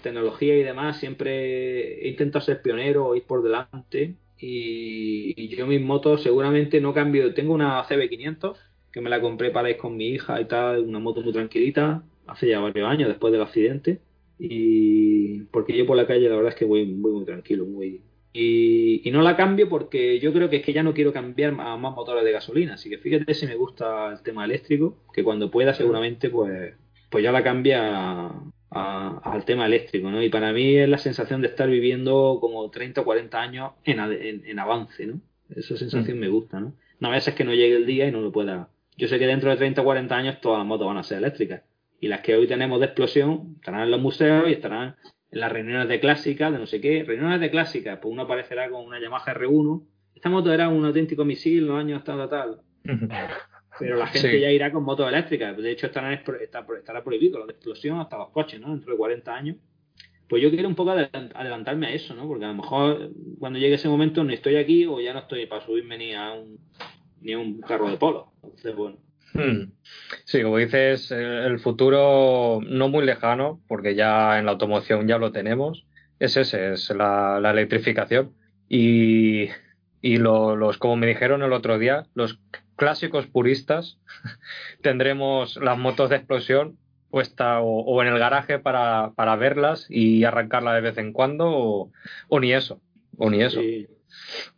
tecnología y demás, siempre he intentado ser pionero, ir por delante y, y yo mis motos seguramente no cambio, tengo una CB500 que me la compré para ir con mi hija y tal, una moto muy tranquilita, hace ya varios años después del accidente. Y porque yo por la calle la verdad es que voy, voy muy tranquilo, muy y, no la cambio porque yo creo que es que ya no quiero cambiar a más motores de gasolina. Así que fíjate si me gusta el tema eléctrico, que cuando pueda seguramente pues, pues ya la cambia al tema eléctrico, ¿no? Y para mí es la sensación de estar viviendo como 30 o 40 años en, en, avance, ¿no? Esa sensación mm. me gusta, ¿no? No a veces que no llegue el día y no lo pueda. Yo sé que dentro de 30 o 40 años todas las motos van a ser eléctricas. Y las que hoy tenemos de explosión estarán en los museos y estarán en las reuniones de clásica, de no sé qué. Reuniones de clásica, pues uno aparecerá con una Yamaha R1. Esta moto era un auténtico misil los años tal, tal. *laughs* Pero la gente ya irá con motos eléctricas. De hecho, estará, estará prohibido de explosión hasta los coches, ¿no? Dentro de 40 años. Pues yo quiero un poco adelantarme a eso, ¿no? Porque a lo mejor cuando llegue ese momento ni estoy aquí o ya no estoy para subirme ni a un, ni un carro de polo. Entonces, bueno. Hmm. Sí, como dices, el futuro no muy lejano, porque ya en la automoción ya lo tenemos, es ese, es la, electrificación. Y, y los, como me dijeron el otro día, los clásicos puristas *laughs* tendremos las motos de explosión puesta o, en el garaje para, para, verlas y arrancarla de vez en cuando o, ni eso, o ni eso.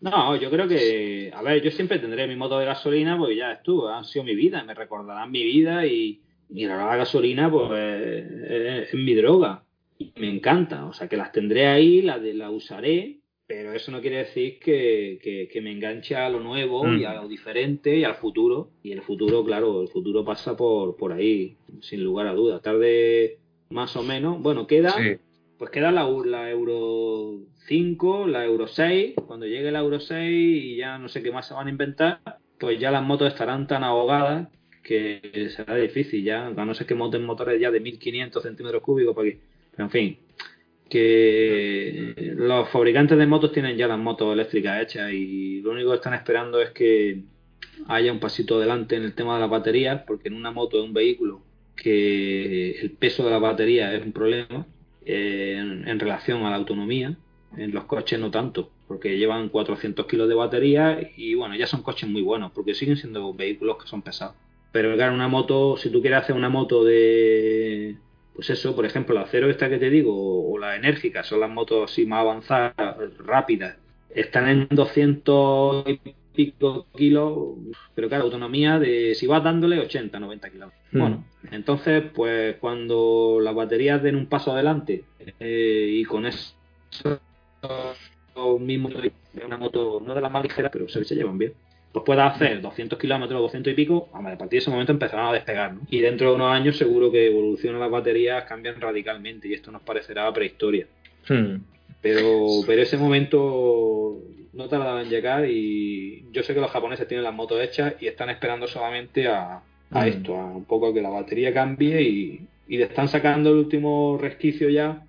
No, yo creo que, a ver, yo siempre tendré mi moto de gasolina porque ya estuvo, han sido mi vida, me recordarán mi vida y, y la gasolina pues es, mi droga. Y me encanta, o sea que las tendré ahí, la, de, la usaré, pero eso no quiere decir que, que, me enganche a lo nuevo y a mm. lo diferente y al futuro. Y el futuro, claro, el futuro pasa por, por ahí, sin lugar a dudas. Tarde más o menos, bueno, queda, pues queda la, Euro 5, la Euro 6, cuando llegue la Euro 6 y ya no sé qué más se van a inventar, pues ya las motos estarán tan ahogadas que será difícil ya, a no ser que monten motores ya de 1500 centímetros cúbicos para aquí. Pero en fin, que los fabricantes de motos tienen ya las motos eléctricas hechas y lo único que están esperando es que haya un pasito adelante en el tema de las baterías, porque en una moto, es un vehículo, que el peso de la batería es un problema en relación a la autonomía en los coches no tanto, porque llevan 400 kilos de batería y bueno, ya son coches muy buenos, porque siguen siendo vehículos que son pesados. Pero claro, una moto, si tú quieres hacer una moto de, pues eso, por ejemplo, la acero esta que te digo, o la enérgica, son las motos así más avanzadas, rápidas, están en 200 y pico kilos, pero claro, autonomía de, si vas dándole 80, 90 kilos. Bueno, entonces, pues cuando las baterías den un paso adelante eh, y con eso mismo una moto no de las más ligeras, pero se, se llevan bien. Pues pueda hacer 200 kilómetros, 200 y pico, a partir de ese momento empezarán a despegar. Y dentro de unos años seguro que evolucionan las baterías, cambian radicalmente y esto nos parecerá prehistoria. Hmm. Pero, pero ese momento no tardará en llegar y yo sé que los japoneses tienen las motos hechas y están esperando solamente a, a hmm. esto, a un poco a que la batería cambie y, y le están sacando el último resquicio ya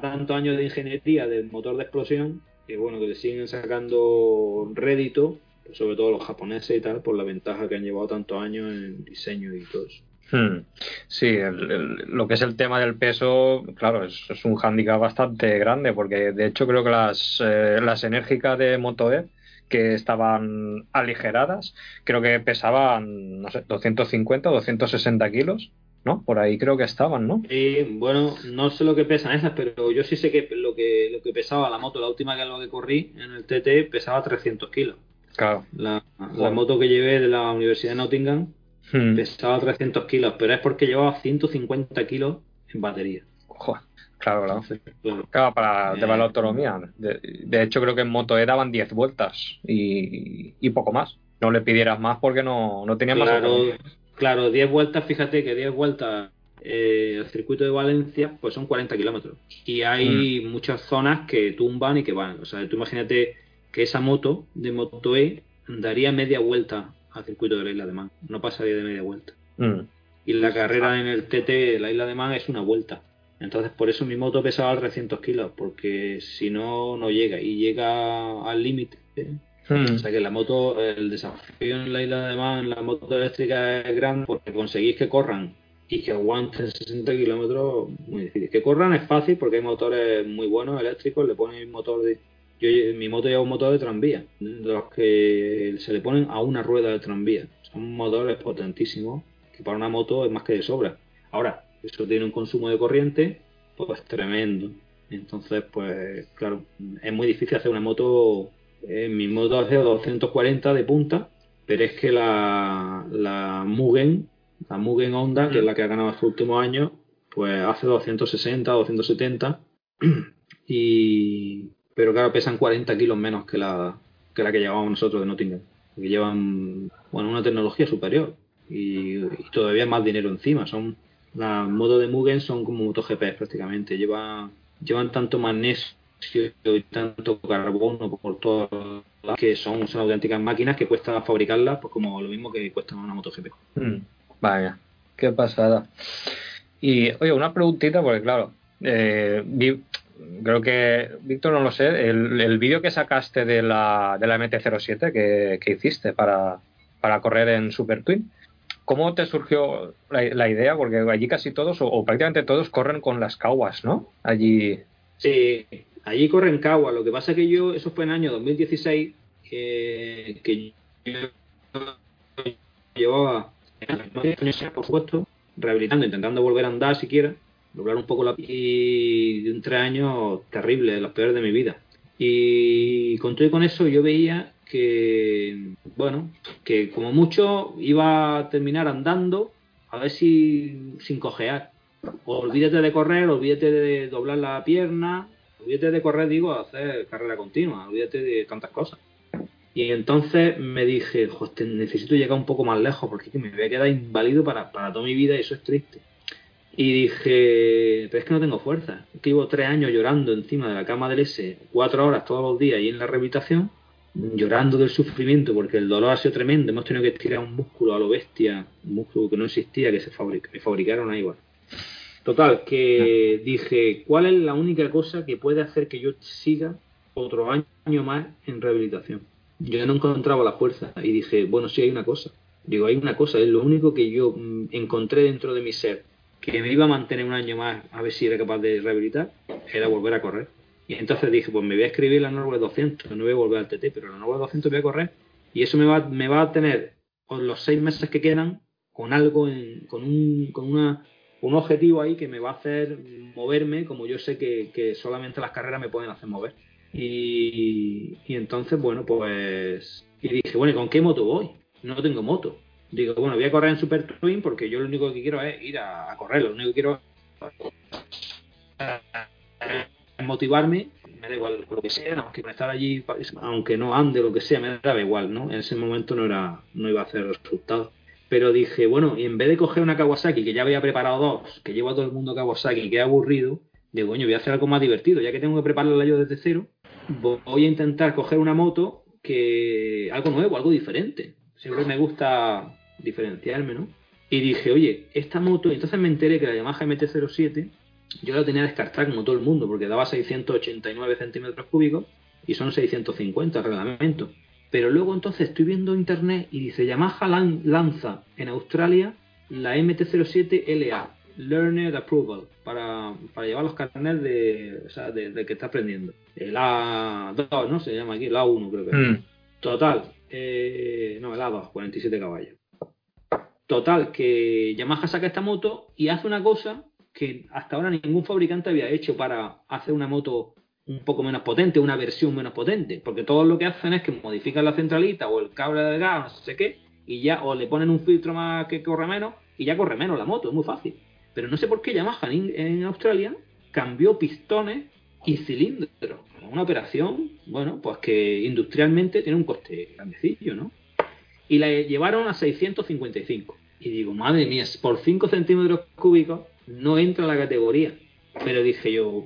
tantos años de ingeniería del motor de explosión que bueno que le siguen sacando rédito sobre todo los japoneses y tal por la ventaja que han llevado tantos años en diseño y todo eso hmm. Sí, lo que es el tema del peso, claro, es, un hándicap bastante grande, porque de hecho creo que las, eh, las enérgicas de Moto E que estaban aligeradas, creo que pesaban, no sé, 250 o 260 kilos ¿no? Por ahí creo que estaban, ¿no? Sí, bueno, no sé lo que pesan esas, pero yo sí sé que lo que, lo que pesaba la moto, la última que lo que corrí en el TT, pesaba 300 kilos. Claro. La, moto que llevé de la Universidad de Nottingham hmm. pesaba 300 kilos, pero es porque llevaba 150 kilos en batería. Claro, claro. Pues, claro, para eh, la autonomía. De, hecho, creo que en moto E daban 10 vueltas y, y, poco más. No le pidieras más porque no, no tenía claro, más. Claro, 10 vueltas, fíjate que 10 vueltas eh, el circuito de Valencia pues son 40 kilómetros. Y hay mm. muchas zonas que tumban y que van. O sea, tú imagínate que esa moto de Moto E daría media vuelta al circuito de la isla de Man. No pasaría de media vuelta. Mm. Y la carrera en el TT la isla de Man es una vuelta. Entonces, por eso mi moto pesaba 300 kilos, porque si no, no llega. Y llega al límite Hmm. O sea que la moto, el desafío en la isla de Man, la moto eléctrica es grande porque conseguís que corran y que aguanten 60 kilómetros, muy difícil. Que corran es fácil porque hay motores muy buenos eléctricos, le ponen motor de... Mi moto lleva un motor de tranvía, de los que se le ponen a una rueda de tranvía. Son motores potentísimos que para una moto es más que de sobra. Ahora, eso tiene un consumo de corriente, pues tremendo. Entonces, pues claro, es muy difícil hacer una moto. En mi moto hace 240 de punta, pero es que la, la Mugen, la Mugen Honda, que es la que ha ganado estos últimos años, pues hace 260, 270. *clears throat* Y, pero claro, pesan 40 kilos menos que la que, la que llevábamos nosotros de Nottingham. Que llevan bueno, una tecnología superior y, todavía más dinero encima. Son Las motos de Mugen son como MotoGP prácticamente. Llevan, llevan tanto magnesio y tanto carbono por todo que son, son auténticas máquinas que cuesta fabricarlas pues como lo mismo que cuesta una MotoGP. Mm, vaya, qué pasada. Y oye, una preguntita, porque claro, eh, creo que, Víctor, no lo sé, el, vídeo que sacaste de la, de la MT-07 que, hiciste para, para correr en Super Twin, ¿cómo te surgió la, idea? Porque allí casi todos, o, prácticamente todos, corren con las caguas, ¿no? Allí. Sí, allí corren caguas. Lo que pasa es que yo, eso fue en el año 2016, que yo llevaba, por supuesto, rehabilitando, intentando volver a andar siquiera doblar un poco la y de un tres años terrible, los peores de mi vida. Y con todo y con eso yo veía que, bueno, que como mucho iba a terminar andando a ver si sin cojear. Olvídate de correr, olvídate de doblar la pierna, olvídate de correr, digo, hacer carrera continua, olvídate de tantas cosas. Y entonces me dije, necesito llegar un poco más lejos porque me voy a quedar inválido para, para toda mi vida y eso es triste. Y dije, pero es que no tengo fuerza. Es que llevo tres años llorando encima de la cama del S, cuatro horas todos los días y en la rehabilitación, llorando del sufrimiento porque el dolor ha sido tremendo. Hemos tenido que estirar un músculo a lo bestia, un músculo que no existía, que se fabrica, me fabricaron ahí igual. Total, que dije, ¿cuál es la única cosa que puede hacer que yo siga otro año más en rehabilitación? Yo no encontraba la fuerza y dije, bueno, sí hay una cosa. Digo, hay una cosa, es lo único que yo mm, encontré dentro de mi ser que me iba a mantener un año más a ver si era capaz de rehabilitar, era volver a correr. Y entonces dije, pues me voy a escribir la Norway 200, no voy a volver al TT, pero la Norway 200 voy a correr. Y eso me va, me va a tener los seis meses que quedan con algo, con, un, con una, un objetivo ahí que me va a hacer moverme como yo sé que, solamente las carreras me pueden hacer mover. Y, y entonces, bueno, pues... Y dije, bueno, ¿y con qué moto voy? No tengo moto digo, bueno, voy a correr en Super Twin porque yo lo único que quiero es ir a, correr, lo único que quiero es motivarme, me da igual lo que sea, aunque estar allí, aunque no ande lo que sea, me daba igual, ¿no? En ese momento no era, no iba a hacer resultados. Pero dije, bueno, y en vez de coger una Kawasaki, que ya había preparado dos, que llevo a todo el mundo Kawasaki, que es aburrido, digo, coño, voy a hacer algo más divertido, ya que tengo que prepararla yo desde cero, voy a intentar coger una moto que algo nuevo, algo diferente. Siempre me gusta diferenciarme, ¿no? Y dije, oye, esta moto, entonces me enteré que la Yamaha MT-07 yo la tenía descartada como todo el mundo, porque daba 689 centímetros cúbicos y son 650 el reglamento. Pero luego entonces estoy viendo internet y dice Yamaha lanza en Australia la MT-07 LA, Learner Approval, para, para llevar los carnets de, o sea, de, que está aprendiendo. El A2, ¿no? Se llama aquí, el A1 creo que. Mm. Total, eh, no, el A2, 47 caballos. Total, que Yamaha saca esta moto y hace una cosa que hasta ahora ningún fabricante había hecho para hacer una moto un poco menos potente, una versión menos potente, porque todo lo que hacen es que modifican la centralita o el cable de gas, no sé qué, y ya, o le ponen un filtro más que corre menos, y ya corre menos la moto, es muy fácil. Pero no sé por qué Yamaha en, Australia cambió pistones y cilindros. Una operación, bueno, pues que industrialmente tiene un coste grandecillo, ¿no? Y la llevaron a 655. Y digo, madre mía, por 5 centímetros cúbicos no entra en la categoría. Pero dije yo,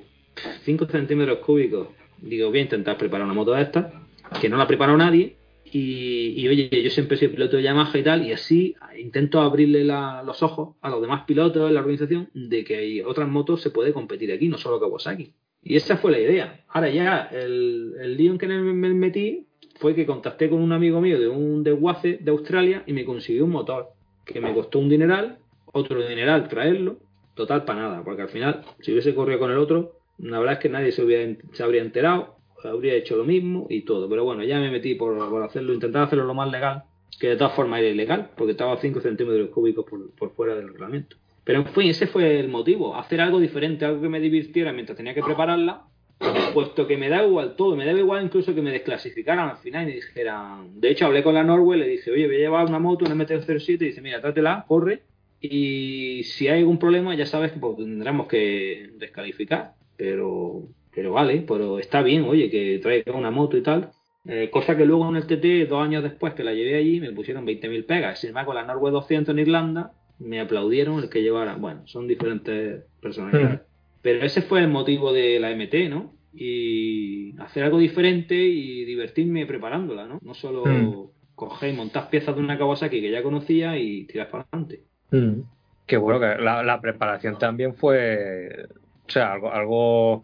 5 centímetros cúbicos, digo, voy a intentar preparar una moto de estas, que no la preparó nadie. Y, oye, yo siempre soy piloto de Yamaha y tal, y así intento abrirle los ojos a los demás pilotos de la organización de que hay otras motos se puede competir aquí, no solo Kawasaki. Y esa fue la idea. Ahora ya, el, el lío en que me metí fue que contacté con un amigo mío de un desguace de Australia y me consiguió un motor que me costó un dineral, otro dineral traerlo, total para nada, porque al final, si hubiese corrido con el otro, la verdad es que nadie se, hubiera, se habría enterado, habría hecho lo mismo y todo. Pero bueno, ya me metí por, hacerlo, intentar hacerlo lo más legal, que de todas formas era ilegal, porque estaba a 5 centímetros cúbicos por, fuera del reglamento. Pero en fin, ese fue el motivo, hacer algo diferente, algo que me divirtiera mientras tenía que prepararla, puesto que me da igual todo, me da igual incluso que me desclasificaran al final y me dijeran, de hecho hablé con la Norway, le dije, oye, voy a llevar una moto, una MT-07, y dice, mira, trátela, corre, y si hay algún problema ya sabes que pues, tendremos que descalificar, pero, pero vale, pero está bien, oye, que traiga una moto y tal. Eh, cosa que luego en el TT, dos años después que la llevé allí, me pusieron 20.000 pegas. Sin embargo, la Norway 200 en Irlanda me aplaudieron el que llevara. Bueno, son diferentes personalidades. Pero ese fue el motivo de la MT, ¿no? Y hacer algo diferente y divertirme preparándola, ¿no? No solo coger y montar piezas de una Kawasaki que ya conocía y tirar para adelante. Qué bueno que la, preparación también fue, o sea, algo, algo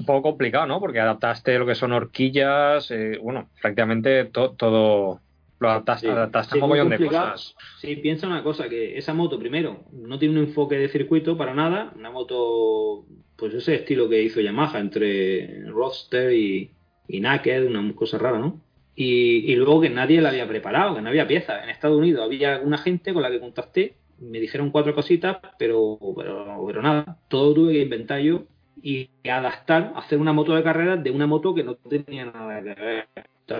un poco complicado, ¿no? Porque adaptaste lo que son horquillas, eh, bueno, prácticamente todo lo adaptaste, adaptaste a un montón de cosas. Sí, piensa una cosa, que esa moto, primero, no tiene un enfoque de circuito para nada, una moto, pues ese estilo que hizo Yamaha entre Roadster y, y Naked, una cosa rara, ¿no? Y, y, luego que nadie la había preparado, que no había piezas. En Estados Unidos había una gente con la que contacté, me dijeron cuatro cositas, pero, pero, pero nada, todo tuve que inventar yo y adaptar, hacer una moto de carrera de una moto que no tenía nada que ver.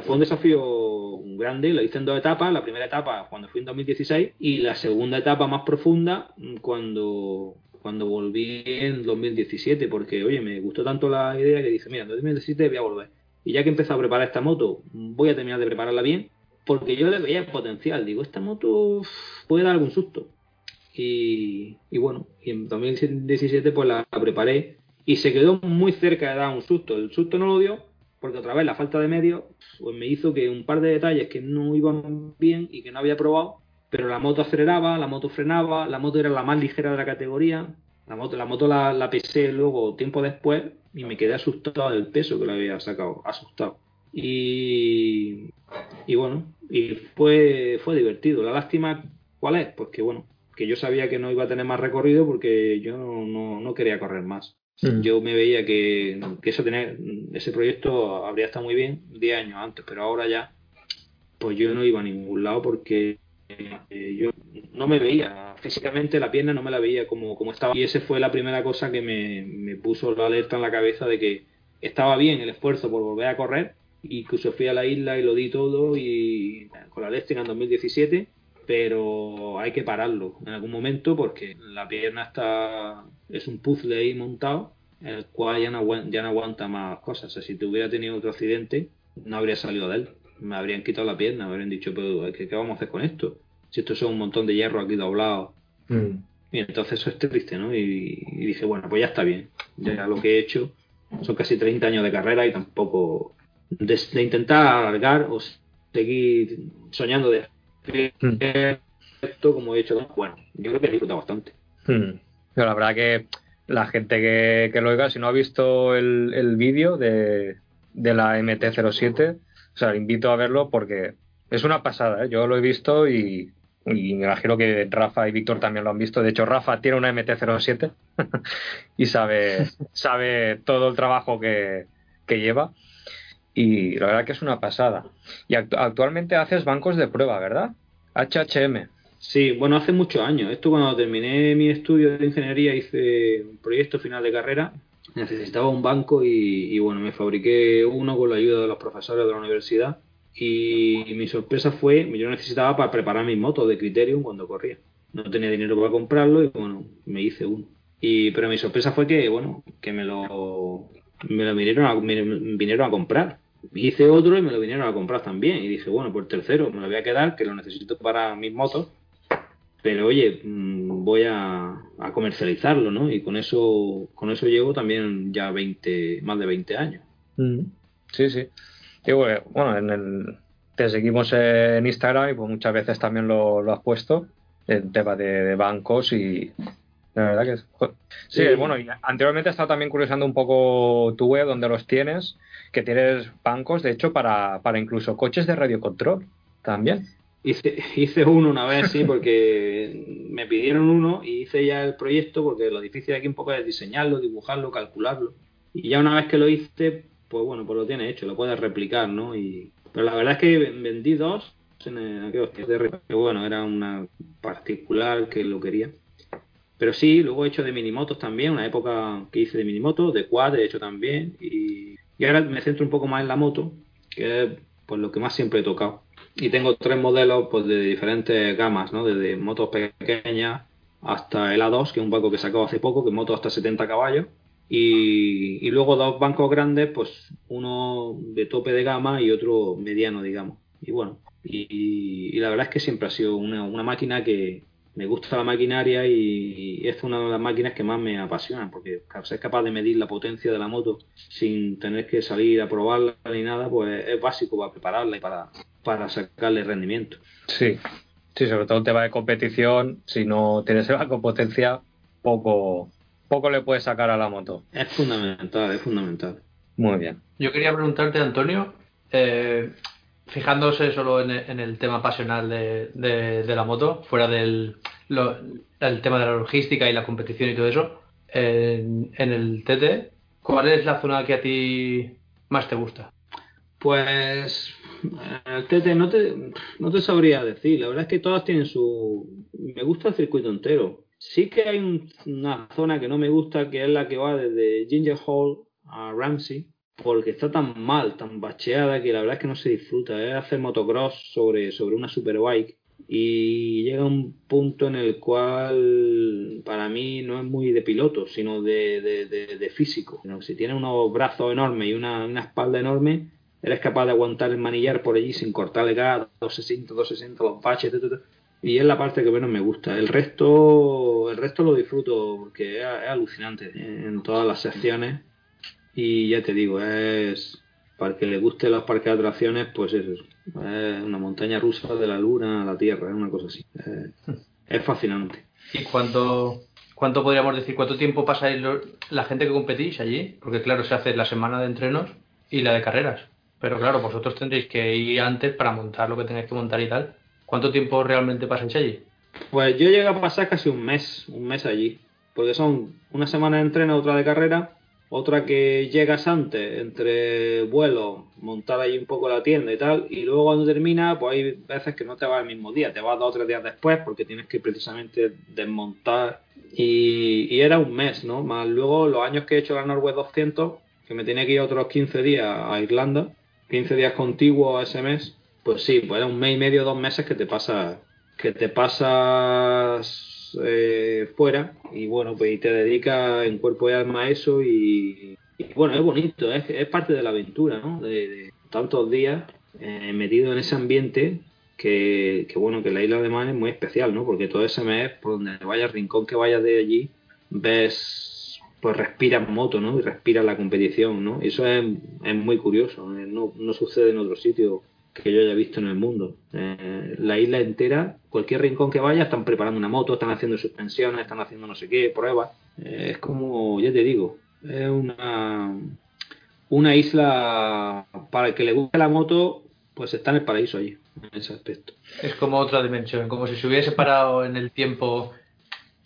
Fue un desafío grande, lo hice en dos etapas, la primera etapa cuando fui en 2016 y la segunda etapa más profunda cuando, cuando volví en 2017, porque oye, me gustó tanto la idea que dije, mira, en 2017 voy a volver. Y ya que empecé a preparar esta moto, voy a terminar de prepararla bien, porque yo le veía potencial, digo, esta moto puede dar algún susto. Y, y bueno, y en 2017 pues la preparé y se quedó muy cerca de dar un susto. El susto no lo dio porque otra vez la falta de medios pues me hizo que un par de detalles que no iban bien y que no había probado, pero la moto aceleraba, la moto frenaba, la moto era la más ligera de la categoría, la moto la, moto la, pesé luego tiempo después y me quedé asustado del peso que le había sacado, asustado. Y, y bueno, y fue, fue divertido. La lástima, ¿cuál es? Pues que bueno, que yo sabía que no iba a tener más recorrido porque yo no, no quería correr más. Mm. Yo me veía que, eso tener, ese proyecto habría estado muy bien 10 años antes, pero ahora ya, pues yo no iba a ningún lado porque eh, yo no me veía físicamente la pierna no me la veía como, como estaba. Y esa fue la primera cosa que me, me puso la alerta en la cabeza de que estaba bien el esfuerzo por volver a correr. Incluso fui a la isla y lo di todo y con la eléctrica en 2017 pero hay que pararlo en algún momento porque la pierna está es un puzzle ahí montado el cual ya no, aguanta, ya no aguanta más cosas. O sea, si te hubiera tenido otro accidente, no habría salido de él. Me habrían quitado la pierna, me habrían dicho, pero ¿qué, vamos a hacer con esto? Si esto son un montón de hierro aquí doblado. Mm. Y entonces eso es triste, ¿no? Y, dije, bueno, pues ya está bien. Ya lo que he hecho son casi 30 años de carrera y tampoco de, intentar alargar o seguir soñando de. Esto como he hecho. Bueno, yo creo que he disfrutado bastante. Hmm. Pero la verdad que la gente que, lo oiga, si no ha visto el, el vídeo de, de la MT-07, o sea, invito a verlo porque es una pasada. ¿eh? Yo lo he visto y, me imagino que Rafa y Víctor también lo han visto. De hecho, Rafa tiene una MT-07 *laughs* y sabe, sabe todo el trabajo que, que lleva y la verdad que es una pasada. Y actualmente haces bancos de prueba, ¿verdad? HHM. Sí, bueno, hace muchos años. Esto cuando terminé mi estudio de ingeniería hice un proyecto final de carrera. Necesitaba un banco y, bueno, me fabriqué uno con la ayuda de los profesores de la universidad. Y mi sorpresa fue, yo necesitaba para preparar mis motos de Criterium cuando corría. No tenía dinero para comprarlo y bueno, me hice uno. Y, pero mi sorpresa fue que, bueno, que me lo, me lo vinieron a, me vinieron a comprar. Hice otro y me lo vinieron a comprar también. Y dije, bueno, pues tercero me lo voy a quedar, que lo necesito para mis motos. Pero oye, mm, voy a, comercializarlo, ¿no? Y con eso, con eso llevo también ya 20, más de 20 años. Mm. Sí, sí. Y bueno, en el, te seguimos en Instagram y pues muchas veces también lo, lo has puesto en tema de bancos y, la verdad que es... Sí, bueno, y anteriormente he estado también curiosando un poco tu web, donde los tienes, que tienes bancos, de hecho, para, para incluso coches de radiocontrol también. Hice, hice uno una vez, sí, porque me pidieron uno y hice ya el proyecto, porque lo difícil aquí un poco es diseñarlo, dibujarlo, calcularlo. Y ya una vez que lo hice, pues bueno, pues lo tiene hecho, lo puedes replicar, ¿no? Y, pero la verdad es que vendí dos en aquellos que bueno, era una particular que lo quería pero sí, luego he hecho de minimotos también, una época que hice de minimotos, de quad he hecho también, y, y ahora me centro un poco más en la moto, que es pues lo que más siempre he tocado. Y tengo tres modelos pues de diferentes gamas, ¿no? Desde motos pequeñas hasta el A2, que es un banco que sacó hace poco, que es moto hasta 70 caballos. Y, y, luego dos bancos grandes, pues uno de tope de gama y otro mediano, digamos. Y bueno, y, y la verdad es que siempre ha sido una, una máquina que, me gusta la maquinaria y, es una de las máquinas que más me apasionan porque ser capaz de medir la potencia de la moto sin tener que salir a probarla ni nada, pues es básico para prepararla y para, para sacarle rendimiento. Sí, sí, sobre todo en tema de competición, si no tienes esa potencia, poco, poco le puedes sacar a la moto. Es fundamental, es fundamental. Muy bien. Yo quería preguntarte, Antonio, eh, fijándose solo en, el tema pasional de, la moto, fuera del el tema de la logística y la competición y todo eso, en, el TT, ¿cuál es la zona que a ti más te gusta? Pues el TT no te, no te sabría decir, la verdad es que todas tienen su... Me gusta el circuito entero. Sí que hay una zona que no me gusta, que es la que va desde Ginger Hall a Ramsey, porque está tan mal, tan bacheada, que la verdad es que no se disfruta. Es hacer motocross sobre, sobre una superbike y llega un punto en el cual para mí no es muy de piloto, sino de, de, físico. Si tienes unos brazos enormes y una, una, espalda enorme, eres capaz de aguantar el manillar por allí sin cortarle gas, 260, 260, los baches, y es la parte que menos me gusta. El resto, el resto lo disfruto porque es alucinante en todas las secciones y ya te digo, es para que le guste los parques de atracciones, pues eso, es una montaña rusa de la luna a la Tierra, es una cosa así. Es, fascinante. ¿Y cuánto, cuánto podríamos decir, cuánto tiempo pasáis la gente que competís allí? Porque claro, se hace la semana de entrenos y la de carreras. Pero claro, vosotros tendréis que ir antes para montar lo que tenéis que montar y tal. ¿Cuánto tiempo realmente pasáis allí? Pues yo llego a pasar casi un mes, un mes allí. Porque son una semana de entreno, otra de carrera otra que llegas antes, entre vuelos, montar ahí un poco la tienda y tal, y luego cuando termina, pues hay veces que no te vas el mismo día, te vas dos o tres días después porque tienes que precisamente desmontar. Y, era un mes, ¿no? Más luego los años que he hecho la Norway 200, que me tenía que ir otros 15 días a Irlanda, 15 días contiguos a ese mes, pues sí, pues era un mes y medio, dos meses que te pasa que te pasas eh, fuera y bueno, pues y te dedicas en cuerpo y alma a eso y, bueno, es bonito, es, parte de la aventura, ¿no? De, tantos días eh, metido en ese ambiente que, bueno, que la isla de Man es muy especial, ¿no? Porque todo ese mes, por donde vayas, rincón que vayas de allí, ves, pues respiras moto, ¿no? Y respiras la competición, ¿no? eso es, muy curioso, no, no sucede en otro sitio que yo haya visto en el mundo. Eh, la isla entera, cualquier rincón que vaya, están preparando una moto, están haciendo suspensiones, están haciendo no sé qué, pruebas. Eh, es como, ya te digo, es una, una isla para el que le guste la moto, pues está en el paraíso allí, en ese aspecto. Es como otra dimensión, como si se hubiese parado en el tiempo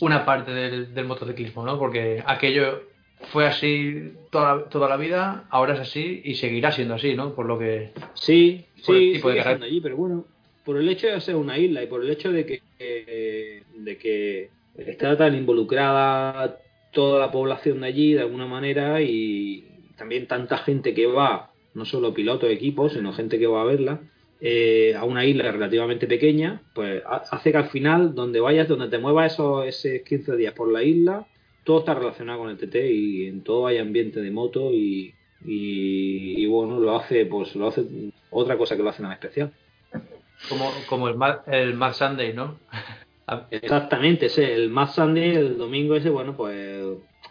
una parte del, del motociclismo, ¿no? Porque aquello fue así toda, toda la vida, ahora es así y seguirá siendo así, ¿no? Por lo que... Sí, sí, sigue siendo allí, pero bueno, por el hecho de ser una isla y por el hecho de que, de que está tan involucrada toda la población de allí de alguna manera y también tanta gente que va, no solo pilotos, equipos, sino gente que va a verla, eh, a una isla relativamente pequeña, pues hace que al final, donde vayas, donde te muevas esos, esos 15 días por la isla, todo está relacionado con el TT y en todo hay ambiente de moto y, y, bueno, lo hace, pues lo hace otra cosa que lo hace tan especial. Como, como el, Mad Sunday, ¿no? *laughs* Exactamente, ese, el Mad Sunday, el domingo ese, bueno, pues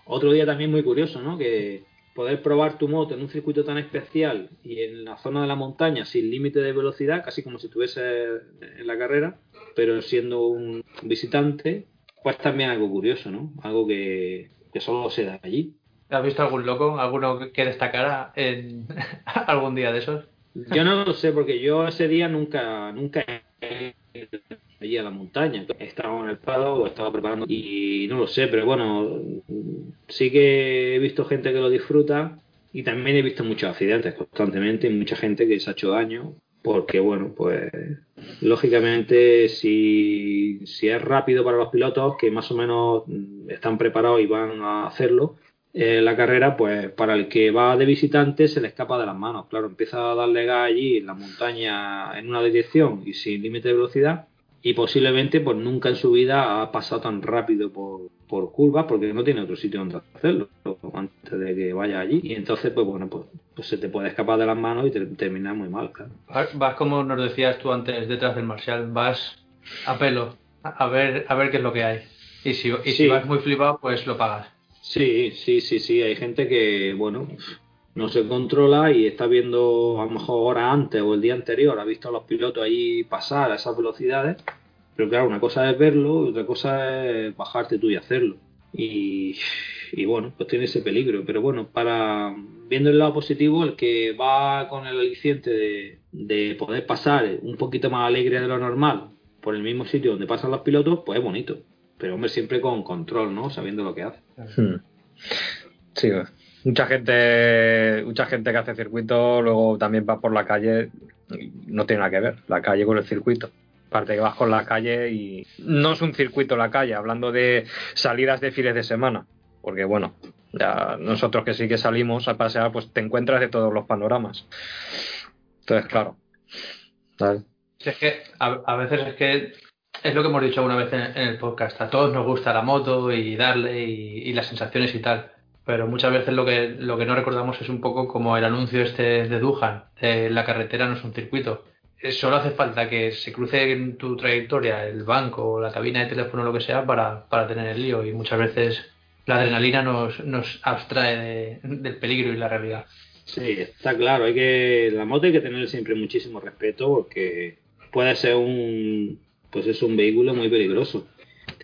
otro día también muy curioso, ¿no? Que poder probar tu moto en un circuito tan especial y en la zona de la montaña sin límite de velocidad, casi como si estuviese en la carrera, pero siendo un visitante, pues también algo curioso, ¿no? Algo que, solo se da allí. ¿Has visto algún loco, alguno que destacara en *laughs* algún día de esos? Yo no lo sé, porque yo ese día nunca, nunca he ido allí a la montaña. Estaba en el Prado, estaba preparando y no lo sé, pero bueno, sí que he visto gente que lo disfruta y también he visto muchos accidentes constantemente y mucha gente que se ha hecho daño porque bueno, pues lógicamente, si, si es rápido para los pilotos que más o menos están preparados y van a hacerlo, eh, la carrera, pues para el que va de visitante se le escapa de las manos. Claro, empieza a darle gas allí en la montaña en una dirección y sin límite de velocidad y posiblemente pues nunca en su vida ha pasado tan rápido por, por curvas porque no tiene otro sitio donde hacerlo antes de que vaya allí y entonces pues bueno pues, pues se te puede escapar de las manos y te, termina muy mal claro. vas como nos decías tú antes detrás del Marshall vas a pelo a ver a ver qué es lo que hay y si, y si vas muy flipado pues lo pagas sí sí sí sí hay gente que bueno no se controla y está viendo a lo mejor horas antes o el día anterior, ha visto a los pilotos ahí pasar a esas velocidades, pero claro, una cosa es verlo y otra cosa es bajarte tú y hacerlo. Y, bueno, pues tiene ese peligro. Pero bueno, para viendo el lado positivo, el que va con el aliciente de, de poder pasar un poquito más alegre de lo normal por el mismo sitio donde pasan los pilotos, pues es bonito. Pero hombre, siempre con control, ¿no? Sabiendo lo que hace. Hmm. Sí, mucha gente mucha gente que hace circuito luego también va por la calle no tiene nada que ver la calle con el circuito aparte que vas con la calle y no es un circuito la calle hablando de salidas de fines de semana porque bueno ya nosotros que sí que salimos a pasear pues te encuentras de todos los panoramas entonces claro es que a, veces es que es lo que hemos dicho alguna vez en, el podcast a todos nos gusta la moto y darle y las sensaciones y tal pero muchas veces lo que, lo que no recordamos es un poco como el anuncio este de Duhan, la carretera no es un circuito. Eh, solo hace falta que se cruce en tu trayectoria el banco la cabina de teléfono lo que sea para, para tener el lío y muchas veces la adrenalina nos, nos abstrae del peligro y la realidad. Sí, está claro, hay que la moto hay que tener siempre muchísimo respeto porque puede ser un pues es un vehículo muy peligroso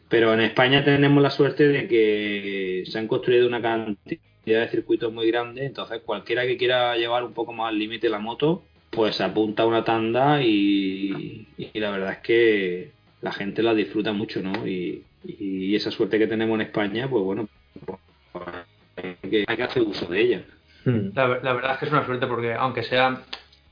pero en España tenemos la suerte de que se han construido una cantidad de circuitos muy grande, entonces cualquiera que quiera llevar un poco más al límite la moto, pues apunta a una tanda y, la verdad es que la gente la disfruta mucho, ¿no? Y, esa suerte que tenemos en España, pues bueno, pues hay, que, hacer uso de ella. Hmm. La, la, verdad es que es una suerte porque aunque sea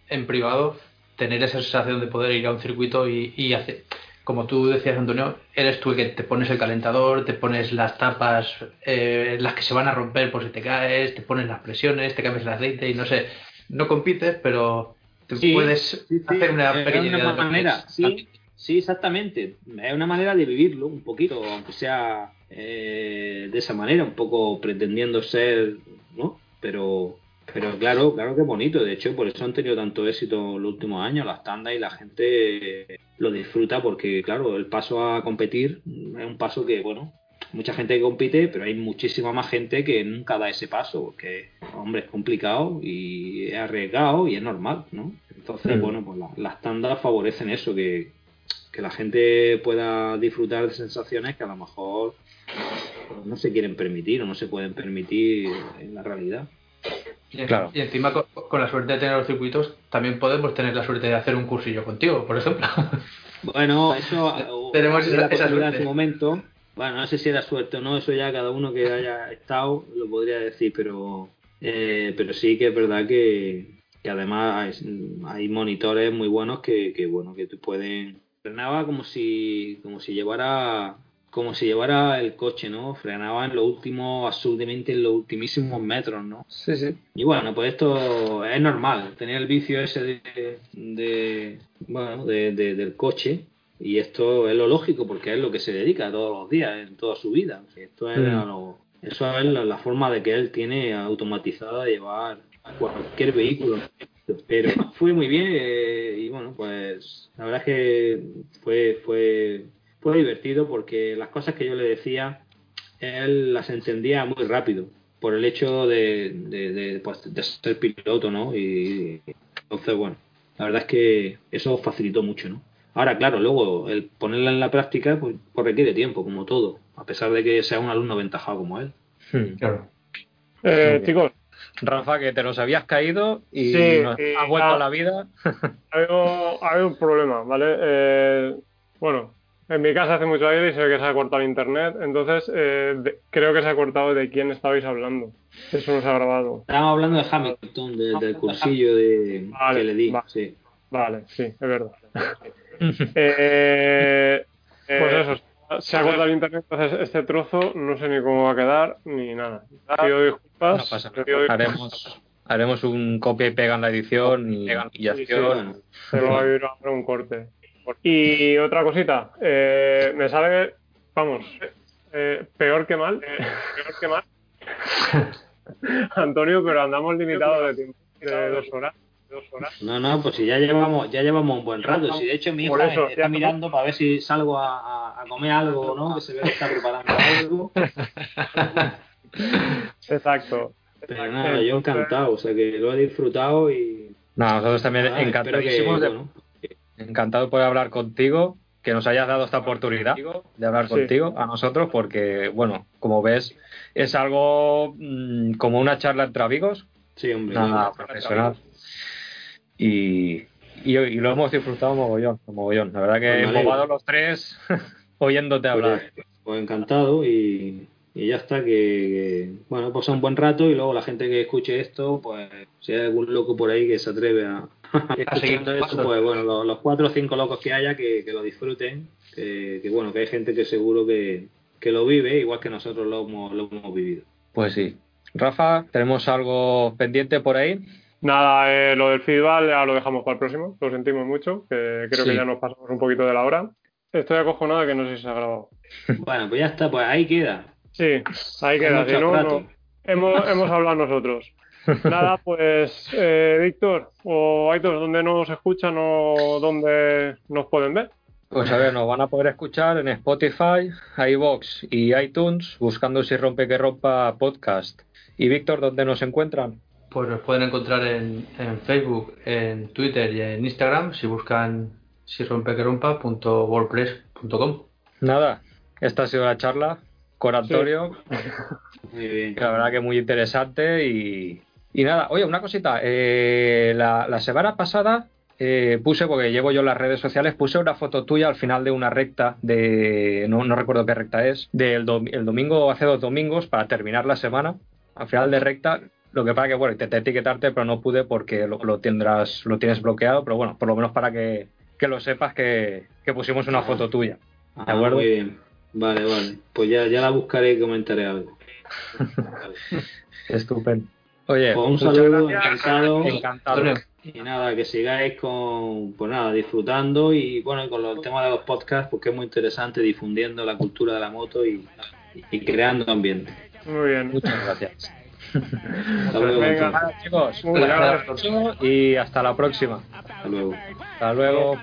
en privado, tener esa sensación de poder ir a un circuito y, y hacer como tú decías, Antonio, eres tú el que te pones el calentador, te pones las tapas, eh, las que se van a romper por si te caes, te pones las presiones, te cambias el aceite y no sé, no compites, pero te puedes hacer una pequeña una manera, sí, sí, exactamente. Es una manera de vivirlo un poquito, aunque sea eh, de esa manera, un poco pretendiendo ser, ¿no? Pero pero claro, claro que bonito. De hecho, por eso han tenido tanto éxito los últimos años, las tandas y la gente lo disfruta porque, claro, el paso a competir es un paso que, bueno, mucha gente compite, pero hay muchísima más gente que nunca da ese paso porque, hombre, es complicado y es arriesgado y es normal, ¿no? Entonces, mm. bueno, pues las tandas favorecen eso, que, que la gente pueda disfrutar de sensaciones que a lo mejor no se quieren permitir o no se pueden permitir en la realidad. Y, encima con, la suerte de tener los circuitos también podemos tener la suerte de hacer un cursillo contigo, por ejemplo. *laughs* Bueno, eso *laughs* tenemos esa, suerte en su momento. Bueno, no sé si era suerte o no, eso ya cada uno que haya estado lo podría decir, pero eh, pero sí que es verdad que, que además hay, monitores muy buenos que, que bueno que te pueden frenaba como si como si llevara como si llevara el coche, ¿no? Frenaba en lo último, absolutamente en los ultimísimos metros, ¿no? Sí, sí. Y bueno, pues esto es normal, tener el vicio ese de, de bueno, de, del coche y esto es lo lógico porque es lo que se dedica todos los días, en toda su vida. Esto es mm. eso es la, forma de que él tiene automatizada de llevar cualquier vehículo. Pero fue muy bien eh, y bueno, pues la verdad es que fue, fue fue divertido porque las cosas que yo le decía, él las entendía muy rápido por el hecho de, de, pues, ser piloto, ¿no? Y entonces, bueno, la verdad es que eso facilitó mucho, ¿no? Ahora, claro, luego el ponerla en la práctica pues, pues requiere tiempo, como todo, a pesar de que sea un alumno aventajado como él. Hmm. claro. Eh, chicos, Rafa, que te los habías caído y sí, has vuelto a la vida. *laughs* hay, un problema, ¿vale? Eh, bueno, en mi casa hace mucho aire y sé que se ha cortado el internet, entonces eh, creo que se ha cortado de quién estabais hablando. Eso no se ha grabado. Estábamos hablando de Hamilton, del cursillo de, que le di. Sí. Vale, sí, es verdad. *laughs* eh, pues eso, se ha cortado el internet, entonces este trozo no sé ni cómo va a quedar ni nada. Pido disculpas. No pasa nada. Haremos, haremos un copia y pega en la edición y, y acción. se va a ir a un corte. Y otra cosita, eh, me sale, vamos, eh, peor que mal, peor que mal. *laughs* Antonio, pero andamos limitados de tiempo, de dos horas. No, no, pues si ya llevamos, ya llevamos un buen rato. Si de hecho mi hija está mirando para ver si salgo a, a, comer algo, ¿no? Que se ve que está preparando algo. *laughs* Exacto. Pero nada, yo encantado, o sea que lo he disfrutado y. No, nosotros también encantadísimos de, encantado de poder hablar contigo, que nos hayas dado esta oportunidad de hablar contigo a nosotros, porque, bueno, como ves, es algo mm, como una charla entre amigos. Sí, hombre. Nada profesional. Y, y, lo hemos disfrutado mogollón, mogollón. La verdad que pues hemos jugado los tres *laughs* oyéndote hablar. Pues, pues, encantado y, y ya está, que, bueno, pues un buen rato y luego la gente que escuche esto, pues si hay algún loco por ahí que se atreve a, *laughs* escuchando esto, pues bueno, los, cuatro o cinco locos que haya que, que lo disfruten, que, que, bueno, que hay gente que seguro que, que lo vive igual que nosotros lo hemos, lo hemos vivido. Pues sí. Rafa, ¿tenemos algo pendiente por ahí? Nada, eh, lo del feedback ya lo dejamos para el próximo, lo sentimos mucho, que creo que ya nos pasamos un poquito de la hora. Estoy acojonado que no sé si se ha grabado. *laughs* bueno, pues ya está, pues ahí queda. Sí, ahí queda, si no, no, hemos, hemos hablado nosotros. Nada, *laughs* pues eh, Víctor o Aitor, ¿dónde nos escuchan o dónde nos pueden ver? Pues a ver, nos van a poder escuchar en Spotify, iVox y iTunes, buscando si rompe que rompa podcast. Y Víctor, ¿dónde nos encuentran? Pues nos pueden encontrar en, Facebook, en Twitter y en Instagram si buscan si rompe que rompa.wordpress.com. Nada, esta ha sido la charla con Antonio. *laughs* Muy bien. La verdad que muy interesante y, y nada, oye, una cosita. Eh, la, la, semana pasada eh, puse, porque llevo yo las redes sociales, puse una foto tuya al final de una recta de. No, no recuerdo qué recta es. Del el domingo, hace dos domingos, para terminar la semana. Al final de recta, lo que pasa que, bueno, intenté etiquetarte, pero no pude porque lo, lo, tendrás, lo tienes bloqueado. Pero bueno, por lo menos para que, que lo sepas que, que, pusimos una foto tuya. ¿De ah, acuerdo? Muy bien. Vale, vale. Pues ya, ya la buscaré y comentaré algo. *laughs* Estupendo. Oye, pues un saludo, encantado. Encantado. Y nada, que sigáis con, pues nada, disfrutando y bueno, con los temas de los podcasts, porque es muy interesante difundiendo la cultura de la moto y, y creando ambiente. Muy bien. Muchas gracias. hasta luego, Venga, chicos. Gracias. Y hasta la próxima. Hasta luego. Hasta luego.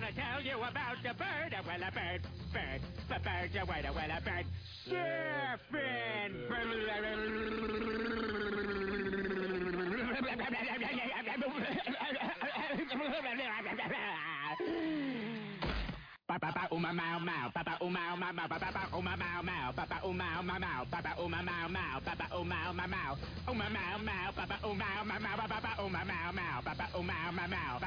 Papa pa uma mau mau, papa uma mau mau, papa uma mau mau, papa uma mau mau, papa uma mau mau, papa uma mau mau, uma mau mau, papa uma mau mau, papa uma mau mau, papa uma mau mau.